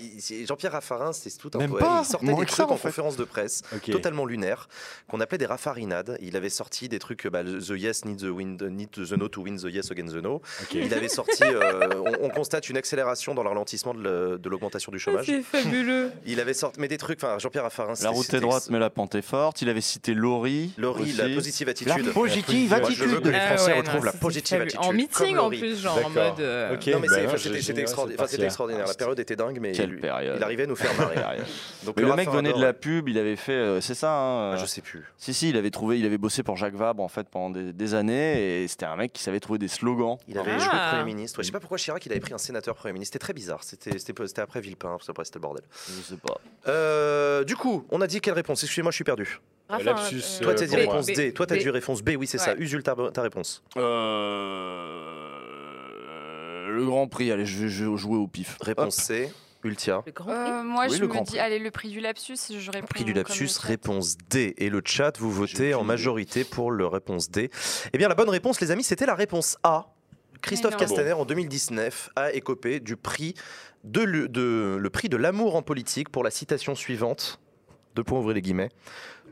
Jean-Pierre Raffarin, c'est tout un Même poème. pas, Il sortait moins des trucs ça, en en fait. conférence de presse, totalement lunaires, qu'on appelait des raffarinades. Il avait sorti des trucs, bah, The Yes need the, win, need the No to win the Yes against the No. Il avait sorti. euh, on, on constate une accélération dans le ralentissement de l'augmentation du chômage. C'est fabuleux. Il avait sorti, mais des trucs. Enfin, Jean-Pierre Raffarin. La route est droite, mais la pente est forte. Il avait cité Laurie. Laurie, la positive La attitude. positive Moi, je veux que attitude. les Ah Français ouais, retrouvent non, la positive attitude. En meeting en plus, genre en mode. euh, Ok. Non mais bah c'était extraordinaire. Enfin. La période était dingue, mais Quelle lui- période. il arrivait à nous faire marrer. Donc Mais le mec venait de la pub, il avait fait, euh, c'est ça. hein, ah, euh, je sais plus. Si si, il avait trouvé, il avait bossé pour Jacques Vabre en fait pendant des, des années et c'était un mec qui savait trouver des slogans. Il avait Ah. joué Premier ministre. Ouais, je sais pas pourquoi Chirac il avait pris un sénateur Premier ministre. C'était très bizarre. C'était c'était- après Villepin. Après c'était le bordel. Je sais pas. Euh, du coup, on a dit quelle réponse? Excusez-moi, je suis perdu. Lapsus, euh, Toi, t'as dit réponse D. Toi, t'as dit réponse B. Oui, c'est ça. Usul ta, ta réponse. Euh, le Grand Prix, allez, je vais jouer au pif. Réponse C. Ultia. Le Grand Prix. Euh, moi, Oui, je le me Grand dis, Prix. allez, le prix du lapsus, je réponds. Prix du lapsus, réponse D. Et le chat, vous votez en majorité pour le réponse D. Eh bien, la bonne réponse, les amis, c'était la réponse A. Christophe non. Castaner, en 2019, a écopé du prix de, le- de- le prix de l'amour en politique pour la citation suivante. Deux points, ouvrez les guillemets.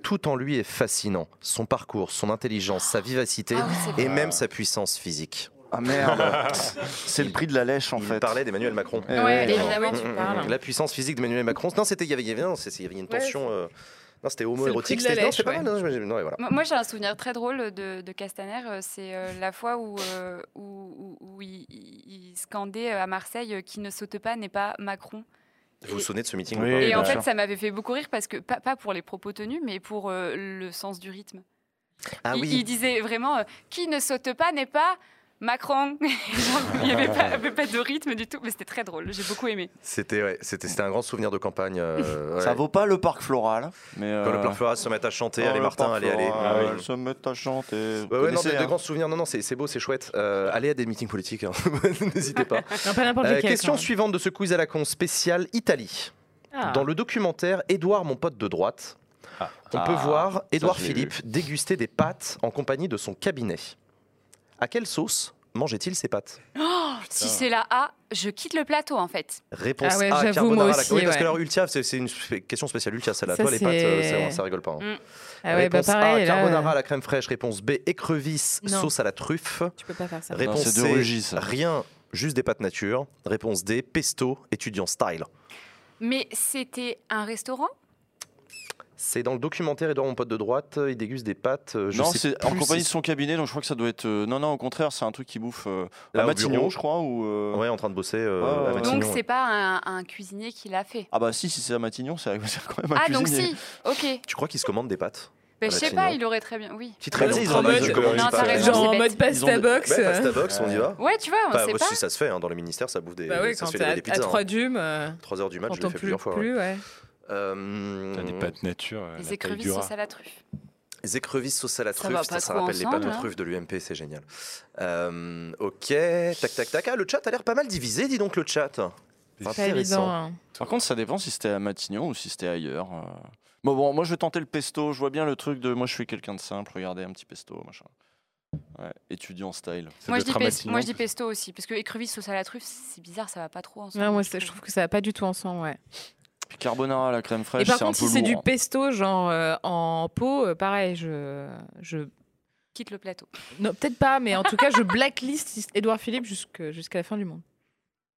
Tout en lui est fascinant. Son parcours, son intelligence, sa vivacité Ah oui, c'est et même sa puissance physique. Ah merde. c'est le prix de la lèche en Il fait. parlait d'Emmanuel Macron. Eh Ouais, ouais, évidemment. tu parles. La puissance physique d'Emmanuel Macron. Non, c'était il y avait, il y avait, non, c'est- il y avait une tension. euh, non, c'était homo-érotique. C'était non, pas mal. non. Non, voilà. Moi, moi, j'ai un souvenir très drôle de, de Castaner. euh, C'est euh, la fois où, euh, où, où- où il, scandait à Marseille Qui ne saute pas n'est pas Macron. Vous vous souvenez de ce meeting Oui, Et en fait, sûr. ça m'avait fait beaucoup rire parce que, pas, pas pour les propos tenus, mais pour euh, le sens du rythme. Ah il, oui. il disait vraiment euh, Qui ne saute pas n'est pas Macron. Il n'y avait pas, avait pas de rythme du tout, mais c'était très drôle. J'ai beaucoup aimé. C'était ouais, c'était c'était un grand souvenir de campagne. euh, Ça ouais. vaut pas le parc floral, mais Quand euh, le pleur floral se met à chanter, oh, allez le Martin, parc allez, allez. Ah oui. Se mettent à chanter. Vous Ouais, ouais, non, connaissez, de, hein. grands souvenirs. Non, non, c'est beau, c'est chouette. Euh, allez à des meetings politiques, hein. n'hésitez pas. Non, pas Euh, question quand même. suivante de ce quiz à la con spécial Italie. Ah. Dans le documentaire Édouard, mon pote de droite, Ah. on peut Ah, voir Édouard Philippe déguster des pâtes en compagnie de son cabinet. À quelle sauce mangeait-il ces pâtes? Si c'est la A, je quitte le plateau en fait. Réponse Ah ouais, A, carbonara. moi à la- aussi, oui, parce que alors Ultia, c'est une question spéciale Ultia, celle-là. Ça, Toi, les pâtes, euh, ça, rigole pas. hein. Ah ouais, bah Réponse pareil. A, là, carbonara à euh, la crème fraîche. Réponse B, écrevisse, Non. sauce à la truffe. Tu peux pas faire ça. Réponse de C, ça. rien, juste des pâtes nature. Réponse D, pesto, étudiant style. Mais c'était un restaurant? C'est dans le documentaire Edouard, mon pote de droite, il déguste des pâtes. euh, Je non, c'est en compagnie de son cabinet, donc je crois que ça doit être. euh, Non, non, au contraire, c'est un truc qui bouffe euh, Là, à Matignon, bureau. je crois. Ou, euh, Ouais, en train de bosser euh, Ouais, ouais, à ouais. Matignon. Donc c'est pas un, un cuisinier qui l'a fait. Ah bah si, si c'est à Matignon, c'est c'est quand même un Ah donc cuisinier. si, ok. Tu crois qu'il se commande des pâtes Ben, je sais pas, il aurait très bien. Oui. Petite Ouais, raison, ils en mode-. Genre en mode pasta de- box. Ouais, euh, pasta box, on y va Ouais, tu vois, on sait moi, pas. si ça se fait, hein, dans les ministères, ça bouffe des, Bah oui, ça quand se t'es fait à, des à pizzas. 3 hein. dumes, euh, 3 heures du match, je l'ai fait plusieurs fois. ouais. plus, ouais. Euh, T'as des pâtes nature. euh, la Les écrevisses sauce à la truffe. Les écrevisses sauce à la Ça truffe, va ça, pas ça trop rappelle les ensemble, pâtes aux truffes de l'UMP, c'est génial. Euh, ok, tac tac tac. Ah, le chat a l'air pas mal divisé, dis donc le chat. C'est pas évident. hein. Par contre, ça dépend si c'était à Matignon ou si c'était ailleurs. euh. Bon, bon, moi je vais tenter le pesto. Je vois bien le truc de. Moi je suis quelqu'un de simple. Regardez un petit pesto, machin. Ouais, étudiant style. Ça Moi je, dis être à pes- Matignon. moi je dis pesto aussi, parce que écrevisses sauce à la truffe, c'est bizarre, ça va pas trop ensemble. Non, moi, je trouve que ça va pas du tout ensemble, ouais. Puis carbonara la crème Et fraîche, par c'est un contre, peu si c'est du hein. pesto, genre euh, en pot, euh, pareil, je, je Quitte le plateau. non peut-être pas, mais en tout cas, je blacklist Édouard Philippe jusqu'à la fin du monde.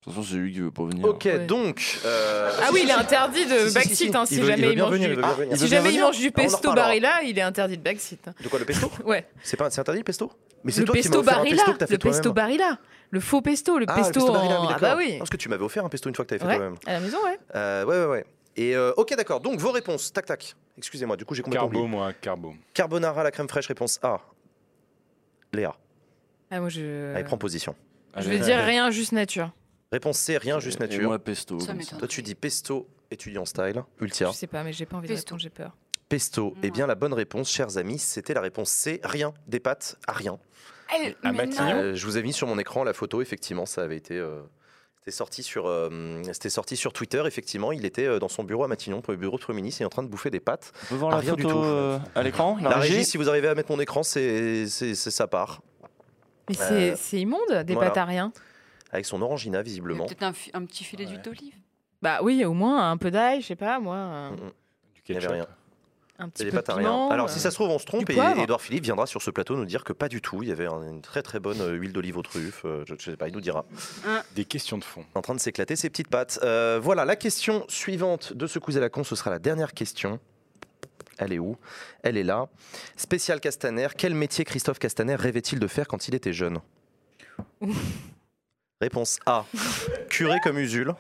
De toute façon, c'est lui qui veut pas venir. Ok, Ouais. donc. euh, Ah oui, il est interdit de Si, si, si, backseat si. hein, veut- jamais il mange venir, du il veut bien venir. il si veut bien jamais il venir mange du Ah, pesto barilla, il est interdit de backseat. De quoi le pesto? Ouais. C'est pas c'est interdit le pesto? Mais c'est Le toi qui m'as pesto offert un barilla, pesto que t'as fait le pesto barilla, le faux pesto, le Ah, pesto, le pesto barilla, en- oui, ah bah oui. Parce que tu m'avais offert un pesto une fois que t'avais fait Ouais, toi-même. à la maison, ouais. Euh, ouais, ouais, ouais. Et euh, ok, d'accord. Donc vos réponses, tac, tac. Excusez-moi, du coup j'ai complètement Carbo, moi, carbo. Carbonara, la crème fraîche, réponse A. Léa, Ah, moi, je. allez, prends position. Je vais dire rien, juste nature. Réponse C, rien, juste Et nature. moi, pesto. Ça comme m'étonne. Toi, tu dis pesto, étudiant style. Ultia. Je sais pas, mais j'ai pas envie de Pesto. répondre, j'ai peur. Pesto. Eh bien, la bonne réponse, chers amis, c'était la réponse C, rien. Des pâtes à rien. Elle- À mais Matignon non. Euh, je vous ai mis sur mon écran la photo, effectivement, ça avait été. euh, C'était sorti, sur, euh, c'était sorti sur Twitter, effectivement. Il était euh, dans son bureau à Matignon, pour le bureau de Premier ministre, il est en train de bouffer des pâtes. On peut voir Ah, la rien du photo tout. euh, à l'écran La, régie, si vous arrivez à mettre mon écran, c'est c'est- c'est sa part. Mais c'est Euh, c'est immonde, des voilà. pâtes à rien. Avec son orangina, visiblement. Peut-être un, petit filet Ouais. d'huile d'olive. Bah oui, au moins un peu d'ail, je sais pas, moi. un- Mm, mm. Du Il n'y avait ketchup. rien. Un Il petit n'y peu piment. Alors, si ça se trouve, on se trompe du et. Edouard Philippe viendra sur ce plateau nous dire que pas du tout. Il y avait un- une très très bonne euh, huile d'olive aux truffes. euh, Je, je sais pas, il nous dira. Des questions de fond. En train de s'éclater ses petites pattes. Euh, voilà, la question suivante de ce à la con, ce sera la dernière question. Elle est où? Elle est là. Spécial Castaner. Quel métier Christophe Castaner rêvait-il de faire quand il était jeune? Réponse A. Curé comme Usul.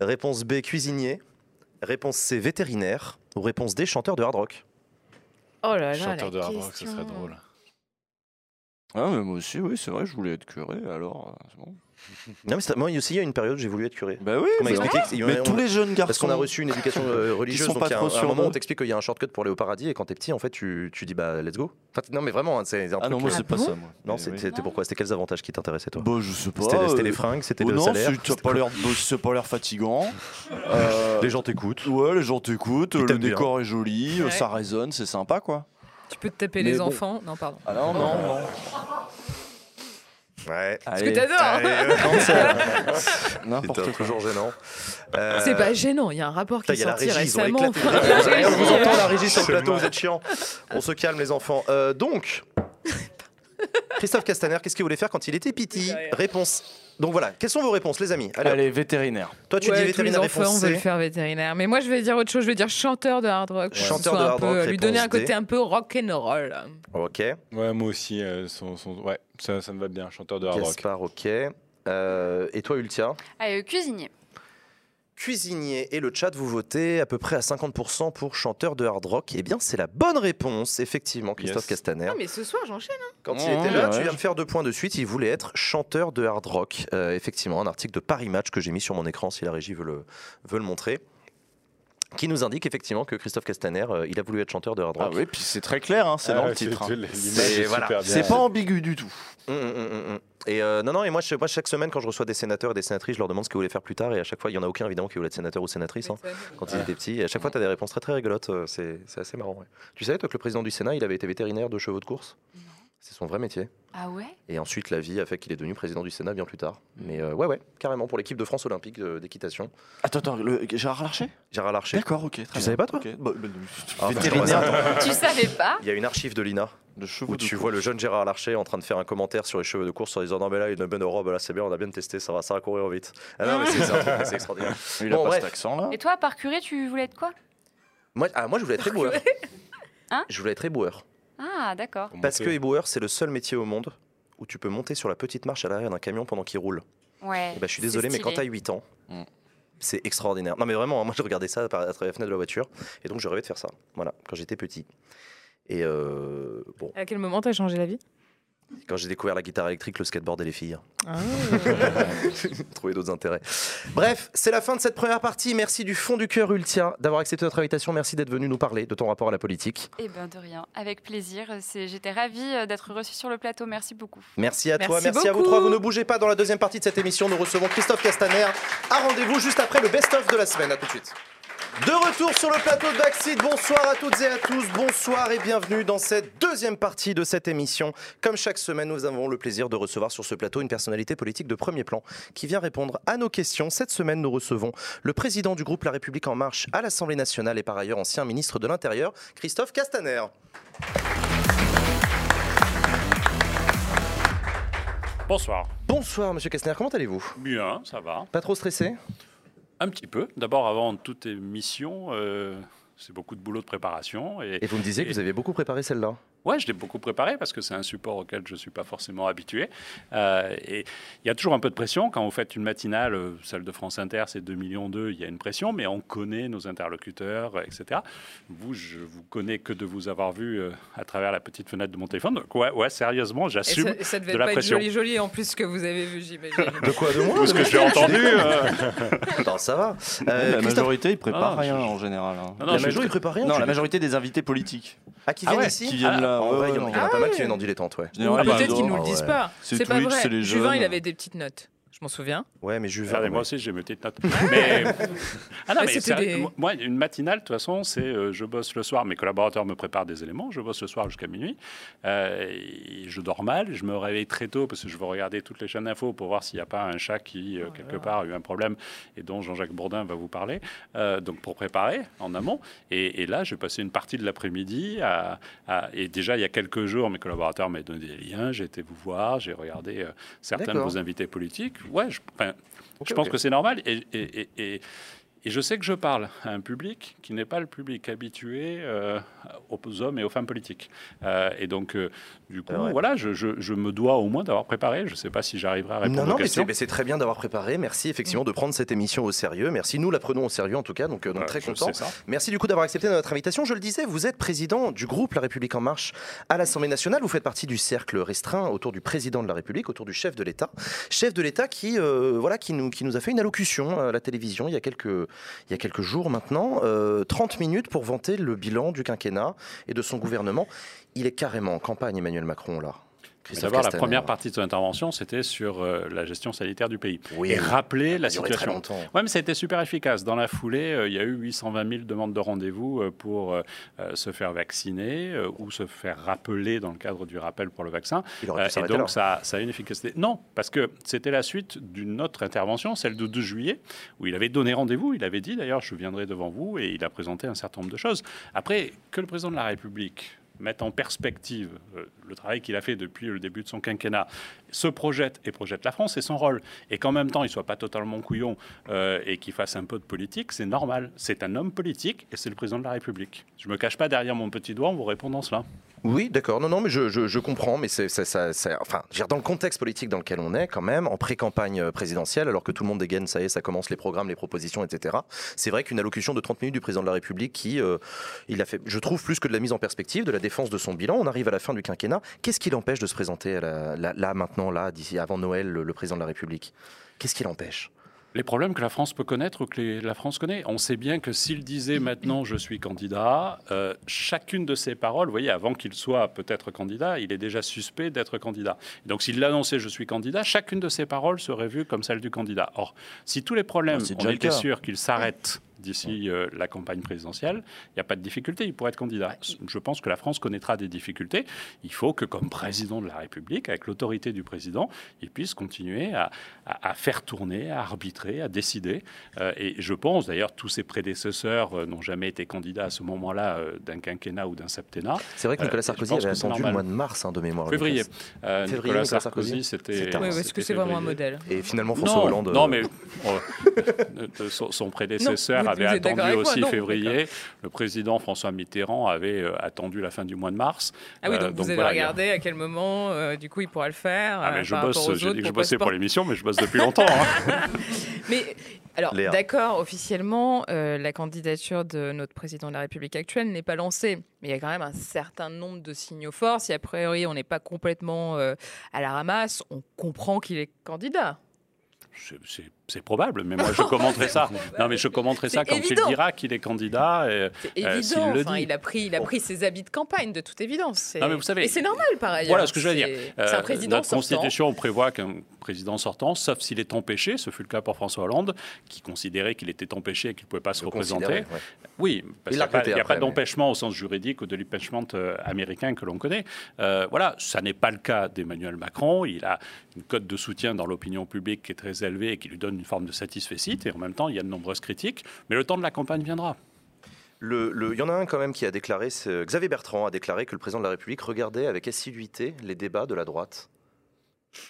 Réponse B. Cuisinier. Réponse C. Vétérinaire. Ou réponse D. Chanteur de hard rock. Oh là là, Chanteur la de hard rock, ce question. serait drôle. Ah, mais moi aussi, oui, c'est vrai, je voulais être curé, alors euh, c'est bon. Non, mais moi aussi, il y a une période où j'ai voulu être curé. Bah oui, On m'a mais, que- mais on- tous les jeunes garçons. Parce qu'on a reçu une éducation euh, religieuse, sont donc pas il y a trop un, moment on t'explique qu'il y a un shortcut pour aller au paradis, et quand t'es petit, en fait, tu, tu dis bah let's go. Enfin, non, mais vraiment, hein, c'est un Ah non, moi c'est Ah pas bon ça, moi. non, c'était pourquoi? C'était quels avantages qui t'intéressaient, toi? Bah, je sais pas. C'était c'était euh, les fringues, c'était oh le non, salaire? c'est- t'as pas l'air, bah, c'est pas l'air fatigant. Euh, Les gens t'écoutent. Ouais, les gens t'écoutent, le décor est joli, ça résonne, c'est sympa quoi. Tu peux te taper les enfants? Non, pardon. Ah non, non, non. Ouais. Ce que t'adores N'importe toujours gênant. Euh, C'est pas gênant, il y a un rapport qui est sorti régie, récemment. On vous entend la régie sur le plateau, vous êtes chiant. On se calme, les enfants. Euh, donc, Christophe Castaner, qu'est-ce qu'il voulait faire quand il était petit Réponse. Donc voilà, quelles sont vos réponses, les amis Allez. Allez, vétérinaire. toi tu Ouais, dis tous les vétérinaire enfants réponse veulent C. faire vétérinaire. Mais moi, je vais dire autre chose. Je vais dire chanteur de hard rock. Chanteur de un hard peu- rock, Lui donner un D. côté un peu rock and roll. Ok. Ouais, moi aussi, euh, son, son- ouais, ça, ça me va bien. Chanteur de hard rock. Gaspard, ok. Euh, et toi, Ultia Allez, cuisinier. Cuisinier et le chat, vous votez à peu près à 50% pour chanteur de hard rock. Eh bien, c'est la bonne réponse, effectivement, Christophe Yes. Castaner. Non, mais ce soir, j'enchaîne. Quand il était là, ouais. tu viens me faire deux points de suite. Il voulait être chanteur de hard rock. Euh, effectivement, un article de Paris Match que j'ai mis sur mon écran si la régie veut le, veut le montrer. Qui nous indique effectivement que Christophe Castaner, euh, il a voulu être chanteur de hard Ah rock. oui, puis c'est très clair, hein, c'est Ah, dans le titre. hein. c'est- voilà. pas ambigu du tout. Hum, hum, hum. Et euh, non, non, et moi, je- moi, chaque semaine, quand je reçois des sénateurs et des sénatrices, je leur demande ce qu'ils voulaient faire plus tard. Et à chaque fois, il y en a aucun évidemment qui voulait être sénateur ou sénatrice hein, quand ils étaient petits. Et à chaque fois, tu as des réponses très très rigolotes. euh, C'est c'est assez marrant. ouais. Tu savais, toi, que le président du Sénat, il avait été vétérinaire de chevaux de course? Non. C'est son vrai métier. Ah ouais? Et ensuite, la vie a fait qu'il est devenu président du Sénat bien plus tard. Mais euh, ouais, ouais, carrément pour l'équipe de France olympique euh, d'équitation. Attends, attends, le... Gérard Larcher? Gérard Larcher. D'accord, ok. très Tu bien. savais pas, toi Ok, bah, bah, Ah, Vétérinaire attends, Tu savais pas? Il y a une archive de l'INA de chevaux où de tu course. vois le jeune Gérard Larcher en train de faire un commentaire sur les cheveux de course en disant non mais là il y a une bonne robe là c'est bien on a bien testé ça va ça va courir vite ah non mais c'est extraordinaire Il a pas cet accent-là. Et toi, par curé, tu voulais être quoi? Moi, ah, moi je voulais être éboueur Hein? Je voulais être éboueur Ah, d'accord. Parce que éboueur c'est le seul métier au monde où tu peux monter sur la petite marche à l'arrière d'un camion pendant qu'il roule Ouais. Ben, je suis désolé mais quand stylé. t'as 8 ans Mm. c'est extraordinaire non mais vraiment hein, moi je regardais ça à travers la fenêtre de la voiture et donc je rêvais de faire ça voilà quand j'étais petit et euh, bon À quel moment t'as changé la vie? Quand j'ai découvert la guitare électrique le skateboard et les filles Ah. trouver d'autres intérêts. Bref, c'est la fin de cette première partie. Merci du fond du cœur, Ultia, d'avoir accepté notre invitation. Merci d'être venu nous parler de ton rapport à la politique. Eh ben de rien, avec plaisir. J'étais ravie euh, d'être reçue sur le plateau. Merci beaucoup. Merci à toi, Merci à vous trois. Vous ne bougez pas dans la deuxième partie de cette émission. Nous recevons Christophe Castaner. À rendez-vous juste après le best-of de la semaine. À tout de suite. De retour sur le plateau de Backseat, bonsoir à toutes et à tous, bonsoir et bienvenue dans cette deuxième partie de cette émission. Comme chaque semaine, nous avons le plaisir de recevoir sur ce plateau une personnalité politique de premier plan qui vient répondre à nos questions. Cette semaine, nous recevons le président du groupe La République En Marche à l'Assemblée nationale et par ailleurs ancien ministre de l'Intérieur, Christophe Castaner. Bonsoir. Bonsoir, monsieur Kastner, comment allez-vous? Bien, ça va. Pas trop stressé? Un petit peu. D'abord, avant toute émission, euh, c'est beaucoup de boulot de préparation. Et, Et vous me disiez que vous aviez beaucoup préparé celle-là. Ouais, je l'ai beaucoup préparé parce que c'est un support auquel je ne suis pas forcément habitué. Euh, et il y a toujours un peu de pression. Quand vous faites une matinale, euh, celle de France Inter, c'est 2 millions d'eux, il y a une pression, mais on connaît nos interlocuteurs, etc. Vous, je vous connais que de vous avoir vu euh, à travers la petite fenêtre de mon téléphone. Donc, ouais, ouais sérieusement, j'assume ça, et ça devait de la pas pression. être joli, joli en plus que vous avez vu, j'imagine. De quoi De moi Tout ce que j'ai entendu. euh, Non, ça va. la Euh, Christophe- majorité, ils préparent Ah, rien je- en général. hein. non, non, la je- majorité, rien Non, la majorité des invités politiques. Ah, qui Ah viennent ouais, ici Qui viennent là. En ouais, vrai, il y en a- en Ah pas mal qui viennent en dilettante, ouais. Ou Général, peut-être ils qu'ils nous le disent pas. C'est pas vrai. c'est les Juvin, il avait des petites notes. Je m'en souviens. Ouais, mais Juvin. Regardez, ouais. moi aussi, j'ai mes petites notes. mais... Ah non, mais des- moi, une matinale, de toute façon, c'est euh, je bosse le soir, mes collaborateurs me préparent des éléments, je bosse le soir jusqu'à minuit, euh, je dors mal, je me réveille très tôt parce que je veux regarder toutes les chaînes d'infos pour voir s'il n'y a pas un chat qui, euh, Oh quelque part, a eu un problème et dont Jean-Jacques Bourdin va vous parler, Euh, donc pour préparer en amont. Et, et là, je vais passer une partie de l'après-midi à, à- Et déjà, il y a quelques jours, mes collaborateurs m'ont donné des liens, j'ai été vous voir, j'ai regardé euh, certains de vos invités politiques. Ouais, je, enfin, Ok, je pense que c'est normal et, et, et, et- je sais que je parle à un public qui n'est pas le public habitué euh, aux hommes et aux femmes politiques. Euh, et donc, euh, du coup, voilà, je, je- je me dois au moins d'avoir préparé. Je ne sais pas si j'arriverai à répondre Non, non, aux mais questions. c'est mais c'est très bien d'avoir préparé. Merci effectivement de prendre cette émission au sérieux. Merci, nous la prenons au sérieux en tout cas, donc, donc Ouais, très content. Merci du coup d'avoir accepté notre invitation. Je le disais, vous êtes président du groupe La République En Marche à l'Assemblée nationale. Vous faites partie du cercle restreint autour du président de la République, autour du chef de l'État. Chef de l'État qui, voilà, qui, nous, qui nous a fait une allocution à la télévision il y a quelques, il y a quelques jours maintenant. Euh, 30 minutes pour vanter le bilan du quinquennat et de son gouvernement. Il est carrément en campagne, Emmanuel Macron, là. D'abord, la première partie de son intervention, c'était sur euh, la gestion sanitaire du pays. Oui, et rappeler la Ça a duré très situation. Oui, mais ça a été super efficace. Dans la foulée, euh, il y a eu 820 000 demandes de rendez-vous euh, pour se faire vacciner ou se faire rappeler dans le cadre du rappel pour le vaccin. Il aurait pu et donc, ça, ça a une efficacité. Non, parce que c'était la suite d'une autre intervention, celle du 12 juillet, où il avait donné rendez-vous. Il avait dit d'ailleurs, je viendrai devant vous, et il a présenté un certain nombre de choses. Après, que le président de la République mette en perspective euh, le travail qu'il a fait depuis le début de son quinquennat, se projette et projette la France, c'est son rôle. Et qu'en même temps, il soit pas totalement couillon euh, et qu'il fasse un peu de politique, c'est normal. C'est un homme politique et c'est le président de la République. Je me cache pas derrière mon petit doigt en vous répondant cela. Oui, d'accord. Non, non, mais je, comprends. Mais c'est, enfin, dans le contexte politique dans lequel on est, quand même, en pré-campagne euh, présidentielle, alors que tout le monde dégaine, ça y est, ça commence les programmes, les propositions, etc. C'est vrai qu'une allocution de 30 minutes du président de la République, qui, euh, je trouve, plus que de la mise en perspective, de la défense de son bilan. On arrive à la fin du quinquennat. Qu'est-ce qui l'empêche de se présenter là, maintenant, là, d'ici avant Noël, le président de la République? Qu'est-ce qui l'empêche Les problèmes que la France peut connaître ou que les- la France connaît. On sait bien que s'il disait maintenant je suis candidat, euh, chacune de ses paroles, vous voyez, avant qu'il soit peut-être candidat, il est déjà suspect d'être candidat. Donc s'il l'annonçait je suis candidat, chacune de ses paroles serait vue comme celle du candidat. Or, si tous les problèmes, c'est on était sûr qu'ils s'arrêtent d'ici euh, la campagne présidentielle, il n'y a pas de difficulté, il pourrait être candidat. Je pense que la France connaîtra des difficultés. Il faut que, comme président de la République, avec l'autorité du président, il puisse continuer à, à- à faire tourner, à arbitrer, à décider. Euh, et je pense, d'ailleurs, tous ses prédécesseurs euh, n'ont jamais été candidats à ce moment-là euh, d'un quinquennat ou d'un septennat. C'est vrai que Nicolas Sarkozy avait attendu le mois de mars hein, de mémoire. Février. Euh, Nicolas Nicolas Sarkozy, c'était. Oui, parce que c'est vraiment un modèle. Et finalement, François non, Hollande. non, mais euh, de- son, son prédécesseur avait attendu moi aussi février. Le président François Mitterrand avait euh, attendu la fin du mois de mars. Ah oui, Euh, donc, vous avez voilà, il regardé à quel moment, euh, du coup, il pourra le faire. Ah, euh, mais je bosse, j'ai dit que je bossais pour l'émission, mais je bosse depuis longtemps. hein. Mais alors, d'accord, officiellement, euh, la candidature de notre président de la République actuelle n'est pas lancée. Mais il y a quand même un certain nombre de signaux forts. Si a priori on n'est pas complètement euh, à la ramasse, on comprend qu'il est candidat. C'est- c'est- probable, mais moi je commenterai ça. Non, mais je commenterai ça quand évident. il dira qu'il est candidat. C'est Euh, évident. le Enfin, dit. il a pris, il a pris ses habits de campagne, de toute évidence. Non, mais vous savez- Et c'est normal, par ailleurs. Voilà ce que je veux dire. C'est Euh, un président Notre sortant. constitution prévoit qu'un président sortant, sauf s'il est empêché, ce fut le cas pour François Hollande, qui considérait qu'il était empêché et qu'il ne pouvait pas se le représenter. ouais. Oui, Il parce qu'il n'y a pas, mais- d'empêchement au sens juridique ou de l'empêchement euh, américain que l'on connaît. Euh, voilà, ça n'est pas le cas d'Emmanuel Macron. Il a une cote de soutien dans l'opinion publique qui est très élevée et qui lui donne une forme de satisfait. Et en même temps, il y a de nombreuses critiques. Mais le temps de la campagne viendra. Il y en a un quand même qui a déclaré, Xavier Bertrand a déclaré que le président de la République regardait avec assiduité les débats de la droite.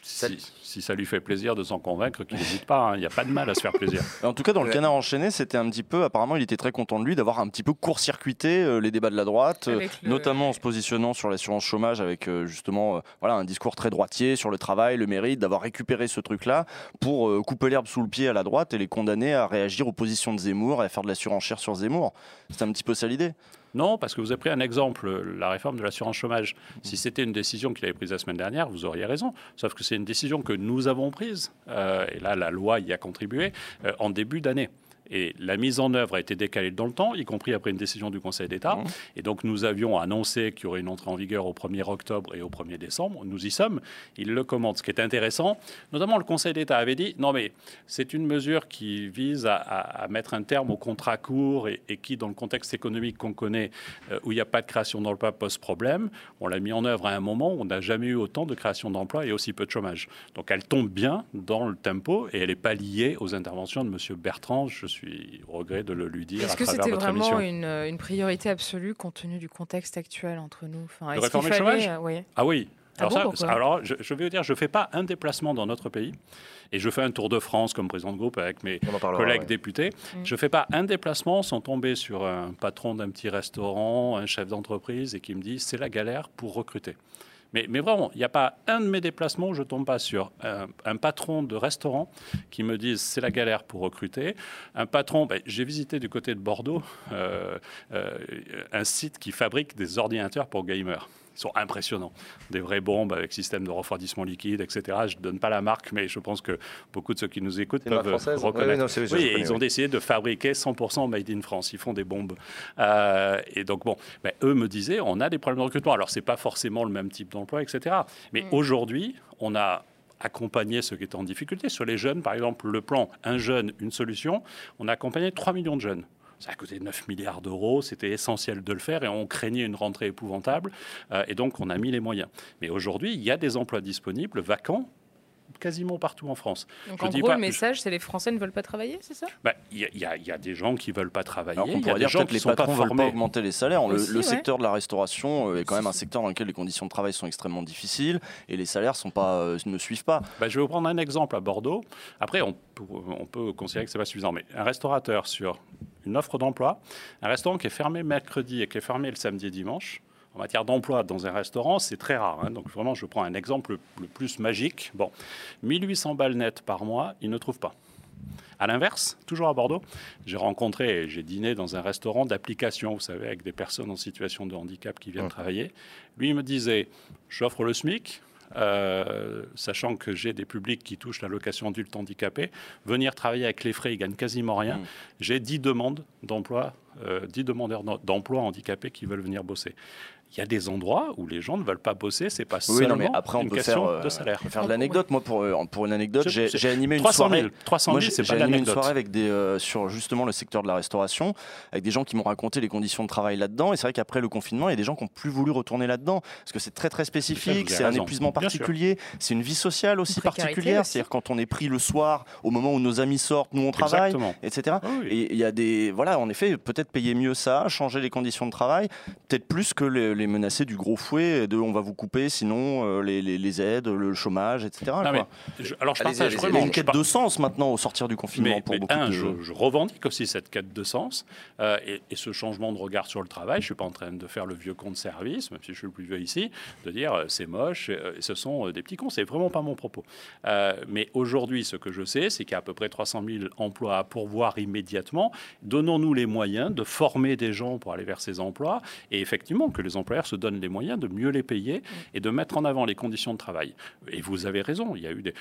Si, si ça lui fait plaisir de s'en convaincre, qu'il n'hésite pas. hein. Il n'y a pas de mal à se faire plaisir. En tout cas, dans le Ouais. canard enchaîné, c'était un petit peu. Apparemment, il était très content de lui d'avoir un petit peu court-circuité euh, les débats de la droite, euh, le- notamment en se positionnant sur l'assurance chômage avec euh, justement euh, voilà, un discours très droitier sur le travail, le mérite, d'avoir récupéré ce truc-là pour euh, couper l'herbe sous le pied à la droite et les condamner à réagir aux positions de Zemmour et à faire de la surenchère sur Zemmour. C'est un petit peu ça l'idée. Non, parce que vous avez pris un exemple, la réforme de l'assurance chômage. Si c'était une décision qu'il avait prise la semaine dernière, vous auriez raison. Sauf que c'est une décision que nous avons prise, euh, et là la loi y a contribué, euh, en début d'année. Et la mise en œuvre a été décalée dans le temps, y compris après une décision du Conseil d'État. Mhm. Et donc nous avions annoncé qu'il y aurait une entrée en vigueur au 1er octobre et au 1er décembre. Nous y sommes. Il le commande. Ce qui est intéressant, notamment le Conseil d'État avait dit non mais c'est une mesure qui vise à, à- à mettre un terme au contrat court et, et qui, dans le contexte économique qu'on connaît, euh, où il n'y a pas de création d'emplois, pose problème. On l'a mis en œuvre à un moment où on n'a jamais eu autant de création d'emplois et aussi peu de chômage. Donc elle tombe bien dans le tempo et elle n'est pas liée aux interventions de M. Bertrand. Je suis au regret de le lui dire Est-ce à que travers c'était vraiment une, une priorité absolue compte tenu du contexte actuel entre nous? Enfin, qu'il réformer le fallait, chômage? euh, oui. Ah oui. Ah Alors, bon, ça, alors je, je vais vous dire, je ne fais pas un déplacement dans notre pays et je fais un tour de France comme président de groupe avec mes parlera. collègues ouais. députés. Mm. Je ne fais pas un déplacement sans tomber sur un patron d'un petit restaurant, un chef d'entreprise et qui me dit c'est la galère pour recruter. Mais, vraiment, il n'y a pas un de mes déplacements où je ne tombe pas sur un, un patron de restaurant qui me dise c'est la galère pour recruter. Un patron, ben, j'ai visité du côté de Bordeaux euh, euh, un site qui fabrique des ordinateurs pour gamers. Ils sont impressionnants. Des vraies bombes avec système de refroidissement liquide, etc. Je ne donne pas la marque, mais je pense que beaucoup de ceux qui nous écoutent peuvent française reconnaître. Oui, non, c'est- je Oui, connais, ils ont décidé de fabriquer 100% made in France. Ils font des bombes. Euh, et donc, bon, ben, eux me disaient, on a des problèmes de recrutement. Alors, c'est pas forcément le même type d'emploi, etc. Mais Mm. aujourd'hui, on a accompagné ceux qui étaient en difficulté. Sur les jeunes, par exemple, le plan Un jeune, une solution, on a accompagné 3 millions de jeunes. Ça a coûté 9 milliards d'euros, c'était essentiel de le faire et on craignait une rentrée épouvantable. Euh, et donc, on a mis les moyens. Mais aujourd'hui, il y a des emplois disponibles, vacants, quasiment partout en France. Donc Je en dis gros, pas- le message, c'est les Français ne veulent pas travailler, c'est ça? Bah, Il y, a- y y des gens qui veulent pas travailler, Alors il qu'on y a pourrait des dire gens qui les sont pas patrons veulent pas formés. augmenter les salaires. Le, Aussi, le ouais. secteur de la restauration euh, est quand même un secteur dans lequel les conditions de travail sont extrêmement difficiles et les salaires sont pas, euh, ne suivent pas. Bah, je vais vous prendre un exemple à Bordeaux. Après, on, peut- on peut considérer que ce n'est pas suffisant, mais un restaurateur sur une offre d'emploi, un restaurant qui est fermé mercredi et qui est fermé le samedi et dimanche, en matière d'emploi dans un restaurant, c'est très rare. hein. Donc vraiment, je prends un exemple le, plus magique. Bon, 1800 balles nettes par mois, il ne trouve pas. À l'inverse, toujours à Bordeaux, j'ai rencontré et j'ai dîné dans un restaurant d'application, vous savez, avec des personnes en situation de handicap qui viennent Mmh. travailler. Lui il me disait, j'offre le SMIC, euh, sachant que j'ai des publics qui touchent l'allocation adulte handicapé, venir travailler avec les frais, ils gagnent quasiment rien. Mm. J'ai 10 demandes d'emploi, euh, 10 demandeurs d'em- d'emploi handicapés qui veulent venir bosser. Il y a des endroits où les gens ne veulent pas bosser, c'est pas Oui, seulement non, mais après on une peut question faire, euh, de salaire. on peut faire de l'anecdote. Moi, pour, euh, pour une anecdote, j'ai animé une 300 soirée. 000, 300 Moi, 000 j'ai c'est pas animé une soirée avec des, euh, sur justement le secteur de la restauration, avec des gens qui m'ont raconté les conditions de travail là-dedans. Et c'est vrai qu'après le confinement, il y a des gens qui n'ont plus voulu retourner là-dedans parce que c'est très très spécifique, c'est un raison. épuisement particulier, c'est une vie sociale aussi particulière. C'est-à-dire quand on est pris le soir, au moment où nos amis sortent, nous on travaille, Exactement. etc. Ah oui. Et il y a des. Voilà, en effet, peut-être payer mieux ça, changer les conditions de travail, peut-être plus que les, les menacer du gros fouet de on va vous couper, sinon euh, les, les- les aides, le chômage, etc. Non, quoi. mais je- alors je partage allez-y, Il y vraiment. a une quête par- de sens maintenant au sortir du confinement Mais, pour mais beaucoup un, de. je, je revendique aussi cette quête de sens euh, et, et ce changement de regard sur le travail. Je ne suis pas en train de faire le vieux con de service, même si je suis le plus vieux ici, de dire euh, c'est moche, euh, ce sont des petits cons. C'est vraiment pas mon propos. Euh, mais aujourd'hui, ce que je sais, c'est qu'il y a à peu près 300 000 emplois à pourvoir immédiatement. Donnons-nous les moyens de former des gens pour aller vers ces emplois et effectivement que les employeurs se donnent les moyens de mieux les payer et de mettre en avant les conditions de travail. Et vous avez raison, il y a eu des.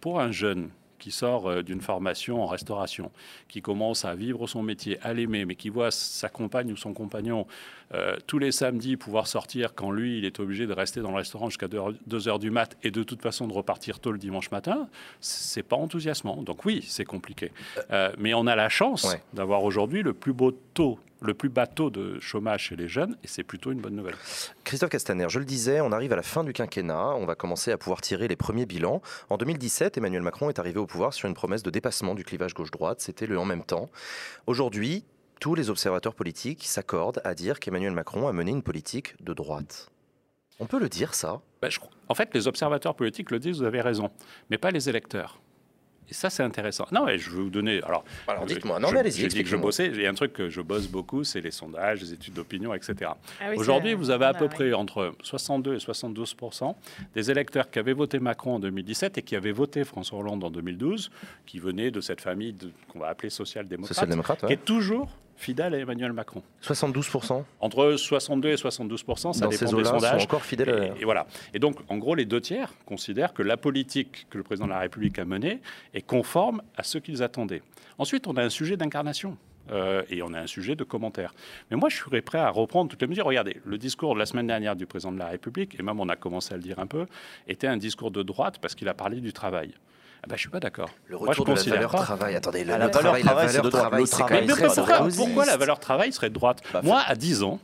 Pour, un jeune qui sort euh, d'une formation en restauration, qui commence à vivre son métier, à l'aimer, mais qui voit sa compagne ou son compagnon euh, tous les samedis pouvoir sortir quand lui, il est obligé de rester dans le restaurant jusqu'à 2 heures du mat et de toute façon de repartir tôt le dimanche matin, c'est pas enthousiasmant. Donc oui, c'est compliqué. Euh, mais on a la chance Ouais. d'avoir aujourd'hui le plus beau taux, le plus bas taux de chômage chez les jeunes, et c'est plutôt une bonne nouvelle. Christophe Castaner, je le disais, on arrive à la fin du quinquennat, on va commencer à pouvoir tirer les premiers bilans. En 2017, Emmanuel Macron est arrivé au pouvoir sur une promesse de dépassement du clivage gauche-droite, c'était le en même temps. Aujourd'hui, tous les observateurs politiques s'accordent à dire qu'Emmanuel Macron a mené une politique de droite. On peut le dire, ça? Ben, je en fait, les observateurs politiques le disent, vous avez raison, mais pas les électeurs. Et ça, c'est intéressant. Non, mais je vais vous donner. Alors, Alors, dites-moi. Non, je- mais allez-y, J'ai dit que je bossais. Il y a un truc que je bosse beaucoup, c'est les sondages, les études d'opinion, etc. Ah oui, Aujourd'hui, vous avez à peu ouais. près entre 62 et 72% des électeurs qui avaient voté Macron en 2017 et qui avaient voté François Hollande en 2012, qui venaient de cette famille qu'on va appeler social-démocrate, Social-démocrate, qui ouais. est toujours fidèle à Emmanuel Macron. 72% Entre 62 et 72% ça dans dépend ces des eaux-là sont sondages. encore fidèles. à- Et, et voilà. Et donc, en gros, les deux tiers considèrent que la politique que le président de la République a menée est conforme à ce qu'ils attendaient. Ensuite, on a un sujet d'incarnation. euh, et on a un sujet de commentaire. Mais moi, je serais prêt à reprendre toutes les mesures. Regardez, le discours de la semaine dernière du président de la République, et même on a commencé à le dire un peu, était un discours de droite parce qu'il a parlé du travail. Ah ben, je suis pas d'accord. Le Moi, je retour de la valeur pas- travail. Attendez, Ah, le la valeur travail, travail, la c'est valeur de droite. travail, c'est travail, quand Mais, même mais très pourquoi, pourquoi la valeur travail serait de droite? Bah, Moi, à 10 ans,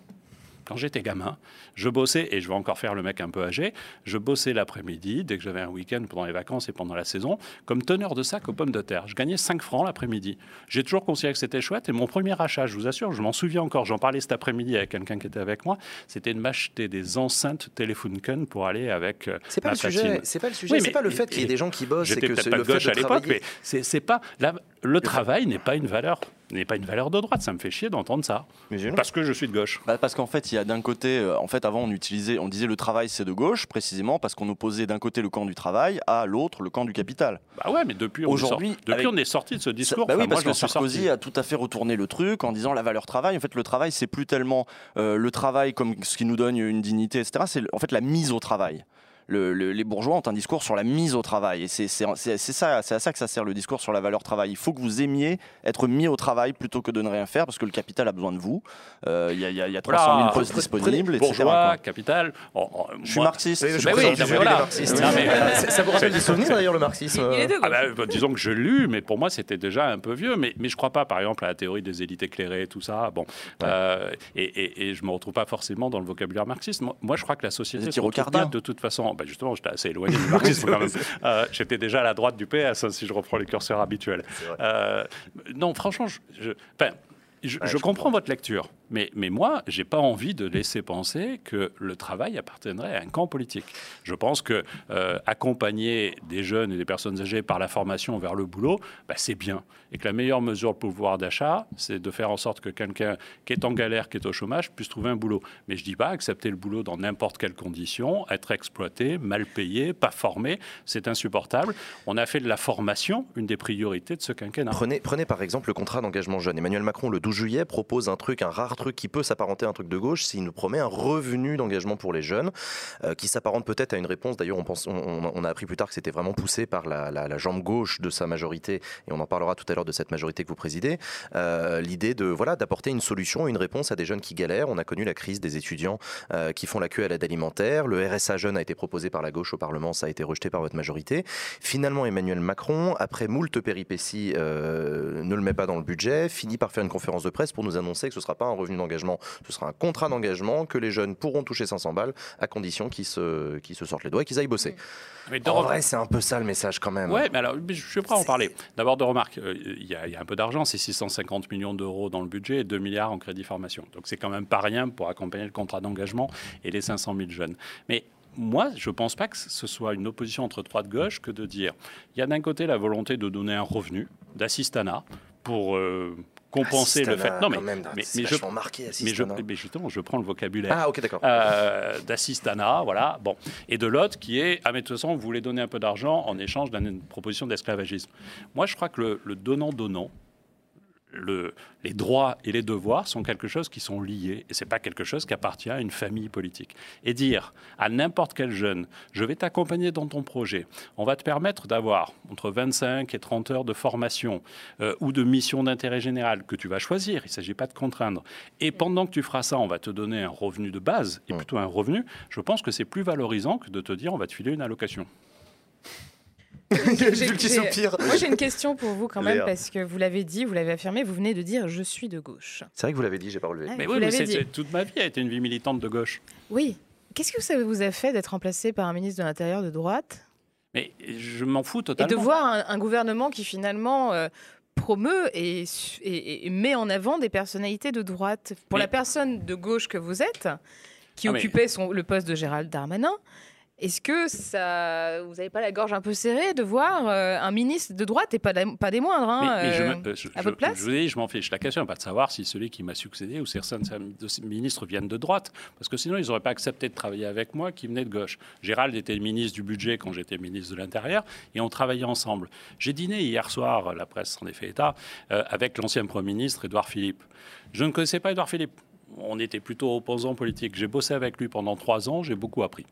quand j'étais gamin, je bossais, et je vais encore faire le mec un peu âgé, je bossais l'après-midi, dès que j'avais un week-end pendant les vacances et pendant la saison, comme teneur de sac aux pommes de terre. Je gagnais 5 francs l'après-midi. J'ai toujours considéré que c'était chouette, et mon premier achat, je vous assure, je m'en souviens encore, j'en parlais cet après-midi avec quelqu'un qui était avec moi, c'était de m'acheter des enceintes Telefunken pour aller avec euh, C'est pas ma le sujet. Fatine. C'est pas le sujet. Oui, c'est pas le fait qu'il y ait des gens qui bossent. J'étais peut-être pas le de gauche à l'époque, mais c'est c'est pas la- le travail n'est pas une valeur n'est pas une valeur de droite. Ça me fait chier d'entendre ça Mais parce que je suis de gauche. Bah, parce qu'en fait, il y a d'un côté, euh, en fait, avant on utilisait, on disait le travail c'est de gauche, précisément parce qu'on opposait d'un côté le camp du travail à l'autre le camp du capital. Bah ouais, mais depuis on est Aujourd'hui, sorti, depuis avec- on est sorti de ce discours. Bah oui, Enfin, parce moi, que Sarkozy sorti. a tout à fait retourné le truc en disant la valeur travail. En fait, le travail, c'est plus tellement euh, le travail comme ce qui nous donne une dignité, etc. C'est en fait la mise au travail. Le- le- les bourgeois ont un discours sur la mise au travail. Et c'est c'est- c'est- c'est ça, c'est à ça que ça sert le discours sur la valeur travail. Il faut que vous aimiez être mis au travail plutôt que de ne rien faire parce que le capital a besoin de vous. Euh, Il y, a- y a- y a 300 000 Voilà. postes disponibles, etc. Bourgeois, quoi. capital. oh, oh, Je suis moi- marxiste. Je Bah oui, voilà. Non, mais- Ça- vous rappelle des souvenirs d'ailleurs le marxisme. Ah bah, bah, disons que je l'ai lu, mais pour moi c'était déjà un peu vieux. Mais, mais je crois pas, par exemple, à la théorie des élites éclairées, tout ça. Bon, Euh, et, et, et je me retrouve pas forcément dans le vocabulaire marxiste. Moi, moi, je crois que la société se pas de toute façon. Bah, justement, j'étais assez éloigné du marxisme quand même. Euh, J'étais déjà à la droite du PS, hein, si je reprends les curseurs habituels. Euh, non, franchement, je, je- je, Ouais, je je comprends votre lecture, mais, mais moi, j'ai pas envie de laisser penser que le travail appartiendrait à un camp politique. Je pense que euh, accompagner des jeunes et des personnes âgées par la formation vers le boulot, bah, c'est bien. Et que la meilleure mesure de pouvoir d'achat, c'est de faire en sorte que quelqu'un qui est en galère, qui est au chômage, puisse trouver un boulot. Mais je dis pas accepter le boulot dans n'importe quelle condition, être exploité, mal payé, pas formé, c'est insupportable. On a fait de la formation une des priorités de ce quinquennat. Prenez, prenez par exemple le contrat d'engagement jeune. Emmanuel Macron, le 12 juillet, propose un truc, un rare truc qui peut s'apparenter à un truc de gauche s'il nous promet un revenu d'engagement pour les jeunes, euh, qui s'apparente peut-être à une réponse. D'ailleurs, on, on, a appris plus tard que c'était vraiment poussé par la, jambe gauche de sa majorité, et on en parlera tout à l'heure de cette majorité que vous présidez. Euh, L'idée de voilà d'apporter une solution, une réponse à des jeunes qui galèrent. On a connu la crise des étudiants euh, qui font la queue à l'aide alimentaire. Le RSA jeune a été proposé par la gauche au Parlement, ça a été rejeté par votre majorité. Finalement, Emmanuel Macron, après moult péripéties, ne le met pas dans le budget, finit par faire une conférence de presse pour nous annoncer que ce ne sera pas un revenu d'engagement, ce sera un contrat d'engagement, que les jeunes pourront toucher 500 balles à condition qu'ils se, sortent les doigts et qu'ils aillent bosser. Mais de En vrai, c'est un peu ça le message quand même. Ouais, mais alors, mais je suis prêt à en parler. D'abord, de remarque, euh, il y, a- il y a un peu d'argent, c'est 650 millions d'euros dans le budget et 2 milliards en crédit formation. Donc, c'est quand même pas rien pour accompagner le contrat d'engagement et les 500 000 jeunes. Mais moi, je ne pense pas que ce soit une opposition entre droite-gauche que de dire il y a d'un côté la volonté de donner un revenu d'assistanat pour euh, compenser le fait. Non, mais, même, mais, je, marqué, mais, je, assistana. mais justement, je prends le vocabulaire Ah, ok, d'accord. euh, d'assistanat, voilà. Bon, et de l'autre qui est ah mais de toute façon vous voulez donner un peu d'argent en échange d'une proposition d'esclavagisme. Moi je crois que le, le donnant donnant, le, les droits et les devoirs sont quelque chose qui sont liés et c'est pas quelque chose qui appartient à une famille politique. Et dire à n'importe quel jeune, je vais t'accompagner dans ton projet, on va te permettre d'avoir entre 25 et 30 heures de formation euh, ou de mission d'intérêt général que tu vas choisir, il ne s'agit pas de contraindre. Et pendant que tu feras ça, on va te donner un revenu de base et plutôt un revenu. Je pense que c'est plus valorisant que de te dire on va te filer une allocation. Qui j'ai- soupire. Moi, j'ai une question pour vous quand même, Léa. parce que vous l'avez dit, vous l'avez affirmé, vous venez de dire je suis de gauche. C'est vrai que vous l'avez dit, j'ai pas relevé. Ouais, Mais vous oui, mais dit. c'est- toute ma vie a été une vie militante de gauche. Oui. Qu'est-ce que ça vous a fait d'être remplacé par un ministre de l'Intérieur de droite? Mais je m'en fous et totalement. de voir un, un gouvernement qui finalement euh, promeut et, et- et met en avant des personnalités de droite Pour Mais- la personne de gauche que vous êtes, qui Ah, mais- occupait son, le poste de Gérald Darmanin. Est-ce que ça, vous n'avez pas la gorge un peu serrée de voir euh, un ministre de droite et pas, des- pas des moindres hein, Mais, mais je, euh, me- je- à votre place je vous dis, je m'en fiche. La question n'est pas de savoir si celui qui m'a succédé ou certains de ces ministres viennent de droite, parce que sinon ils n'auraient pas accepté de travailler avec moi qui venait de gauche. Gérald était ministre du budget quand j'étais ministre de l'Intérieur et on travaillait ensemble. J'ai dîné hier soir, la presse en est fait état, euh, avec l'ancien Premier ministre Édouard Philippe. Je ne connaissais pas Édouard Philippe. On était plutôt opposants politiques. J'ai bossé avec lui pendant trois ans, j'ai beaucoup appris.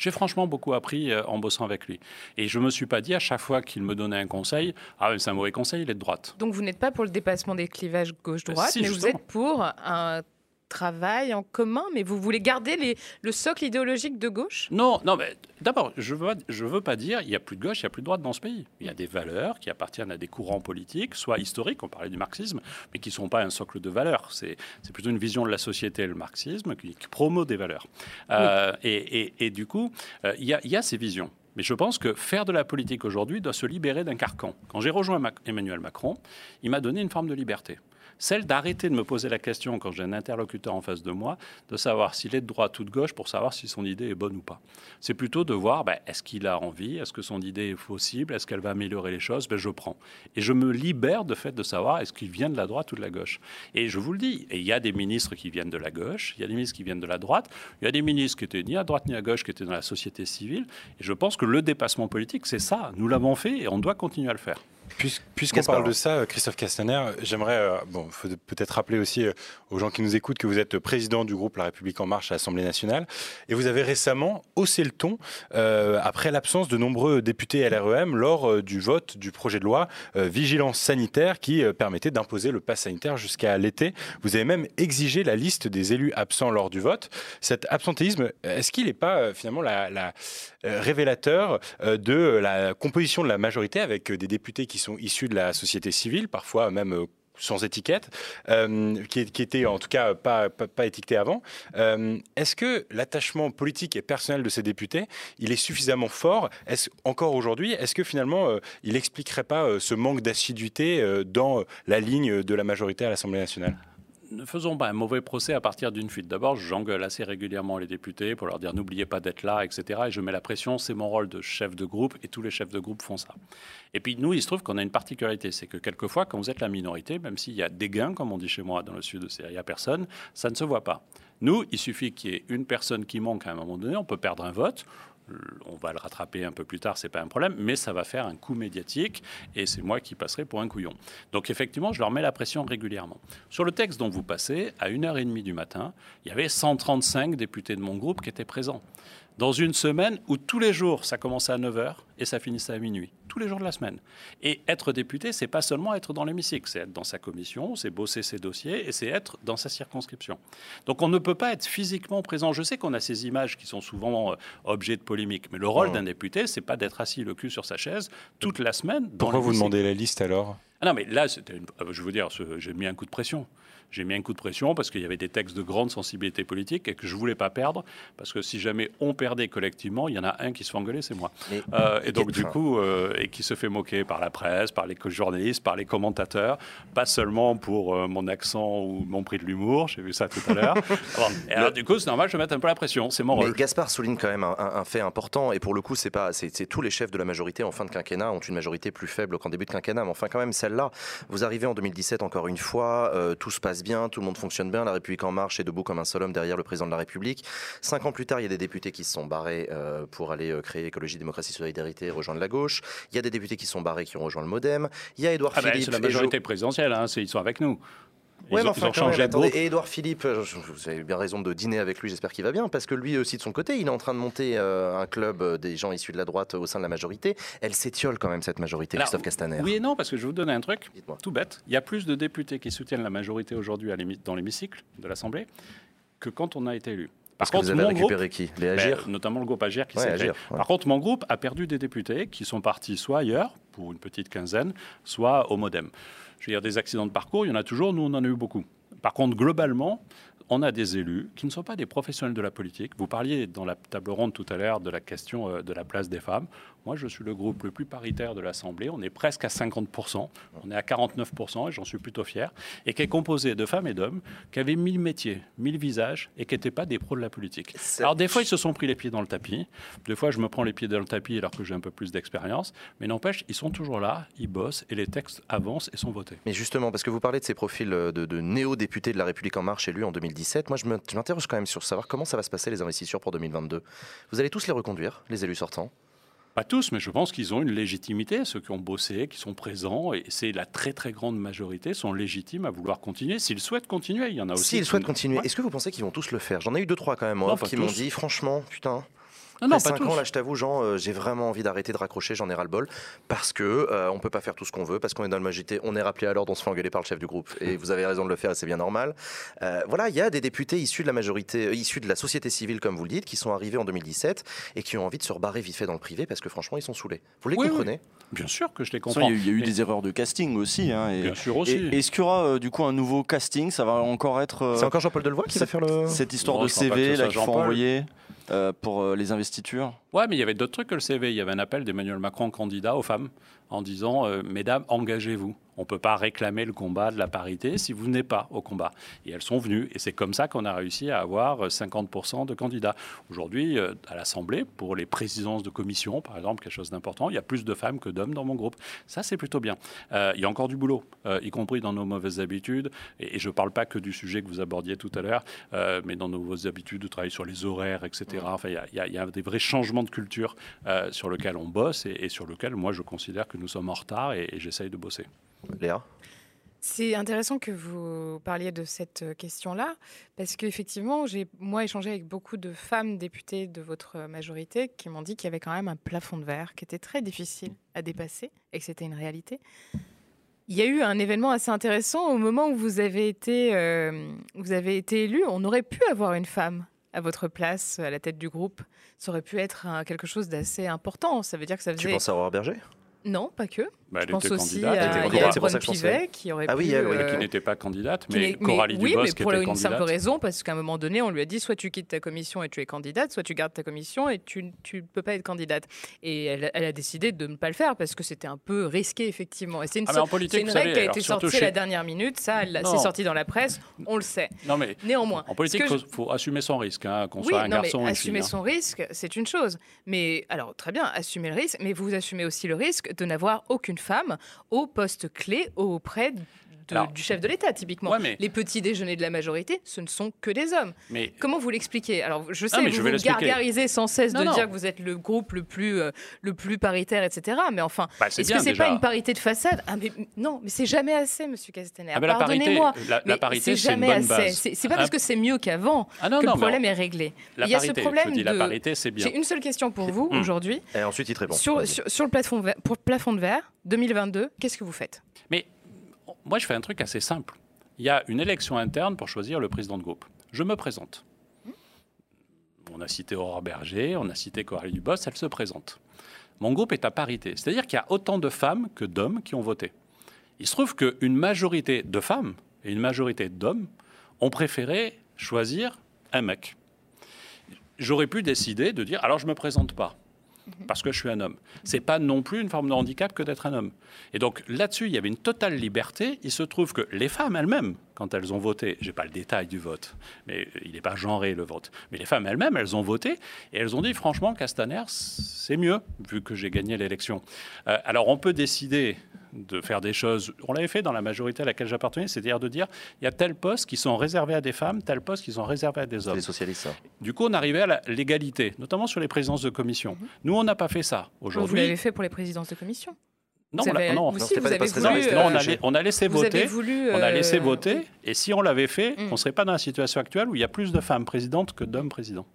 J'ai franchement beaucoup appris euh, en bossant avec lui. Et je ne me suis pas dit à chaque fois qu'il me donnait un conseil, ah c'est un mauvais conseil, il est de droite. Donc vous n'êtes pas pour le dépassement des clivages gauche-droite, si, mais vous êtes pour un travail en commun, mais vous voulez garder les, le socle idéologique de gauche? Non, non, mais d'abord, je veux, je veux pas dire il n'y a plus de gauche, il n'y a plus de droite dans ce pays. Il y a des valeurs qui appartiennent à des courants politiques, soit historiques, on parlait du marxisme, mais qui ne sont pas un socle de valeurs. C'est c'est plutôt une vision de la société, le marxisme, qui, qui promeut des valeurs. Euh, et, et- et du coup, euh, il y, a, il y a ces visions. Mais je pense que faire de la politique aujourd'hui doit se libérer d'un carcan. Quand j'ai rejoint Emmanuel Macron, il m'a donné une forme de liberté. Celle d'arrêter de me poser la question quand j'ai un interlocuteur en face de moi, de savoir s'il est de droite ou de gauche pour savoir si son idée est bonne ou pas. C'est plutôt de voir ben, est-ce qu'il a envie, est-ce que son idée est possible, est-ce qu'elle va améliorer les choses, ben, je prends. Et je me libère de fait de savoir est-ce qu'il vient de la droite ou de la gauche. Et je vous le dis, il y a des ministres qui viennent de la gauche, il y a des ministres qui viennent de la droite, il y a des ministres qui étaient ni à droite ni à gauche, qui étaient dans la société civile. Et je pense que le dépassement politique, c'est ça. Nous l'avons fait et on doit continuer à le faire. Puis- Puisqu'on parle de ça, euh, Christophe Castaner, j'aimerais, euh, bon, faut peut-être rappeler aussi euh, aux gens qui nous écoutent que vous êtes président du groupe La République en Marche à l'Assemblée nationale, et vous avez récemment haussé le ton euh, après l'absence de nombreux députés LREM lors euh, du vote du projet de loi euh, vigilance sanitaire qui euh, permettait d'imposer le pass sanitaire jusqu'à l'été. Vous avez même exigé la liste des élus absents lors du vote. Cet absentéisme, est-ce qu'il n'est pas euh, finalement la, la, euh, révélateur euh, de la composition de la majorité avec euh, des députés qui sont issus de la société civile, parfois même euh, sans étiquette, euh, qui, qui étaient en tout cas pas, pas, étiquetés avant. Euh, Est-ce que l'attachement politique et personnel de ces députés, il est suffisamment fort? Est-ce encore aujourd'hui Est-ce que finalement, il expliquerait pas ce manque d'assiduité dans la ligne de la majorité à l'Assemblée nationale? Ne faisons pas un mauvais procès à partir d'une fuite. D'abord, j'engueule assez régulièrement les députés pour leur dire n'oubliez pas d'être là, etc. Et je mets la pression, c'est mon rôle de chef de groupe et tous les chefs de groupe font ça. Et puis nous, il se trouve qu'on a une particularité, c'est que quelquefois, quand vous êtes la minorité, même s'il y a des gains, comme on dit chez moi dans le sud, il n'y a personne, ça ne se voit pas. Nous, il suffit qu'il y ait une personne qui manque à un moment donné, on peut perdre un vote. On va le rattraper un peu plus tard, c'est pas un problème, mais ça va faire un coup médiatique et c'est moi qui passerai pour un couillon. Donc effectivement, je leur mets la pression régulièrement. Sur le texte dont vous passez, à 1h30 du matin, il y avait 135 députés de mon groupe qui étaient présents. Dans une semaine où tous les jours, ça commençait à 9h et ça finissait à minuit. Tous les jours de la semaine. Et être député, c'est pas seulement être dans l'hémicycle, c'est être dans sa commission, c'est bosser ses dossiers et c'est être dans sa circonscription. Donc on ne peut pas être physiquement présent. Je sais qu'on a ces images qui sont souvent euh, objets de polémique, mais le rôle Oh. d'un député, c'est pas d'être assis le cul sur sa chaise toute la semaine. dans Pourquoi vous demandez la liste alors? Ah non, mais là, une- euh, je veux dire, j'ai mis un coup de pression. J'ai mis un coup de pression parce qu'il y avait des textes de grande sensibilité politique et que je voulais pas perdre parce que si jamais on perdait collectivement, il y en a un qui se fait engueuler, c'est moi. Mais- Euh, et donc du coup, euh, et qui se fait moquer par la presse, par les journalistes, par les commentateurs, pas seulement pour euh, mon accent ou mon prix de l'humour, j'ai vu ça tout à l'heure. Bon, et alors du coup, c'est normal, je vais mettre un peu la pression, c'est mon Mais rôle. Gaspard souligne quand même un, un- un fait important, et pour le coup, c'est pas, c'est tous les chefs de la majorité en fin de quinquennat ont une majorité plus faible qu'en début de quinquennat, mais enfin quand même celle-là. Vous arrivez en 2017 encore une fois, tout se passe bien, tout le monde fonctionne bien, la République en marche est debout comme un seul homme derrière le président de la République. Cinq ans plus tard, il y a des députés qui se sont barrés euh, pour aller euh, créer écologie, démocratie, solidarité, et rejoindre la gauche. Il y a des députés qui sont barrés qui ont rejoint le MoDem. Il y a Édouard Ah ben, Philippe. c'est la majorité présidentielle, hein, ils sont avec nous. Ils Ouais, ont, mais ils enfin, ont quand changé même, de attendez, groupe. Et Édouard Philippe, euh, vous avez bien raison de dîner avec lui, j'espère qu'il va bien, parce que lui aussi de son côté, il est en train de monter euh, un club euh, des gens issus de la droite au sein de la majorité. Elle s'étiole quand même cette majorité, Alors, Christophe Castaner. Oui et non, parce que je vais vous donner un truc. Dites-moi. Tout bête. Il y a plus de députés qui soutiennent la majorité aujourd'hui dans l'hémicycle de l'Assemblée que quand on a été élu. Parce Par que vous contre, avez mon groupe, récupéré qui? Les ben, Agir? notamment le groupe Agir qui Ouais, s'est. Agir, ouais. Par contre, mon groupe a perdu des députés qui sont partis soit ailleurs, pour une petite quinzaine, soit au MoDem. Je veux dire, des accidents de parcours, il y en a toujours, nous on en a eu beaucoup. Par contre, globalement, on a des élus qui ne sont pas des professionnels de la politique. Vous parliez dans la table ronde tout à l'heure de la question euh, de la place des femmes. Moi, je suis le groupe le plus paritaire de l'Assemblée. On est presque à 50%. On est à 49% et j'en suis plutôt fier. Et qui est composé de femmes et d'hommes qui avaient mille métiers, mille visages et qui n'étaient pas des pros de la politique. Alors, des fois, ils se sont pris les pieds dans le tapis. Des fois, je me prends les pieds dans le tapis alors que j'ai un peu plus d'expérience. Mais n'empêche, ils sont toujours là, ils bossent et les textes avancent et sont votés. Mais justement, parce que vous parlez de ces profils de, de néo-députés de la République En Marche élus en 2017, moi, je m'interroge quand même sur savoir comment ça va se passer les investitures pour 2022. Vous allez tous les reconduire, les élus sortants? Pas tous, mais je pense qu'ils ont une légitimité, ceux qui ont bossé, qui sont présents, et c'est la très très grande majorité sont légitimes à vouloir continuer. S'ils souhaitent continuer, il y en a aussi. S'ils souhaitent continuer, est-ce que vous pensez qu'ils vont tous le faire? J'en ai eu deux trois quand même, qui m'ont dit franchement, putain, non, non, pas 5 ans, là, je t'avoue, Jean, euh, j'ai vraiment envie d'arrêter de raccrocher, j'en ai ras-le-bol, parce que euh, on peut pas faire tout ce qu'on veut, parce qu'on est dans le majorité, on est rappelé à l'ordre, on se fait engueuler par le chef du groupe, et vous avez raison de le faire, et c'est bien normal. Euh, voilà, il y a des députés issus de la majorité, issus de la société civile, comme vous le dites, qui sont arrivés en 2017 et qui ont envie de se rebarrer vite fait dans le privé, parce que franchement, ils sont saoulés. Vous les comprenez? Bien sûr que je les comprends. Il y a eu, des erreurs de casting aussi. Hein, et, bien sûr aussi. Est-ce qu'il y aura du coup un nouveau casting? Ça va encore être. C'est encore Jean-Paul Delevoye qui va faire le. Cette histoire de CV là qu'il faut envoyer? Pour les investitures Ouais, mais il y avait d'autres trucs que le CV. Il y avait un appel d'Emmanuel Macron candidat aux femmes en disant euh, Mesdames, engagez-vous. On ne peut pas réclamer le combat de la parité si vous venez pas au combat. Et elles sont venues. Et c'est comme ça qu'on a réussi à avoir 50% de candidats. Aujourd'hui, euh, à l'Assemblée, pour les présidences de commission, par exemple, quelque chose d'important, il y a plus de femmes que d'hommes dans mon groupe. Ça, c'est plutôt bien. Euh, il y a encore du boulot, y compris dans nos mauvaises habitudes. Et, je ne parle pas que du sujet que vous abordiez tout à l'heure, mais dans nos mauvaises habitudes de travailler sur les horaires, etc. Enfin, il y, a des vrais changements de culture sur lesquels on bosse et, et sur lesquels, moi, je considère que nous sommes en retard et, j'essaye de bosser. Léa? C'est intéressant que vous parliez de cette question-là, parce qu'effectivement, j'ai moi échangé avec beaucoup de femmes députées de votre majorité qui m'ont dit qu'il y avait quand même un plafond de verre qui était très difficile à dépasser et que c'était une réalité. Il y a eu un événement assez intéressant au moment où vous avez été, euh, vous avez été élu. On aurait pu avoir une femme à votre place, à la tête du groupe. Ça aurait pu être quelque chose d'assez important. Ça veut dire que ça faisait. Tu penses à Aurore Berger? Non, pas que. Bah, je pense aussi à Yael Pivet qui aurait ah oui, elle, euh, qui n'était pas candidate, mais Coralie oui, Dubos mais qui pour était une candidate. simple raison, parce qu'à un moment donné, on lui a dit soit tu quittes ta commission et tu es candidate, soit tu gardes ta commission et tu ne peux pas être candidate. Et elle, elle, a décidé de ne pas le faire parce que c'était un peu risqué, effectivement. Et c'est une, ah, politique, une règle qui a été sortie à la dernière minute, ça, c'est sorti dans la presse, on le sait. Non, mais Néanmoins. En politique, il faut, assumer son risque, hein, qu'on soit un garçon ou une Assumer fille, son risque, c'est une chose. Mais alors, très bien, assumer le risque, mais vous assumez aussi le risque de n'avoir aucune femme au poste clé auprès du chef de l'État, typiquement. Les petits déjeuners de la majorité, ce ne sont que des hommes. Mais... Comment vous l'expliquez? Alors, je sais, que vous vous gargarisez sans cesse de dire que vous êtes le groupe le plus, euh, le plus paritaire, etc. Mais enfin, bah, est-ce que c'est pas une parité de façade? Ah, mais, Non, mais c'est jamais assez, Monsieur Castaner. Ah, Pardonnez-moi, la, la, parité, c'est jamais une bonne assez. C'est pas parce que c'est mieux qu'avant ah, que le problème est réglé. Il y a ce problème je dis, de... la parité, c'est bien. J'ai une seule question pour vous aujourd'hui. Et ensuite, il te répond. Sur, le plafond, de verre 2022, qu'est-ce que vous faites? Mais moi, je fais un truc assez simple. Il y a une élection interne pour choisir le président de groupe. Je me présente. On a cité Aurore Berger, on a cité Coralie Dubos, elle se présente. Mon groupe est à parité, c'est-à-dire qu'il y a autant de femmes que d'hommes qui ont voté. Il se trouve qu'une majorité de femmes et une majorité d'hommes ont préféré choisir un mec. J'aurais pu décider de dire alors je ne me présente pas parce que je suis un homme. C'est pas non plus une forme de handicap que d'être un homme. Et donc là-dessus, il y avait une totale liberté. Il se trouve que les femmes elles-mêmes, quand elles ont voté, j'ai pas le détail du vote, mais il n'est pas genré le vote, mais les femmes elles-mêmes, elles ont voté et elles ont dit franchement, Castaner, c'est mieux vu que j'ai gagné l'élection. Euh, alors on peut décider de faire des choses. On l'avait fait dans la majorité à laquelle j'appartenais, c'est-à-dire de dire il y a tel poste qui sont réservés à des femmes, tel poste qui sont réservés à des hommes. Les socialistes. Ça. Du coup, on arrivait à l'égalité, notamment sur les présidences de commission. Mhm. Nous, on n'a pas fait ça. Aujourd'hui, Vous l'avez fait pour les présidences de commission non, on, avez, non, non, on, euh, a, on a laissé vous avez voter. voulu, On a laissé euh, voter. Et si on l'avait fait, Mm. on ne serait pas dans la situation actuelle où il y a plus de femmes présidentes que d'hommes présidents.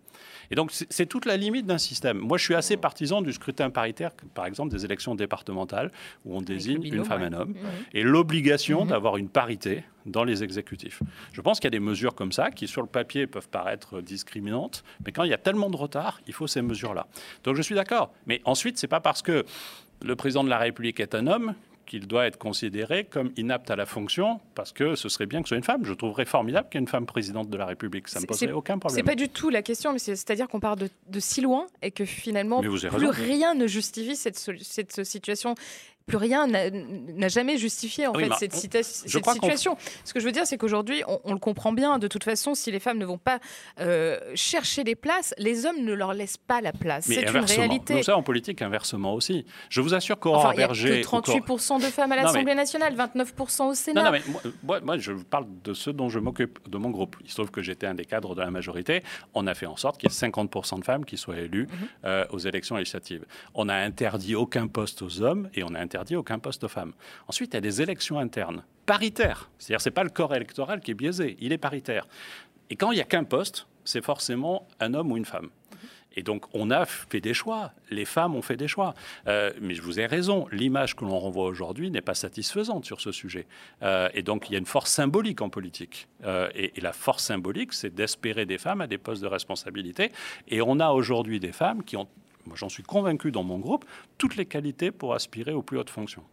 Et donc, c'est toute la limite d'un système. Moi, je suis assez partisan du scrutin paritaire, par exemple des élections départementales, où on désigne binôme, une femme et ouais. un homme, Mhm. et l'obligation Mhm. d'avoir une parité dans les exécutifs. Je pense qu'il y a des mesures comme ça qui, sur le papier, peuvent paraître discriminantes, mais quand il y a tellement de retard, il faut ces mesures-là. Donc, je suis d'accord. Mais ensuite, c'est pas parce que le président de la République est un homme qu'il doit être considéré comme inapte à la fonction parce que ce serait bien que ce soit une femme. Je trouverais formidable qu'il y ait une femme présidente de la République. Ça ne me poserait aucun problème. C'est pas du tout la question, mais c'est-à-dire qu'on part de, si loin et que finalement plus rien ne justifie cette, cette situation plus rien n'a jamais justifié en fait cette, situation. Ce que je veux dire, c'est qu'aujourd'hui, on, le comprend bien. De toute façon, si les femmes ne vont pas euh, chercher des places, les hommes ne leur laissent pas la place. C'est une réalité. Nous ça en politique inversement aussi. Je vous assure qu'Aurore enfin, Berger, y a que 38 de femmes à l'Assemblée nationale, 29 au Sénat. Non, non mais moi, moi, je parle de ceux dont je m'occupe, de mon groupe. Il se trouve que j'étais un des cadres de la majorité. On a fait en sorte qu'il y ait 50 de femmes qui soient élues mhm. euh, aux élections législatives. On a interdit aucun poste aux hommes et on a interdit aucun poste aux femmes. Ensuite, il y a des élections internes, paritaires. C'est-à-dire, c'est pas le corps électoral qui est biaisé, il est paritaire. Et quand il n'y a qu'un poste, c'est forcément un homme ou une femme. Et donc, on a fait des choix. Les femmes ont fait des choix. Euh, mais je vous ai raison, l'image que l'on renvoie aujourd'hui n'est pas satisfaisante sur ce sujet. Euh, et donc, il y a une force symbolique en politique. Euh, et, la force symbolique, c'est d'espérer des femmes à des postes de responsabilité. Et on a aujourd'hui des femmes qui ont moi j'en suis convaincu dans mon groupe, toutes les qualités pour aspirer aux plus hautes fonctions.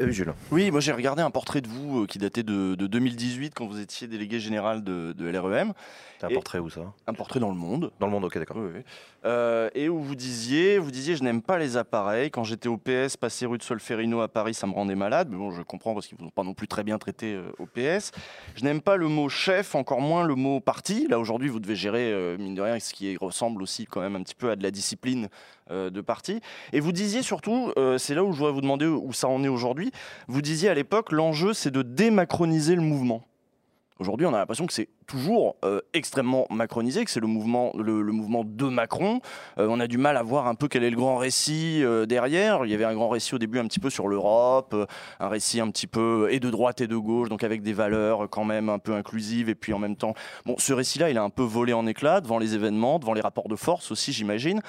Euh, Jules. Oui, moi j'ai regardé un portrait de vous euh, qui datait de, 2018 quand vous étiez délégué général de, de LREM. Un portrait où ça? Un portrait dans le monde. Dans le monde, ok, d'accord. Euh, et où vous disiez, vous disiez, je n'aime pas les appareils. Quand j'étais au PS, passer rue de Solferino à Paris, ça me rendait malade. Mais bon, je comprends parce qu'ils ne vont pas non plus très bien traité au PS. Je n'aime pas le mot chef, encore moins le mot parti. Là aujourd'hui, vous devez gérer mine de rien ce qui ressemble aussi quand même un petit peu à de la discipline de parti. Et vous disiez surtout, c'est là où je voudrais vous demander où ça en est aujourd'hui vous disiez à l'époque, l'enjeu, c'est de démacroniser le mouvement. Aujourd'hui, on a l'impression que c'est toujours euh, extrêmement macronisé, que c'est le mouvement, le, mouvement de Macron. Euh, on a du mal à voir un peu quel est le grand récit euh, derrière. Il y avait un grand récit au début un petit peu sur l'Europe, un récit un petit peu et de droite et de gauche, donc avec des valeurs quand même un peu inclusives. Et puis en même temps, bon, ce récit-là, il a un peu volé en éclats devant les événements, devant les rapports de force aussi, j'imagine.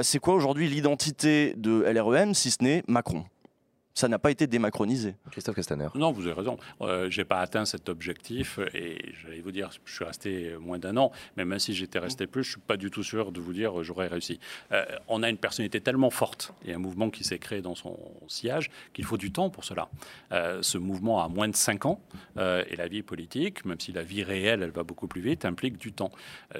c'est quoi aujourd'hui l'identité de LREM si ce n'est Macron? Ça n'a pas été démacronisé. Christophe Castaner. Non, vous avez raison. Euh, je n'ai pas atteint cet objectif et j'allais vous dire, je suis resté moins d'un an, mais même si j'étais resté plus, je ne suis pas du tout sûr de vous dire euh, j'aurais réussi. Euh, on a une personnalité tellement forte et un mouvement qui s'est créé dans son sillage qu'il faut du temps pour cela. ce mouvement a moins de 5 ans et la vie politique, même si la vie réelle, elle va beaucoup plus vite, implique du temps.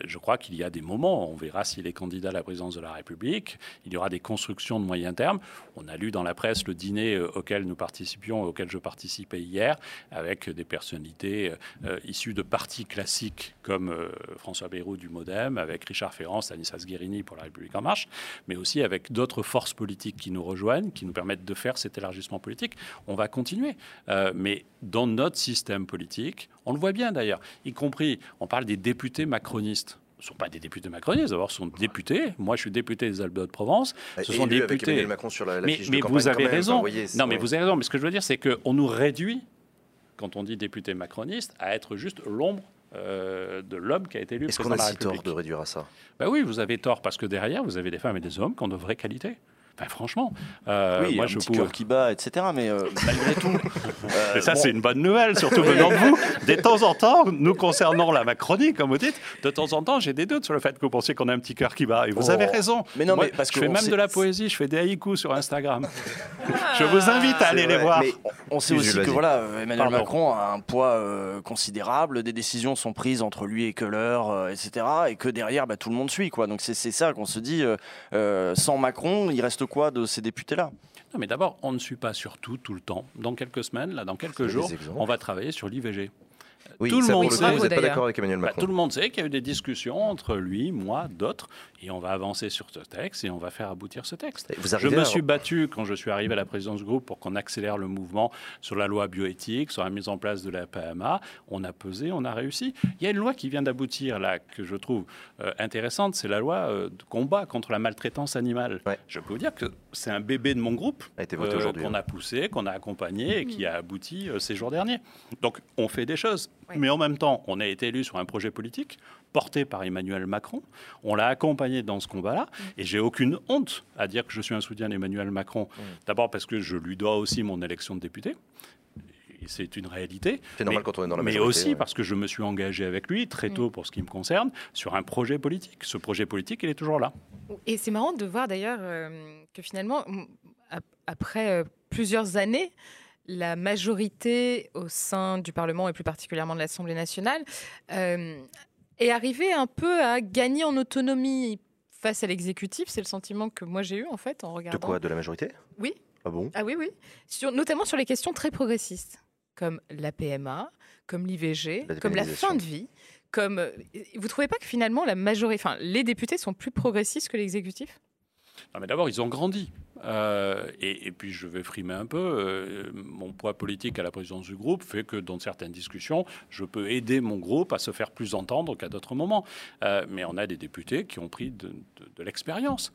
je crois qu'il y a des moments, on verra s'il est candidat à la présidence de la République, il y aura des constructions de moyen terme. On a lu dans la presse le dîner auquel nous participions, auquel je participais hier, avec des personnalités euh, issues de partis classiques comme euh, François Bayrou du MoDem, avec Richard Ferrand, Stanislas Guérini pour La République En Marche, mais aussi avec d'autres forces politiques qui nous rejoignent, qui nous permettent de faire cet élargissement politique. On va continuer. Euh, mais dans notre système politique, on le voit bien d'ailleurs, y compris, on parle des députés macronistes ne sont pas des députés macronistes, d'abord, ce sont députés. Moi, je suis député des Alpes de Provence. Ce sont des députés. Macron sur la, mais, mais vous avez raison. non, mais vous avez raison. Mais ce que je veux dire, c'est qu'on nous réduit, quand on dit député macroniste, à être juste l'ombre euh, de l'homme qui a été élu. Est-ce qu'on a si tort de réduire à ça? Ben Oui, vous avez tort parce que derrière, vous avez des femmes et des hommes qui ont de vraies qualités. Ben, franchement, euh, oui, moi un je petit cœur qui bat, etc. Mais euh, malgré tout, euh, ça c'est une bonne nouvelle, surtout venant de vous. De temps en temps, nous concernant la Macronie, comme vous dites, de temps en temps, j'ai des doutes sur le fait que vous pensiez qu'on a un petit cœur qui bat. Et vous avez oh. raison. Mais non, mais parce je que fais même de la poésie, je fais des haïkus sur Instagram. je vous invite à aller les voir. Mais on sait aussi que voilà, Emmanuel Macron a un poids considérable. Des décisions sont prises entre lui et Keller, etc. Et que derrière, bah, tout le monde suit, quoi. Donc c'est ça qu'on se dit. sans Macron, il reste quoi de ces députés-là? Non, mais d'abord, on ne suit pas sur tout, tout le temps. Dans quelques semaines, là, dans quelques jours, on va travailler sur l'IVG. Oui, tout le monde sait, vous n'êtes pas d'accord avec Emmanuel bah, Macron. tout le monde sait qu'il y a eu des discussions entre lui, moi, d'autres, et on va avancer sur ce texte et on va faire aboutir ce texte. je me suis battu quand je suis arrivé à la présidence du groupe pour qu'on accélère le mouvement sur la loi bioéthique, sur la mise en place de la PMA. On a pesé, on a réussi. Il y a une loi qui vient d'aboutir là que je trouve euh, intéressante, c'est la loi euh, de combat contre la maltraitance animale. Je peux vous dire que c'est un bébé de mon groupe euh, qu'on hein. a poussé, qu'on a accompagné et qui a abouti ces jours derniers. Donc on fait des choses. Mais en même temps, on a été élu sur un projet politique porté par Emmanuel Macron. On l'a accompagné dans ce combat-là. Mm. Et j'ai aucune honte à dire que je suis un soutien d'Emmanuel Macron. Mm. D'abord parce que je lui dois aussi mon élection de député c'est une réalité. C'est normal quand on est dans la Mais aussi parce que je me suis engagé avec lui très mm. tôt, pour ce qui me concerne, sur un projet politique. Ce projet politique, il est toujours là. Et c'est marrant de voir d'ailleurs euh, que finalement, après euh, plusieurs années, la majorité au sein du Parlement et plus particulièrement de l'Assemblée nationale euh, est arrivée un peu à gagner en autonomie face à l'exécutif. C'est le sentiment que moi j'ai eu en fait en regardant. De quoi? De la majorité? Oui. Ah bon? Ah oui, oui. Sur, notamment sur les questions très progressistes, comme la PMA, comme l'IVG, comme la fin de vie. Comme, euh, vous trouvez pas que finalement la majorité, enfin, les députés sont plus progressistes que l'exécutif? Non, mais d'abord, ils ont grandi. Euh, et, puis, je vais frimer un peu. euh, mon poids politique à la présidence du groupe fait que dans certaines discussions, je peux aider mon groupe à se faire plus entendre qu'à d'autres moments. Euh, mais on a des députés qui ont pris de, de- l'expérience.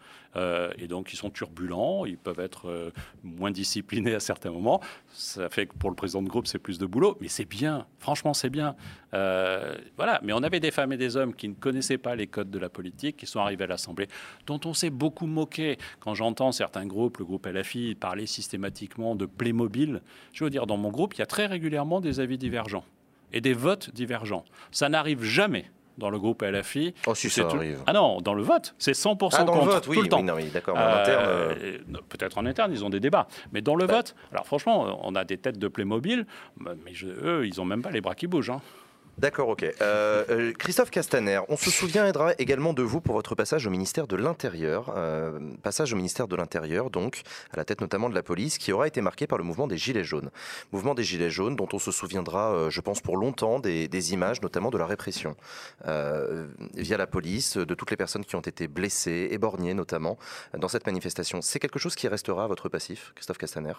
Et donc, ils sont turbulents, ils peuvent être moins disciplinés à certains moments. Ça fait que pour le président de groupe, c'est plus de boulot. Mais c'est bien. Franchement, c'est bien. Voilà. Mais on avait des femmes et des hommes qui ne connaissaient pas les codes de la politique, qui sont arrivés à l'Assemblée, dont on s'est beaucoup moqué. Quand j'entends certains groupes, le groupe LFI, parler systématiquement de Playmobil, je veux dire, dans mon groupe, il y a très régulièrement des avis divergents et des votes divergents. Ça n'arrive jamais dans le groupe LFI. Oh, si ça tout- arrive. Ah non, dans le vote, c'est 100% Ah, dans le vote, oui, tout le temps. oui, oui, d'accord. Euh, interne, euh, Peut-être en interne, ils ont des débats. Mais dans le Bah. vote, alors franchement, on a des têtes de Playmobil, mais je- eux, ils n'ont même pas les bras qui bougent. hein. D'accord, ok. Euh, euh, Christophe Castaner, on se souviendra également de vous pour votre passage au ministère de l'Intérieur. euh, passage au ministère de l'Intérieur, donc, à la tête notamment de la police, qui aura été marqué par le mouvement des Gilets jaunes. Mouvement des Gilets jaunes dont on se souviendra, je pense, pour longtemps des, images, notamment de la répression via la police, de toutes les personnes qui ont été blessées, éborgnées notamment, dans cette manifestation. C'est quelque chose qui restera votre passif, Christophe Castaner?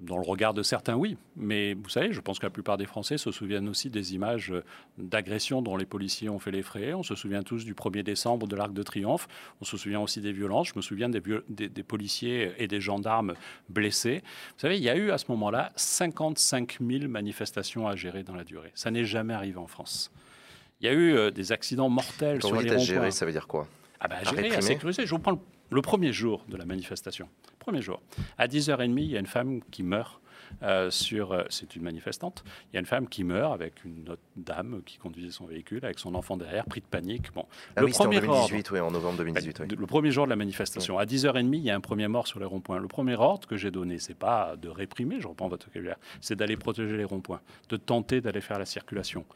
Dans le regard de certains, oui. Mais vous savez, je pense que la plupart des Français se souviennent aussi des images d'agressions dont les policiers ont fait les frais. On se souvient tous du 1er décembre de l'Arc de Triomphe. On se souvient aussi des violences. Je me souviens des, viol- des- des policiers et des gendarmes blessés. Vous savez, il y a eu à ce moment-là 55 000 manifestations à gérer dans la durée. Ça n'est jamais arrivé en France. Il y a eu euh, des accidents mortels Quand sur vous les dites ronds-points. gérer, ça veut dire quoi? Ah bah, À gérer, à sécuriser. Je vous prends le, le premier jour de la manifestation. Premier jour. À 10h30, il y a une femme qui meurt. euh, sur, euh, c'est une manifestante. Il y a une femme qui meurt avec une autre dame qui conduisait son véhicule avec son enfant derrière, pris de panique. Bon, Ah le oui, en premier ordre, 2018, oui, en novembre 2018. oui. le premier jour de la manifestation, à 10h30, il y a un premier mort sur les ronds-points. Le premier ordre que j'ai donné, c'est pas de réprimer, je reprends votre vocabulaire, c'est d'aller protéger les ronds-points, de tenter d'aller faire la circulation.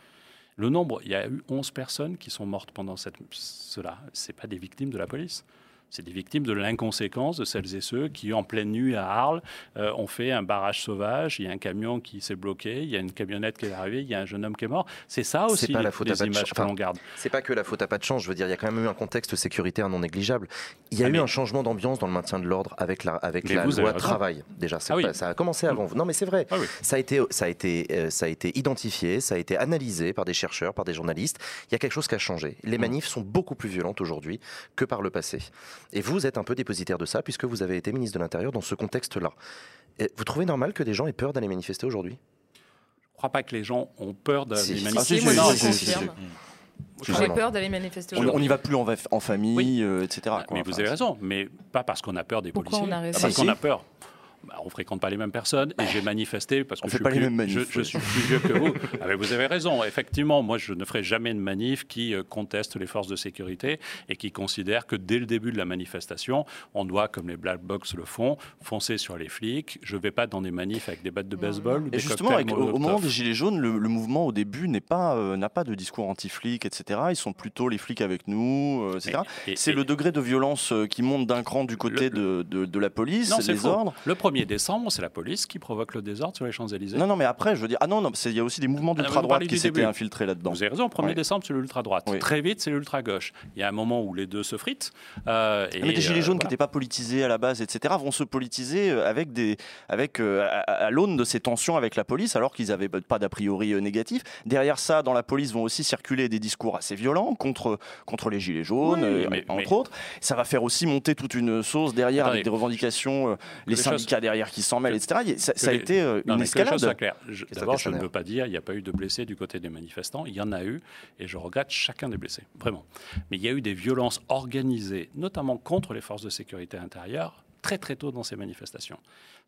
Le nombre, il y a eu 11 personnes qui sont mortes pendant cette, cela. Ce pas des victimes de la police. C'est des victimes de l'inconséquence de celles et ceux qui, en pleine nuit à Arles, euh, ont fait un barrage sauvage. Il y a un camion qui s'est bloqué, il y a une camionnette qui est arrivée, il y a un jeune homme qui est mort. C'est ça aussi pas les, la faute les à images ch- que enfin, l'on garde. C'est pas que la faute à pas de chance, je veux dire, il y a quand même eu un contexte sécuritaire non négligeable. Il y a Ah, eu mais- un changement d'ambiance dans le maintien de l'ordre avec la, avec Mais la vous avez loi travail. Déjà, Ah oui. ça a commencé avant vous. Non, mais c'est vrai. Ah oui. Ça a été, ça a été, euh, ça a été identifié, ça a été analysé par des chercheurs, par des journalistes. Il y a quelque chose qui a changé. Les Mm. manifs sont beaucoup plus violentes aujourd'hui que par le passé. Et vous êtes un peu dépositaire de ça puisque vous avez été ministre de l'Intérieur dans ce contexte-là. Et Vous trouvez normal que des gens aient peur d'aller manifester aujourd'hui? Je ne crois pas que les gens ont peur d'aller Si. manifester. Ah, si, moi, si, je confirme. J'ai peur d'aller manifester On n'y va plus en, famille, euh, etc. quoi. Ah, mais vous Enfin, avez raison, mais pas parce qu'on a peur des Pourquoi policiers. on a raison Ah, parce Si, qu'on si. a peur. Bah, on fréquente pas les mêmes personnes et j'ai manifesté parce que je suis, plus, manifs, je, je suis plus vieux que vous. Ah, mais vous avez raison. Effectivement, moi, je ne ferai jamais une manif qui euh, conteste les forces de sécurité et qui considère que dès le début de la manifestation, on doit, comme les black box le font, foncer sur les flics. Je vais pas dans des manifs avec des battes de baseball Et justement, avec- au, moment des Gilets jaunes, le, le mouvement au début n'est pas euh, n'a pas de discours anti-flic, etc. Ils sont plutôt les flics avec nous, euh, etc. Et- C'est et- le degré de violence qui monte d'un cran du côté de, de- de la police, Non, c'est les faux. ordres. Le 1er décembre, c'est la police qui provoque le désordre sur les Champs-Élysées. Non, non, mais après, je veux dire, ah non, non, il y a aussi des mouvements Ah, d'ultra-droite qui s'étaient infiltrés là-dedans. Vous avez raison, 1er Ouais. décembre, c'est l'ultra-droite. Oui. Très vite, c'est l'ultra-gauche. Il y a un moment où les deux se fritent. euh, et, Ah, Mais des gilets euh, jaunes qui voilà. n'étaient pas politisés à la base, etc., vont se politiser euh, avec des, avec euh, à, à l'aune de ces tensions avec la police, alors qu'ils n'avaient pas d'a priori euh, négatif. Derrière ça, dans la police, vont aussi circuler des discours assez violents contre contre les gilets jaunes, Oui, euh, mais- entre mais- autres. Ça va faire aussi monter toute une sauce derrière Attendez. avec des revendications, euh, les, syndicats derrière qui s'en mêlent, que- etc. Ça, a les- été euh, Non, une soient escalade. D'abord, je ne veux pas dire il n'y a pas eu de blessés du côté des manifestants. Il y en a eu, et je regrette chacun des blessés, vraiment. Mais il y a eu des violences organisées, notamment contre les forces de sécurité intérieure, très très tôt dans ces manifestations.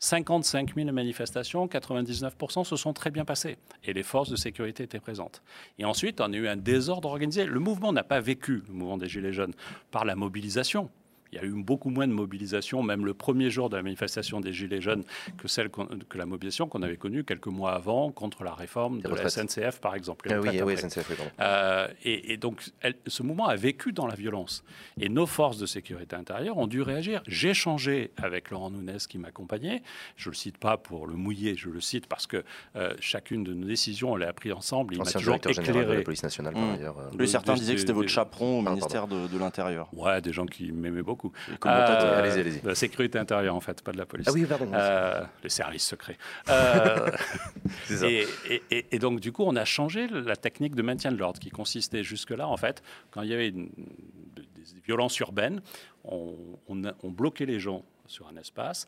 55 000 manifestations, 99% se sont très bien passées. Et les forces de sécurité étaient présentes. Et ensuite, on a eu un désordre organisé. Le mouvement n'a pas vécu, le mouvement des Gilets jaunes, par la mobilisation. Il y a eu beaucoup moins de mobilisation, même le premier jour de la manifestation des Gilets jaunes, que, celle que la mobilisation qu'on avait connue quelques mois avant contre la réforme de la SNCF, par exemple. Ah oui, oui, SNCF, euh, et, donc, ce mouvement a vécu dans la violence. Et nos forces de sécurité intérieure ont dû réagir. J'ai échangé avec Laurent Nunez qui m'accompagnait. Je ne le cite pas pour le mouiller, je le cite parce que euh, chacune de nos décisions, on l'a appris ensemble. Il m'a toujours éclairé. De la police nationale, par mmh. ailleurs. Euh, certains disaient que c'était votre chaperon au ministère de, l'Intérieur. Ouais, des gens qui m'aimaient beaucoup. Allez-y, allez-y. De la sécurité intérieure, en fait, pas de la police. Ah oui, pardon. les services secrets. et, et, et, donc, du coup, on a changé la technique de maintien de l'ordre qui consistait jusque-là, en fait, quand il y avait des violences urbaines, on, on bloquait les gens sur un espace,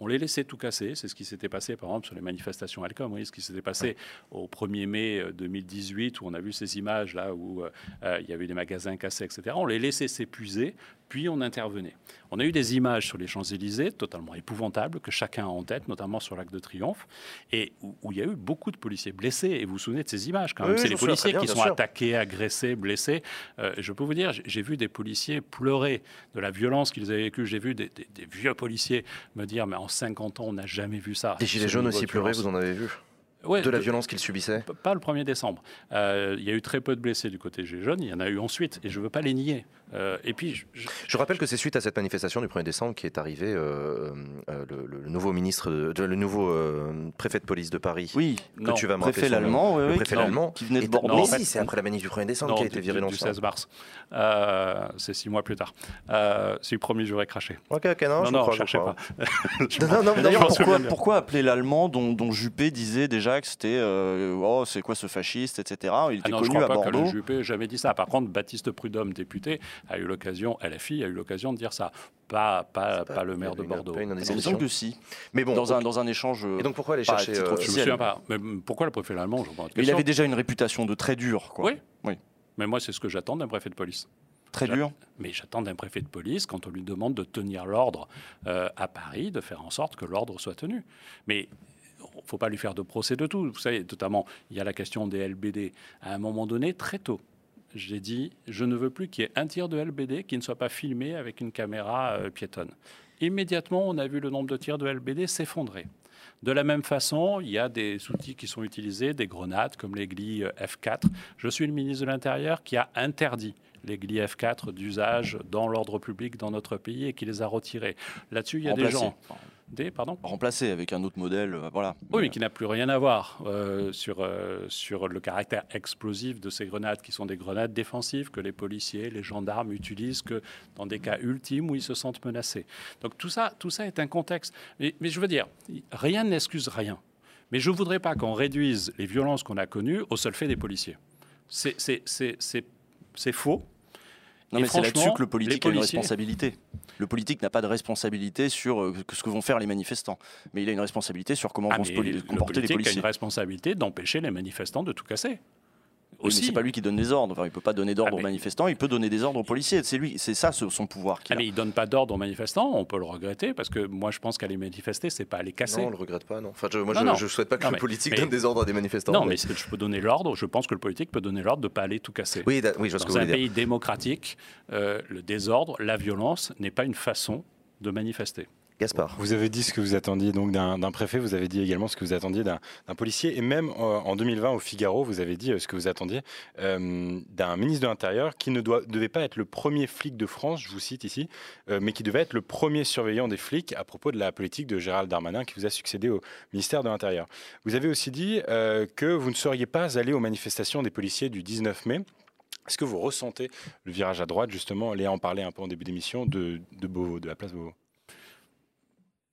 on les laissait tout casser. C'est ce qui s'était passé, par exemple, sur les manifestations Alcom. Oui, ce qui s'était passé au 1er mai 2018, euh, où on a vu ces images là où euh, euh, il y avait des magasins cassés, etc. On les laissait s'épuiser, puis on intervenait. On a eu des images sur les Champs-Élysées totalement épouvantables, que chacun a en tête, notamment sur l'Arc de Triomphe, et où, il y a eu beaucoup de policiers blessés. Et vous vous souvenez de ces images quand même C'est les policiers qui sont attaqués, agressés, blessés. je peux vous dire, j'ai vu des policiers pleurer de la violence qu'ils avaient vécue. J'ai vu des, vieux policiers me dire, mais en 50 ans, on n'a jamais vu ça. Les Gilets jaunes aussi pleurés, vous en avez vu de la violence qu'ils subissaient Pas le 1er décembre. Euh, il y a eu très peu de blessés du côté Gilets jaunes, il y en a eu ensuite, et je ne veux pas les nier. Euh, et puis, je... rappelle que c'est suite à cette manifestation du 1er décembre qui est arrivé euh, euh, le, nouveau ministre, de, le nouveau préfet de police de Paris. Oui, que tu vas me préfet l'allemand, le préfet allemand qui venait de Bordeaux. Mais si, c'est après la manif du 1er décembre qui a été viré dans le 16 mars. c'est six mois plus tard. c'est le premier jour craché. Ok, ok, non, non, je non, crois, cherchez pas. non, non, d'ailleurs, pourquoi, pourquoi, appeler l'allemand dont, dont, Juppé disait déjà que c'était oh, c'est quoi ce fasciste, etc. Il était ah non, connu je crois à pas Bordeaux. Que le Juppé jamais dit ça. Par contre, Baptiste Prudhomme, député, a eu l'occasion LFI a eu l'occasion de dire ça. Pas, pas, pas, le maire de Bordeaux. Il me semble que si. Mais bon, dans, un, dans un échange. Et donc pourquoi aller chercher euh, Je me souviens pas. Mais pourquoi le préfet allemand Il avait déjà une réputation de très dur. Quoi. Oui. oui. Mais moi, c'est ce que j'attends d'un préfet de police. Très dur. Mais j'attends d'un préfet de police quand on lui demande de tenir l'ordre euh, à Paris, de faire en sorte que l'ordre soit tenu. Mais il ne faut pas lui faire de procès de tout. Vous savez, notamment, il y a la question des LBD. À un moment donné, très tôt, j'ai dit je ne veux plus qu'il y ait un tir de LBD qui ne soit pas filmé avec une caméra euh, piétonne. Immédiatement, on a vu le nombre de tirs de LBD s'effondrer. De la même façon, il y a des outils qui sont utilisés, des grenades comme les euh, F4. Je suis le ministre de l'Intérieur qui a interdit les F4 d'usage dans l'ordre public dans notre pays et qui les a retirés. Là-dessus, il y a des gens des, pardon Remplacé avec un autre modèle, euh, voilà. Oui, mais qui n'a plus rien à voir euh, sur, euh, sur le caractère explosif de ces grenades, qui sont des grenades défensives que les policiers, les gendarmes utilisent que dans des cas ultimes où ils se sentent menacés. Donc tout ça, tout ça est un contexte. Mais, mais je veux dire, rien n'excuse rien. Mais je ne voudrais pas qu'on réduise les violences qu'on a connues au seul fait des policiers. C'est faux. Non, mais c'est là-dessus que le politique a une responsabilité. Le politique n'a pas de responsabilité sur euh, ce que vont faire les manifestants, mais il a une responsabilité sur comment ah, vont se comporter les policiers. Il a une responsabilité d'empêcher les manifestants de tout casser. Oui, mais c'est pas lui qui donne des ordres. Enfin, il peut pas donner d'ordre ah, aux manifestants, il peut donner des ordres aux policiers. C'est lui, c'est ça son pouvoir. Ah, mais il donne pas d'ordre aux manifestants. On peut le regretter parce que moi, je pense qu'aller manifester, c'est pas aller casser. Non, on le regrette pas. Non. Enfin, je, moi, je, ne souhaite pas que le politique donne des ordres à des manifestants. Non, mais, je peux donner l'ordre. Je pense que le politique peut donner l'ordre de pas aller tout casser. Oui, oui, je Dans un pays démocratique, euh, le désordre, la violence n'est pas une façon de manifester. Gaspard. Vous avez dit ce que vous attendiez donc d'un préfet, vous avez dit également ce que vous attendiez d'un policier, et même euh, en 2020 au Figaro, vous avez dit euh, ce que vous attendiez euh, d'un ministre de l'Intérieur qui ne devait pas être le premier flic de France, je vous cite ici, mais qui devait être le premier surveillant des flics à propos de la politique de Gérald Darmanin qui vous a succédé au ministère de l'Intérieur. Vous avez aussi dit que vous ne seriez pas allé aux manifestations des policiers du 19 mai. Est-ce que vous ressentez le virage à droite, justement Léa en parlait un peu en début d'émission, de, de Beauvau, de la place Beauvau?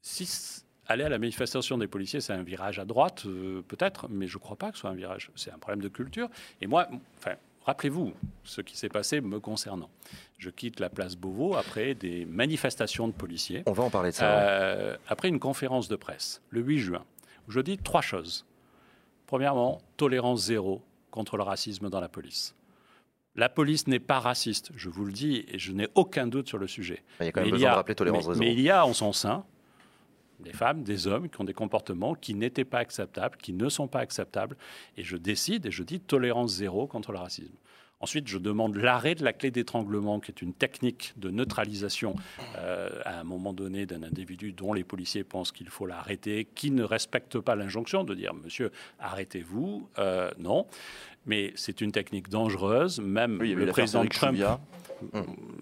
Si aller à la manifestation des policiers, c'est un virage à droite, euh, peut-être, mais je ne crois pas que ce soit un virage. C'est un problème de culture. Et moi, enfin, rappelez-vous ce qui s'est passé me concernant. Je quitte la place Beauvau après des manifestations de policiers. On va en parler de ça. Euh, après une conférence de presse, le 8 juin, où je dis trois choses. Premièrement, tolérance zéro contre le racisme dans la police. La police n'est pas raciste, je vous le dis, et je n'ai aucun doute sur le sujet. Il y a quand même besoin de rappeler tolérance zéro. Mais il y a en son sein des femmes, des hommes qui ont des comportements qui n'étaient pas acceptables, qui ne sont pas acceptables. Et je décide et je dis tolérance zéro contre le racisme. Ensuite, je demande l'arrêt de la clé d'étranglement, qui est une technique de neutralisation euh, à un moment donné d'un individu dont les policiers pensent qu'il faut l'arrêter, qui ne respecte pas l'injonction de dire Monsieur, arrêtez-vous. Euh, non. Mais c'est une technique dangereuse. Même Oui, le président Trump Chouviat.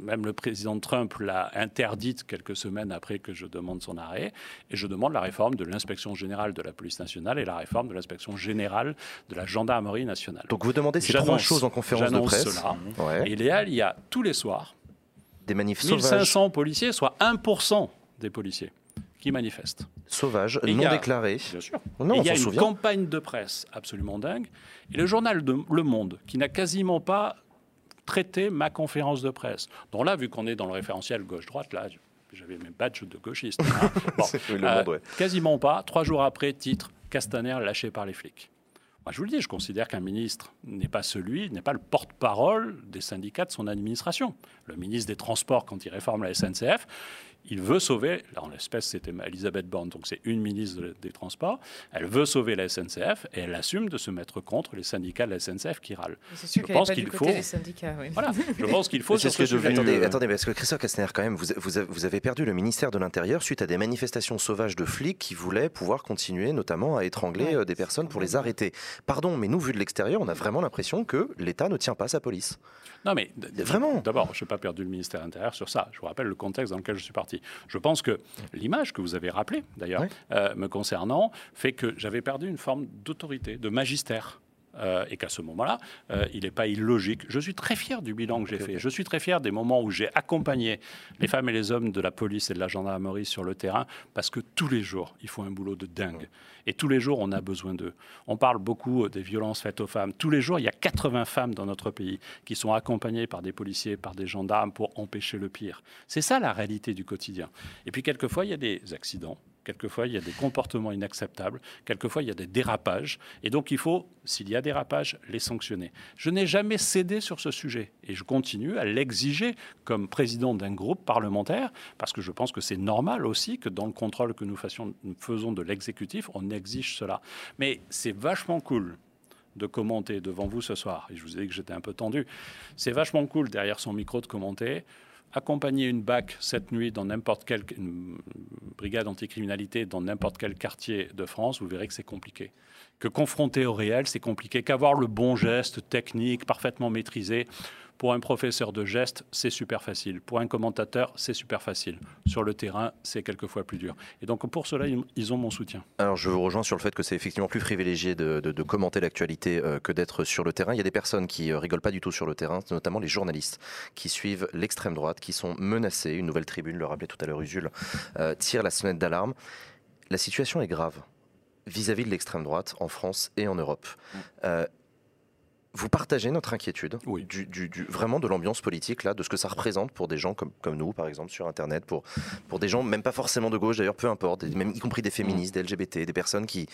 même le président Trump l'a interdite quelques semaines après que je demande son arrêt. Et je demande la réforme de l'inspection générale de la police nationale et la réforme de l'inspection générale de la gendarmerie nationale. Donc vous demandez ces trois choses en conférence de presse. cela. Ouais. Et Léal, il y a tous les soirs Des manifs sauvages, 1500 policiers, soit 1% des policiers qui manifestent. sauvages Et non a- déclarés. Bien sûr. Non, il y a une souvient. campagne de presse absolument dingue. Et le journal de Le Monde, qui n'a quasiment pas traité ma conférence de presse, dont là, vu qu'on est dans le référentiel gauche-droite, là, j'avais mes badges de gauchiste. hein. Bon, Oui, Le euh, Monde, ouais. Quasiment pas. Trois jours après, titre Castaner lâché par les flics. Moi, je vous le dis, je considère qu'un ministre n'est pas celui, n'est pas le porte-parole des syndicats de son administration. Le ministre des Transports, quand il réforme la SNCF, il veut sauver, là en l'espèce c'était Elisabeth Borne, donc c'est une ministre de- des Transports, elle veut sauver la SNCF et elle assume de se mettre contre les syndicats de la SNCF qui râlent. Sûr Je pense qu'il du faut- oui. Voilà, je pense qu'il faut Mais c'est sur ce ce qui est sujet. devenu- Attendez, euh, attendez, parce que Christophe Castaner, quand même, vous, vous, avez- vous avez perdu le ministère de l'Intérieur suite à des manifestations sauvages de flics qui voulaient pouvoir continuer, notamment à étrangler Ouais, euh, des personnes pour les arrêter. Pardon, mais nous, vu de l'extérieur, on a vraiment l'impression que l'État ne tient pas sa police. Non, mais Vraiment D'abord, je n'ai pas perdu le ministère intérieur sur ça. Je vous rappelle le contexte dans lequel je suis parti. Je pense que l'image que vous avez rappelée, d'ailleurs, euh, me concernant, fait que j'avais perdu une forme d'autorité, de magistère. Euh, et qu'à ce moment-là, euh, il n'est pas illogique. Je suis très fier du bilan que j'ai fait. Je suis très fier des moments où j'ai accompagné les femmes et les hommes de la police et de la gendarmerie sur le terrain, parce que tous les jours, ils font un boulot de dingue. Et tous les jours, on a besoin d'eux. On parle beaucoup euh, des violences faites aux femmes. Tous les jours, il y a 80 femmes dans notre pays qui sont accompagnées par des policiers, par des gendarmes pour empêcher le pire. C'est ça la réalité du quotidien. Et puis quelquefois, il y a des accidents. Quelquefois, il y a des comportements inacceptables. Quelquefois, il y a des dérapages. Et donc, il faut, s'il y a dérapage, les sanctionner. Je n'ai jamais cédé sur ce sujet. Et je continue à l'exiger comme président d'un groupe parlementaire, parce que je pense que c'est normal aussi que dans le contrôle que nous, nous faisons de l'exécutif, on exige cela. Mais c'est vachement cool de commenter devant vous ce soir. Et je vous ai dit que j'étais un peu tendu. C'est vachement cool derrière son micro de commenter. Accompagner une BAC cette nuit dans n'importe quelle brigade anticriminalité dans n'importe quel quartier de France, vous verrez que c'est compliqué. Que confronter au réel, c'est compliqué. Qu'avoir le bon geste technique, parfaitement maîtrisé, pour un professeur de geste, c'est super facile. Pour un commentateur, c'est super facile. Sur le terrain, c'est quelquefois plus dur. Et donc pour cela, ils- ont mon soutien. Alors je vous rejoins sur le fait que c'est effectivement plus privilégié de, de- de commenter l'actualité euh, que d'être sur le terrain. Il y a des personnes qui euh, rigolent pas du tout sur le terrain, notamment les journalistes qui suivent l'extrême droite, qui sont menacés. Une nouvelle tribune, le rappelait tout à l'heure Usul, euh, tire la sonnette d'alarme. La situation est grave vis-à-vis de l'extrême droite en France et en Europe. Euh, vous partagez notre inquiétude, Oui. du, du- du- vraiment de l'ambiance politique, là, de ce que ça représente pour des gens comme, comme nous, par exemple, sur Internet, pour, pour des gens, même pas forcément de gauche d'ailleurs, peu importe, des- même y compris des féministes, des LGBT, des personnes qui,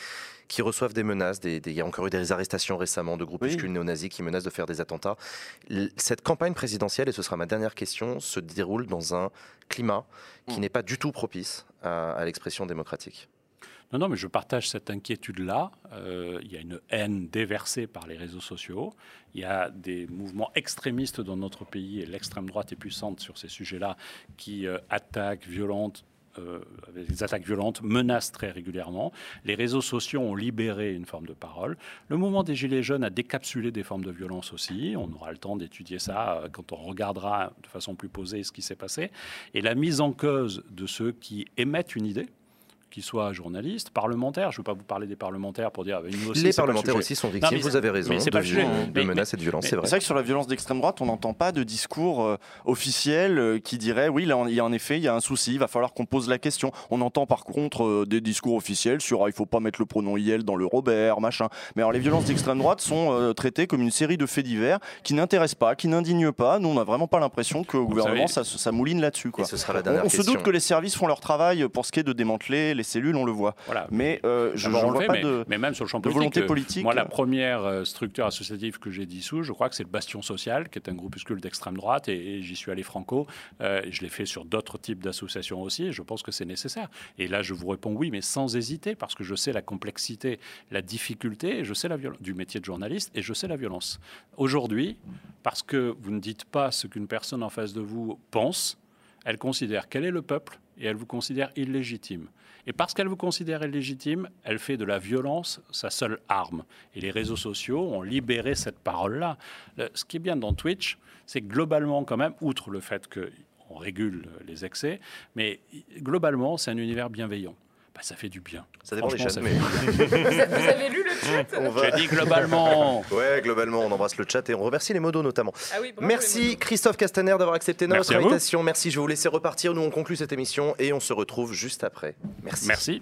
qui reçoivent des menaces. des- des- Il y a encore eu des arrestations récemment de groupuscules néo-nazis qui menacent de faire des attentats. Cette campagne présidentielle, et ce sera ma dernière question, se déroule dans un climat qui Mm. n'est pas du tout propice à, à l'expression démocratique. Non, non, mais je partage cette inquiétude-là. Euh, il y a une haine déversée par les réseaux sociaux. Il y a des mouvements extrémistes dans notre pays et l'extrême droite est puissante sur ces sujets-là qui euh, attaquent, violentent. euh, des attaques violentes, menacent très régulièrement. Les réseaux sociaux ont libéré une forme de parole. Le mouvement des Gilets jaunes a décapsulé des formes de violence aussi. On aura le temps d'étudier ça euh, quand on regardera de façon plus posée ce qui s'est passé. Et la mise en cause de ceux qui émettent une idée, qu'ils soient journalistes, parlementaires. Je ne veux pas vous parler des parlementaires pour dire. ah, Nous aussi, Les parlementaires aussi sont victimes, vous avez raison, de, pas de Mais- menaces et de violences, c'est vrai. C'est vrai que sur la violence d'extrême droite, on n'entend pas de discours euh, officiel euh, qui dirait oui, là, il y a en effet, il y a un souci, il va falloir qu'on pose la question. On entend par contre euh, des discours officiels sur ah, il faut pas mettre le pronom IL dans le Robert, machin. Mais alors les violences d'extrême droite sont euh, traitées comme une série de faits divers qui n'intéressent pas, qui n'indignent pas. Nous, on n'a vraiment pas l'impression que le gouvernement savez- ça, ça mouline là-dessus. Et quoi. ce sera la On, dernière on se doute que les services font leur travail pour ce qui est de démanteler les cellules, on le voit. Voilà. Mais euh, je ne vois fait, pas mais, de. mais même sur le champ de politique, volonté euh, politique. Moi, la première euh, structure associative que j'ai dissous, je crois que c'est le Bastion Social, qui est un groupuscule d'extrême droite, et, et j'y suis allé franco. Euh, je l'ai fait sur d'autres types d'associations aussi, et je pense que c'est nécessaire. Et là, je vous réponds oui, mais sans hésiter, parce que je sais la complexité, la difficulté, et je sais la violence du métier de journaliste, et je sais la violence. Aujourd'hui, parce que vous ne dites pas ce qu'une personne en face de vous pense, elle considère quel est le peuple, et elle vous considère illégitime. Et parce qu'elle vous considère illégitime, elle fait de la violence sa seule arme. Et les réseaux sociaux ont libéré cette parole-là. Le- Ce qui est bien dans Twitch, c'est globalement, quand même, outre le fait qu'on régule les excès, mais globalement, c'est un univers bienveillant. Bah, ça fait du bien. Ça dépend des chaînes, mais-. Vous avez- vous avez lu le chat On va- J'ai dit globalement. Ouais, globalement, on embrasse le chat et on remercie les modos notamment. Ah oui, bravo, Merci. Christophe Castaner d'avoir accepté notre Merci à vous. invitation. Merci, je vais vous laisser repartir. Nous, on conclut cette émission et on se retrouve juste après. Merci. Merci.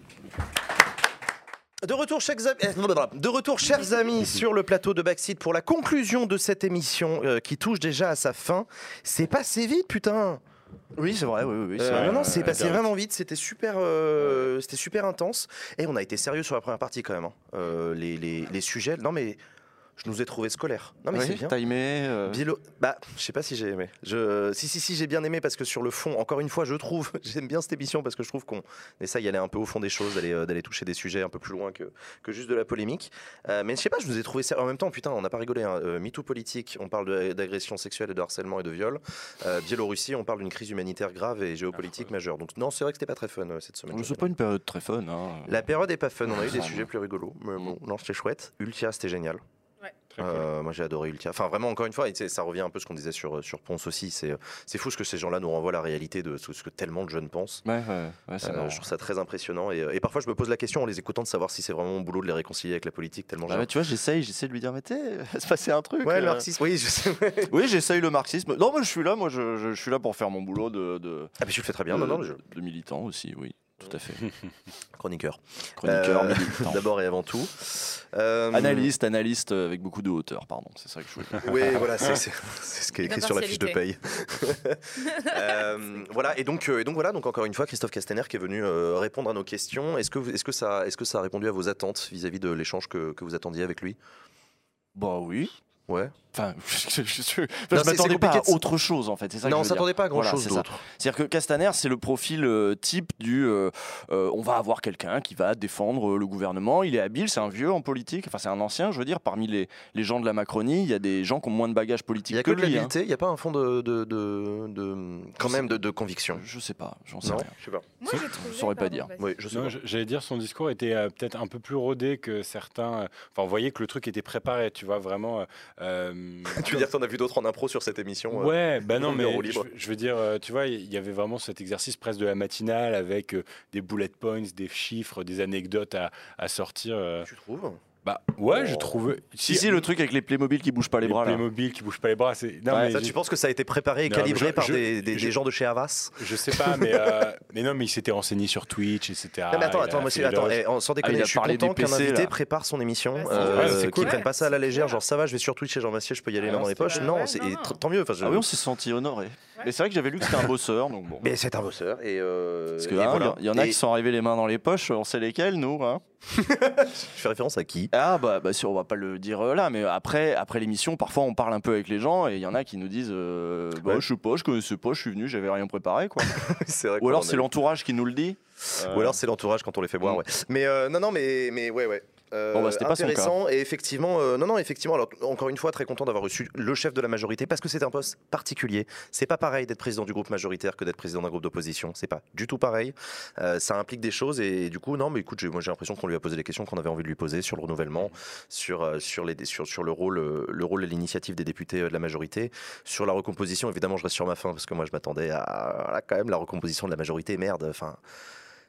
De retour, chers amis, eh, de retour, chers amis, sur le plateau de Backseat pour la conclusion de cette émission euh, qui touche déjà à sa fin. C'est passé vite, putain. Oui, c'est vrai. Oui, oui, oui, c'est Euh, vrai. non, non, c'est euh, passé vraiment vite. C'était super, euh, c'était super intense. Et on a été sérieux sur la première partie quand même. hein. Les, les- les sujets, non mais je nous ai trouvé scolaires. Non mais Oui, c'est bien. T'as aimé euh, Bilo- bah, je sais pas si j'ai aimé. Je... Si, si, si, j'ai bien aimé parce que sur le fond, encore une fois, je trouve, j'aime bien cette émission parce que je trouve qu'on essaye d'aller un peu au fond des choses, d'aller, euh, d'aller toucher des sujets un peu plus loin que, que juste de la polémique. Euh, mais je sais pas, je vous ai trouvé ça. En même temps, putain, on n'a pas rigolé. Hein. Euh, MeToo politique, on parle de- d'agression sexuelle et de harcèlement et de viol. Biélorussie, on parle d'une crise humanitaire grave et géopolitique majeure. Donc, non, c'est vrai que c'était pas très fun cette semaine. C'est pas une période très fun. Hein. La période est pas fun, on a eu des sujets plus rigolos. Mais bon, non, c'était chouette. Ultia, c'était génial. Cool. Euh, moi j'ai adoré Ultia. Enfin vraiment encore une fois, ça revient un peu à ce qu'on disait sur, sur Ponce aussi. C'est c'est fou ce que ces gens-là nous renvoient la réalité de ce ce que tellement de jeunes pensent. Ouais, ouais, ouais, c'est Euh, je trouve ça très impressionnant et, euh, et parfois je me pose la question en les écoutant de savoir si c'est vraiment mon boulot de les réconcilier avec la politique tellement Bah tu vois, j'essaye, j'essaie de lui dire, mais tu sais, se passer un truc. Ouais, le euh. marxisme. Oui, je sais. Oui, j'essaye le marxisme. Non, moi je suis là, moi je, je- je suis là pour faire mon boulot de, de, Ah mais tu le fais très bien. de, Non, non, je- de militant aussi, oui, tout à fait. chroniqueur. Chroniqueur, Euh. D'abord et avant tout. Euh, Analyste, analyste euh, avec beaucoup de hauteur, pardon, c'est ça que je voulais dire. Oui, voilà, c'est ce qui est écrit sur la fiche de paye. Euh, voilà, et donc, et donc voilà, donc encore une fois, Christophe Castaner qui est venu euh, répondre à nos questions. Est-ce que, est-ce que, ça, est-ce que ça a répondu à vos attentes vis-à-vis de l'échange que, que vous attendiez avec lui? Bah oui. Ouais. Enfin, je, je- m'attendais pas à autre chose en fait. C'est ça que non, on s'attendait pas à grand Voilà, chose c'est ça. d'autre. C'est-à-dire que Castaner, c'est le profil euh, type du euh, euh, on va avoir quelqu'un qui va défendre euh, le gouvernement. Il est habile, c'est un vieux en politique, enfin c'est un ancien, je veux dire. Parmi les, les gens de la Macronie, il y a des gens qui ont moins de bagages Il politiques n'y a que, que de lui. hein. l'habileté, il n'y a pas un fond de, de, de, de- quand Je même sais- de, de conviction. Je sais pas, j'en sais Non, rien. je sais pas. Moi, j'ai trouvé. Je saurais pas dire. Oui, je sais j'allais dire son discours était euh, peut-être un peu plus rodé que certains. Enfin, on voyait que le truc était préparé, tu vois, vraiment. euh, Tu veux dire que t'en as vu d'autres en impro sur cette émission euh, Ouais, bah non, mais je, je veux dire, euh, tu vois, il y avait vraiment cet exercice presque de la matinale avec euh, des bullet points, des chiffres, des anecdotes à, à sortir. euh. Tu trouves? Bah ouais, Oh. je trouve. Si, si, le truc avec les Playmobil qui bougent pas les, les bras là. Playmobil qui bougent pas les bras, c'est. Non, Ouais, mais Ça, tu penses que ça a été préparé et Non, calibré je- par je- des, des- je- des gens de chez Havas Je sais pas, mais, euh, mais non, mais il s'était renseigné sur Twitch, etc. Non, mais attends, attends, moi, les attends, eh, sans déconner, il a je suis content qu'un invité là. prépare son émission, Ouais, c'est euh, cool. Ouais, qu'il prenne pas ça à la légère, genre ça va, je vais sur Twitch et Jean Massier, je peux y aller Ah les mains non, dans les poches. Non, c'est tant mieux. Ah oui, on s'est senti honoré. Mais c'est vrai que j'avais lu que c'était un bosseur, donc bon. Mais c'est un bosseur et, euh, Parce que hein, il y en a qui sont arrivés les mains dans les poches, on sait lesquels, nous. Je fais référence à qui? Ah bah, bah si, on va pas le dire euh, là, mais après, après l'émission, parfois on parle un peu avec les gens et il y en a qui nous disent euh, bah, Ouais. je sais pas, je connaissais pas, je suis venu, j'avais rien préparé quoi. Vrai Ou alors c'est l'entourage qui nous le dit. Ou alors c'est l'entourage quand on les fait boire, Mm. ouais. Mais euh, non, non, mais, mais ouais, ouais. Euh, Bon, bah, c'était pas son intéressant et effectivement, euh, non, non, effectivement. Alors encore une fois, très content d'avoir reçu le chef de la majorité parce que c'est un poste particulier. C'est pas pareil d'être président du groupe majoritaire que d'être président d'un groupe d'opposition. C'est pas du tout pareil. Euh, ça implique des choses et, du coup, non, mais écoute, moi j'ai l'impression qu'on lui a posé les questions qu'on avait envie de lui poser sur le renouvellement, sur euh, sur les sur, sur le rôle le rôle et l'initiative des députés de la majorité, sur la recomposition. Évidemment, je reste sur ma fin parce que moi je m'attendais à voilà, quand même la recomposition de la majorité. Merde, enfin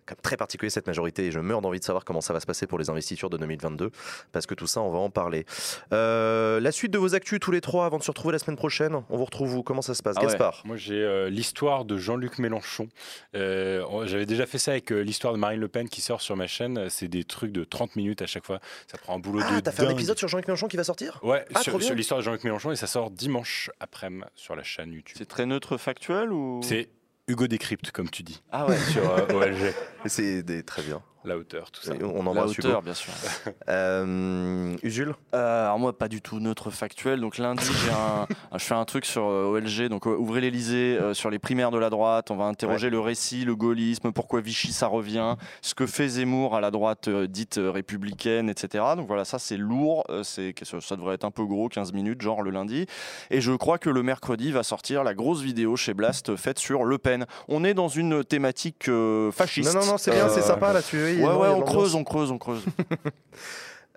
quand même très particulier cette majorité et je meurs d'envie de savoir comment ça va se passer pour les investitures de 2022 parce que tout ça on va en parler. Euh, la suite de vos actus tous les trois avant de se retrouver la semaine prochaine, on vous retrouve où? Comment ça se passe? Ah ouais. Gaspard Moi, j'ai euh, l'histoire de Jean-Luc Mélenchon. Euh, J'avais déjà fait ça avec euh, l'histoire de Marine Le Pen qui sort sur ma chaîne. C'est des trucs de 30 minutes à chaque fois. Ça prend un boulot Ah, de t'as fait un épisode sur Jean-Luc Mélenchon qui va sortir? Ouais, Ah, sur, trop bien. sur l'histoire de Jean-Luc Mélenchon et ça sort dimanche après-midi sur la chaîne YouTube. C'est très neutre factuel ou? C'est Hugo décrypte, comme tu dis, Ah ouais. sur euh, OLG. C'est des- très bien. La hauteur, tout ça. Et On La embrasse Hugo. hauteur, bien sûr. Euh, Usul Euh, alors moi, pas du tout neutre factuel. Donc lundi, j'ai un, un- je fais un truc sur euh, OLG. Donc ouvrez l'Elysée euh, sur les primaires de la droite. On va interroger le récit, le gaullisme, pourquoi Vichy ça revient, ce que fait Zemmour à la droite euh, dite euh, républicaine, etc. Donc voilà, ça c'est lourd. Euh, c'est ça ça devrait être un peu gros, 15 minutes, genre le lundi. Et je crois que le mercredi va sortir la grosse vidéo chez Blast euh, faite sur Le Pen. On est dans une thématique euh, fasciste. Non, non, non, c'est bien, c'est sympa là-dessus. Ouais, ouais, on creuse, on creuse, on creuse.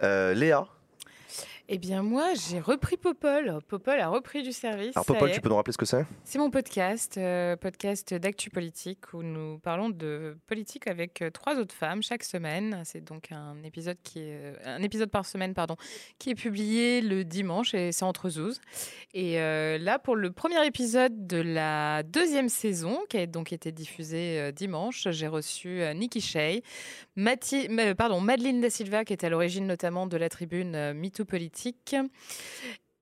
Léa. Eh bien, moi, j'ai repris Popol. Popol a repris du service. Alors, Popol, tu peux nous rappeler ce que c'est? C'est mon podcast, euh, podcast d'actu politique où nous parlons de politique avec euh, trois autres femmes chaque semaine. C'est donc un épisode qui est euh, un épisode par semaine, pardon, qui est publié le dimanche et c'est entre zouz. Et là, pour le premier épisode de la deuxième saison, qui a donc été diffusé euh, dimanche, j'ai reçu Nikki Shea, Mati- pardon, Madeleine Da Silva, qui est à l'origine notamment de la tribune MeToo Politique.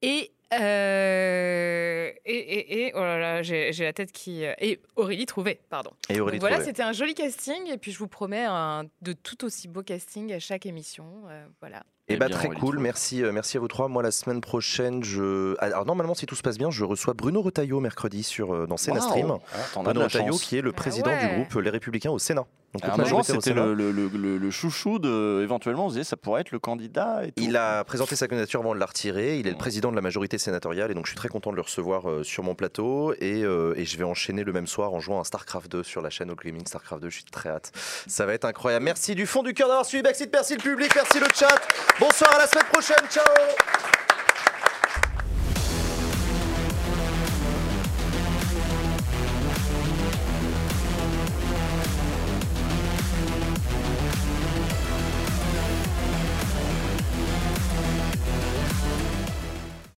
Et, euh, et, et, et- oh là là, j'ai j'ai la tête qui. euh, Et Aurélie Trouvé, pardon. Et Aurélie Donc voilà, c'était un joli casting. Et puis je vous promets un de tout aussi beau casting à chaque émission. euh, voilà. Eh Eh bah, bien, très Aurélie cool, Trouvé. merci, merci à vous trois. Moi, la semaine prochaine, je. Alors, normalement, si tout se passe bien, je reçois Bruno Retailleau mercredi sur, dans Sénat Stream. Ah, Bruno Retailleau, chance. qui est le Ah président du groupe Les Républicains au Sénat. Donc, un moment, majorité au c'était le, le- le- le- le chouchou de. Éventuellement, on se disait ça pourrait être le candidat. Et tout. Il a présenté sa candidature avant de la retirer. Il est le Mm. président de la majorité sénatoriale et donc je suis très content de le recevoir euh, sur mon plateau. Et, euh, et je vais enchaîner le même soir en jouant à StarCraft 2 sur la chaîne All Gaming StarCraft 2. Je suis très hâte. Ça va être incroyable. Merci du fond du cœur d'avoir suivi Backseat. Merci le public. Merci le chat. Bonsoir à la semaine prochaine. Ciao.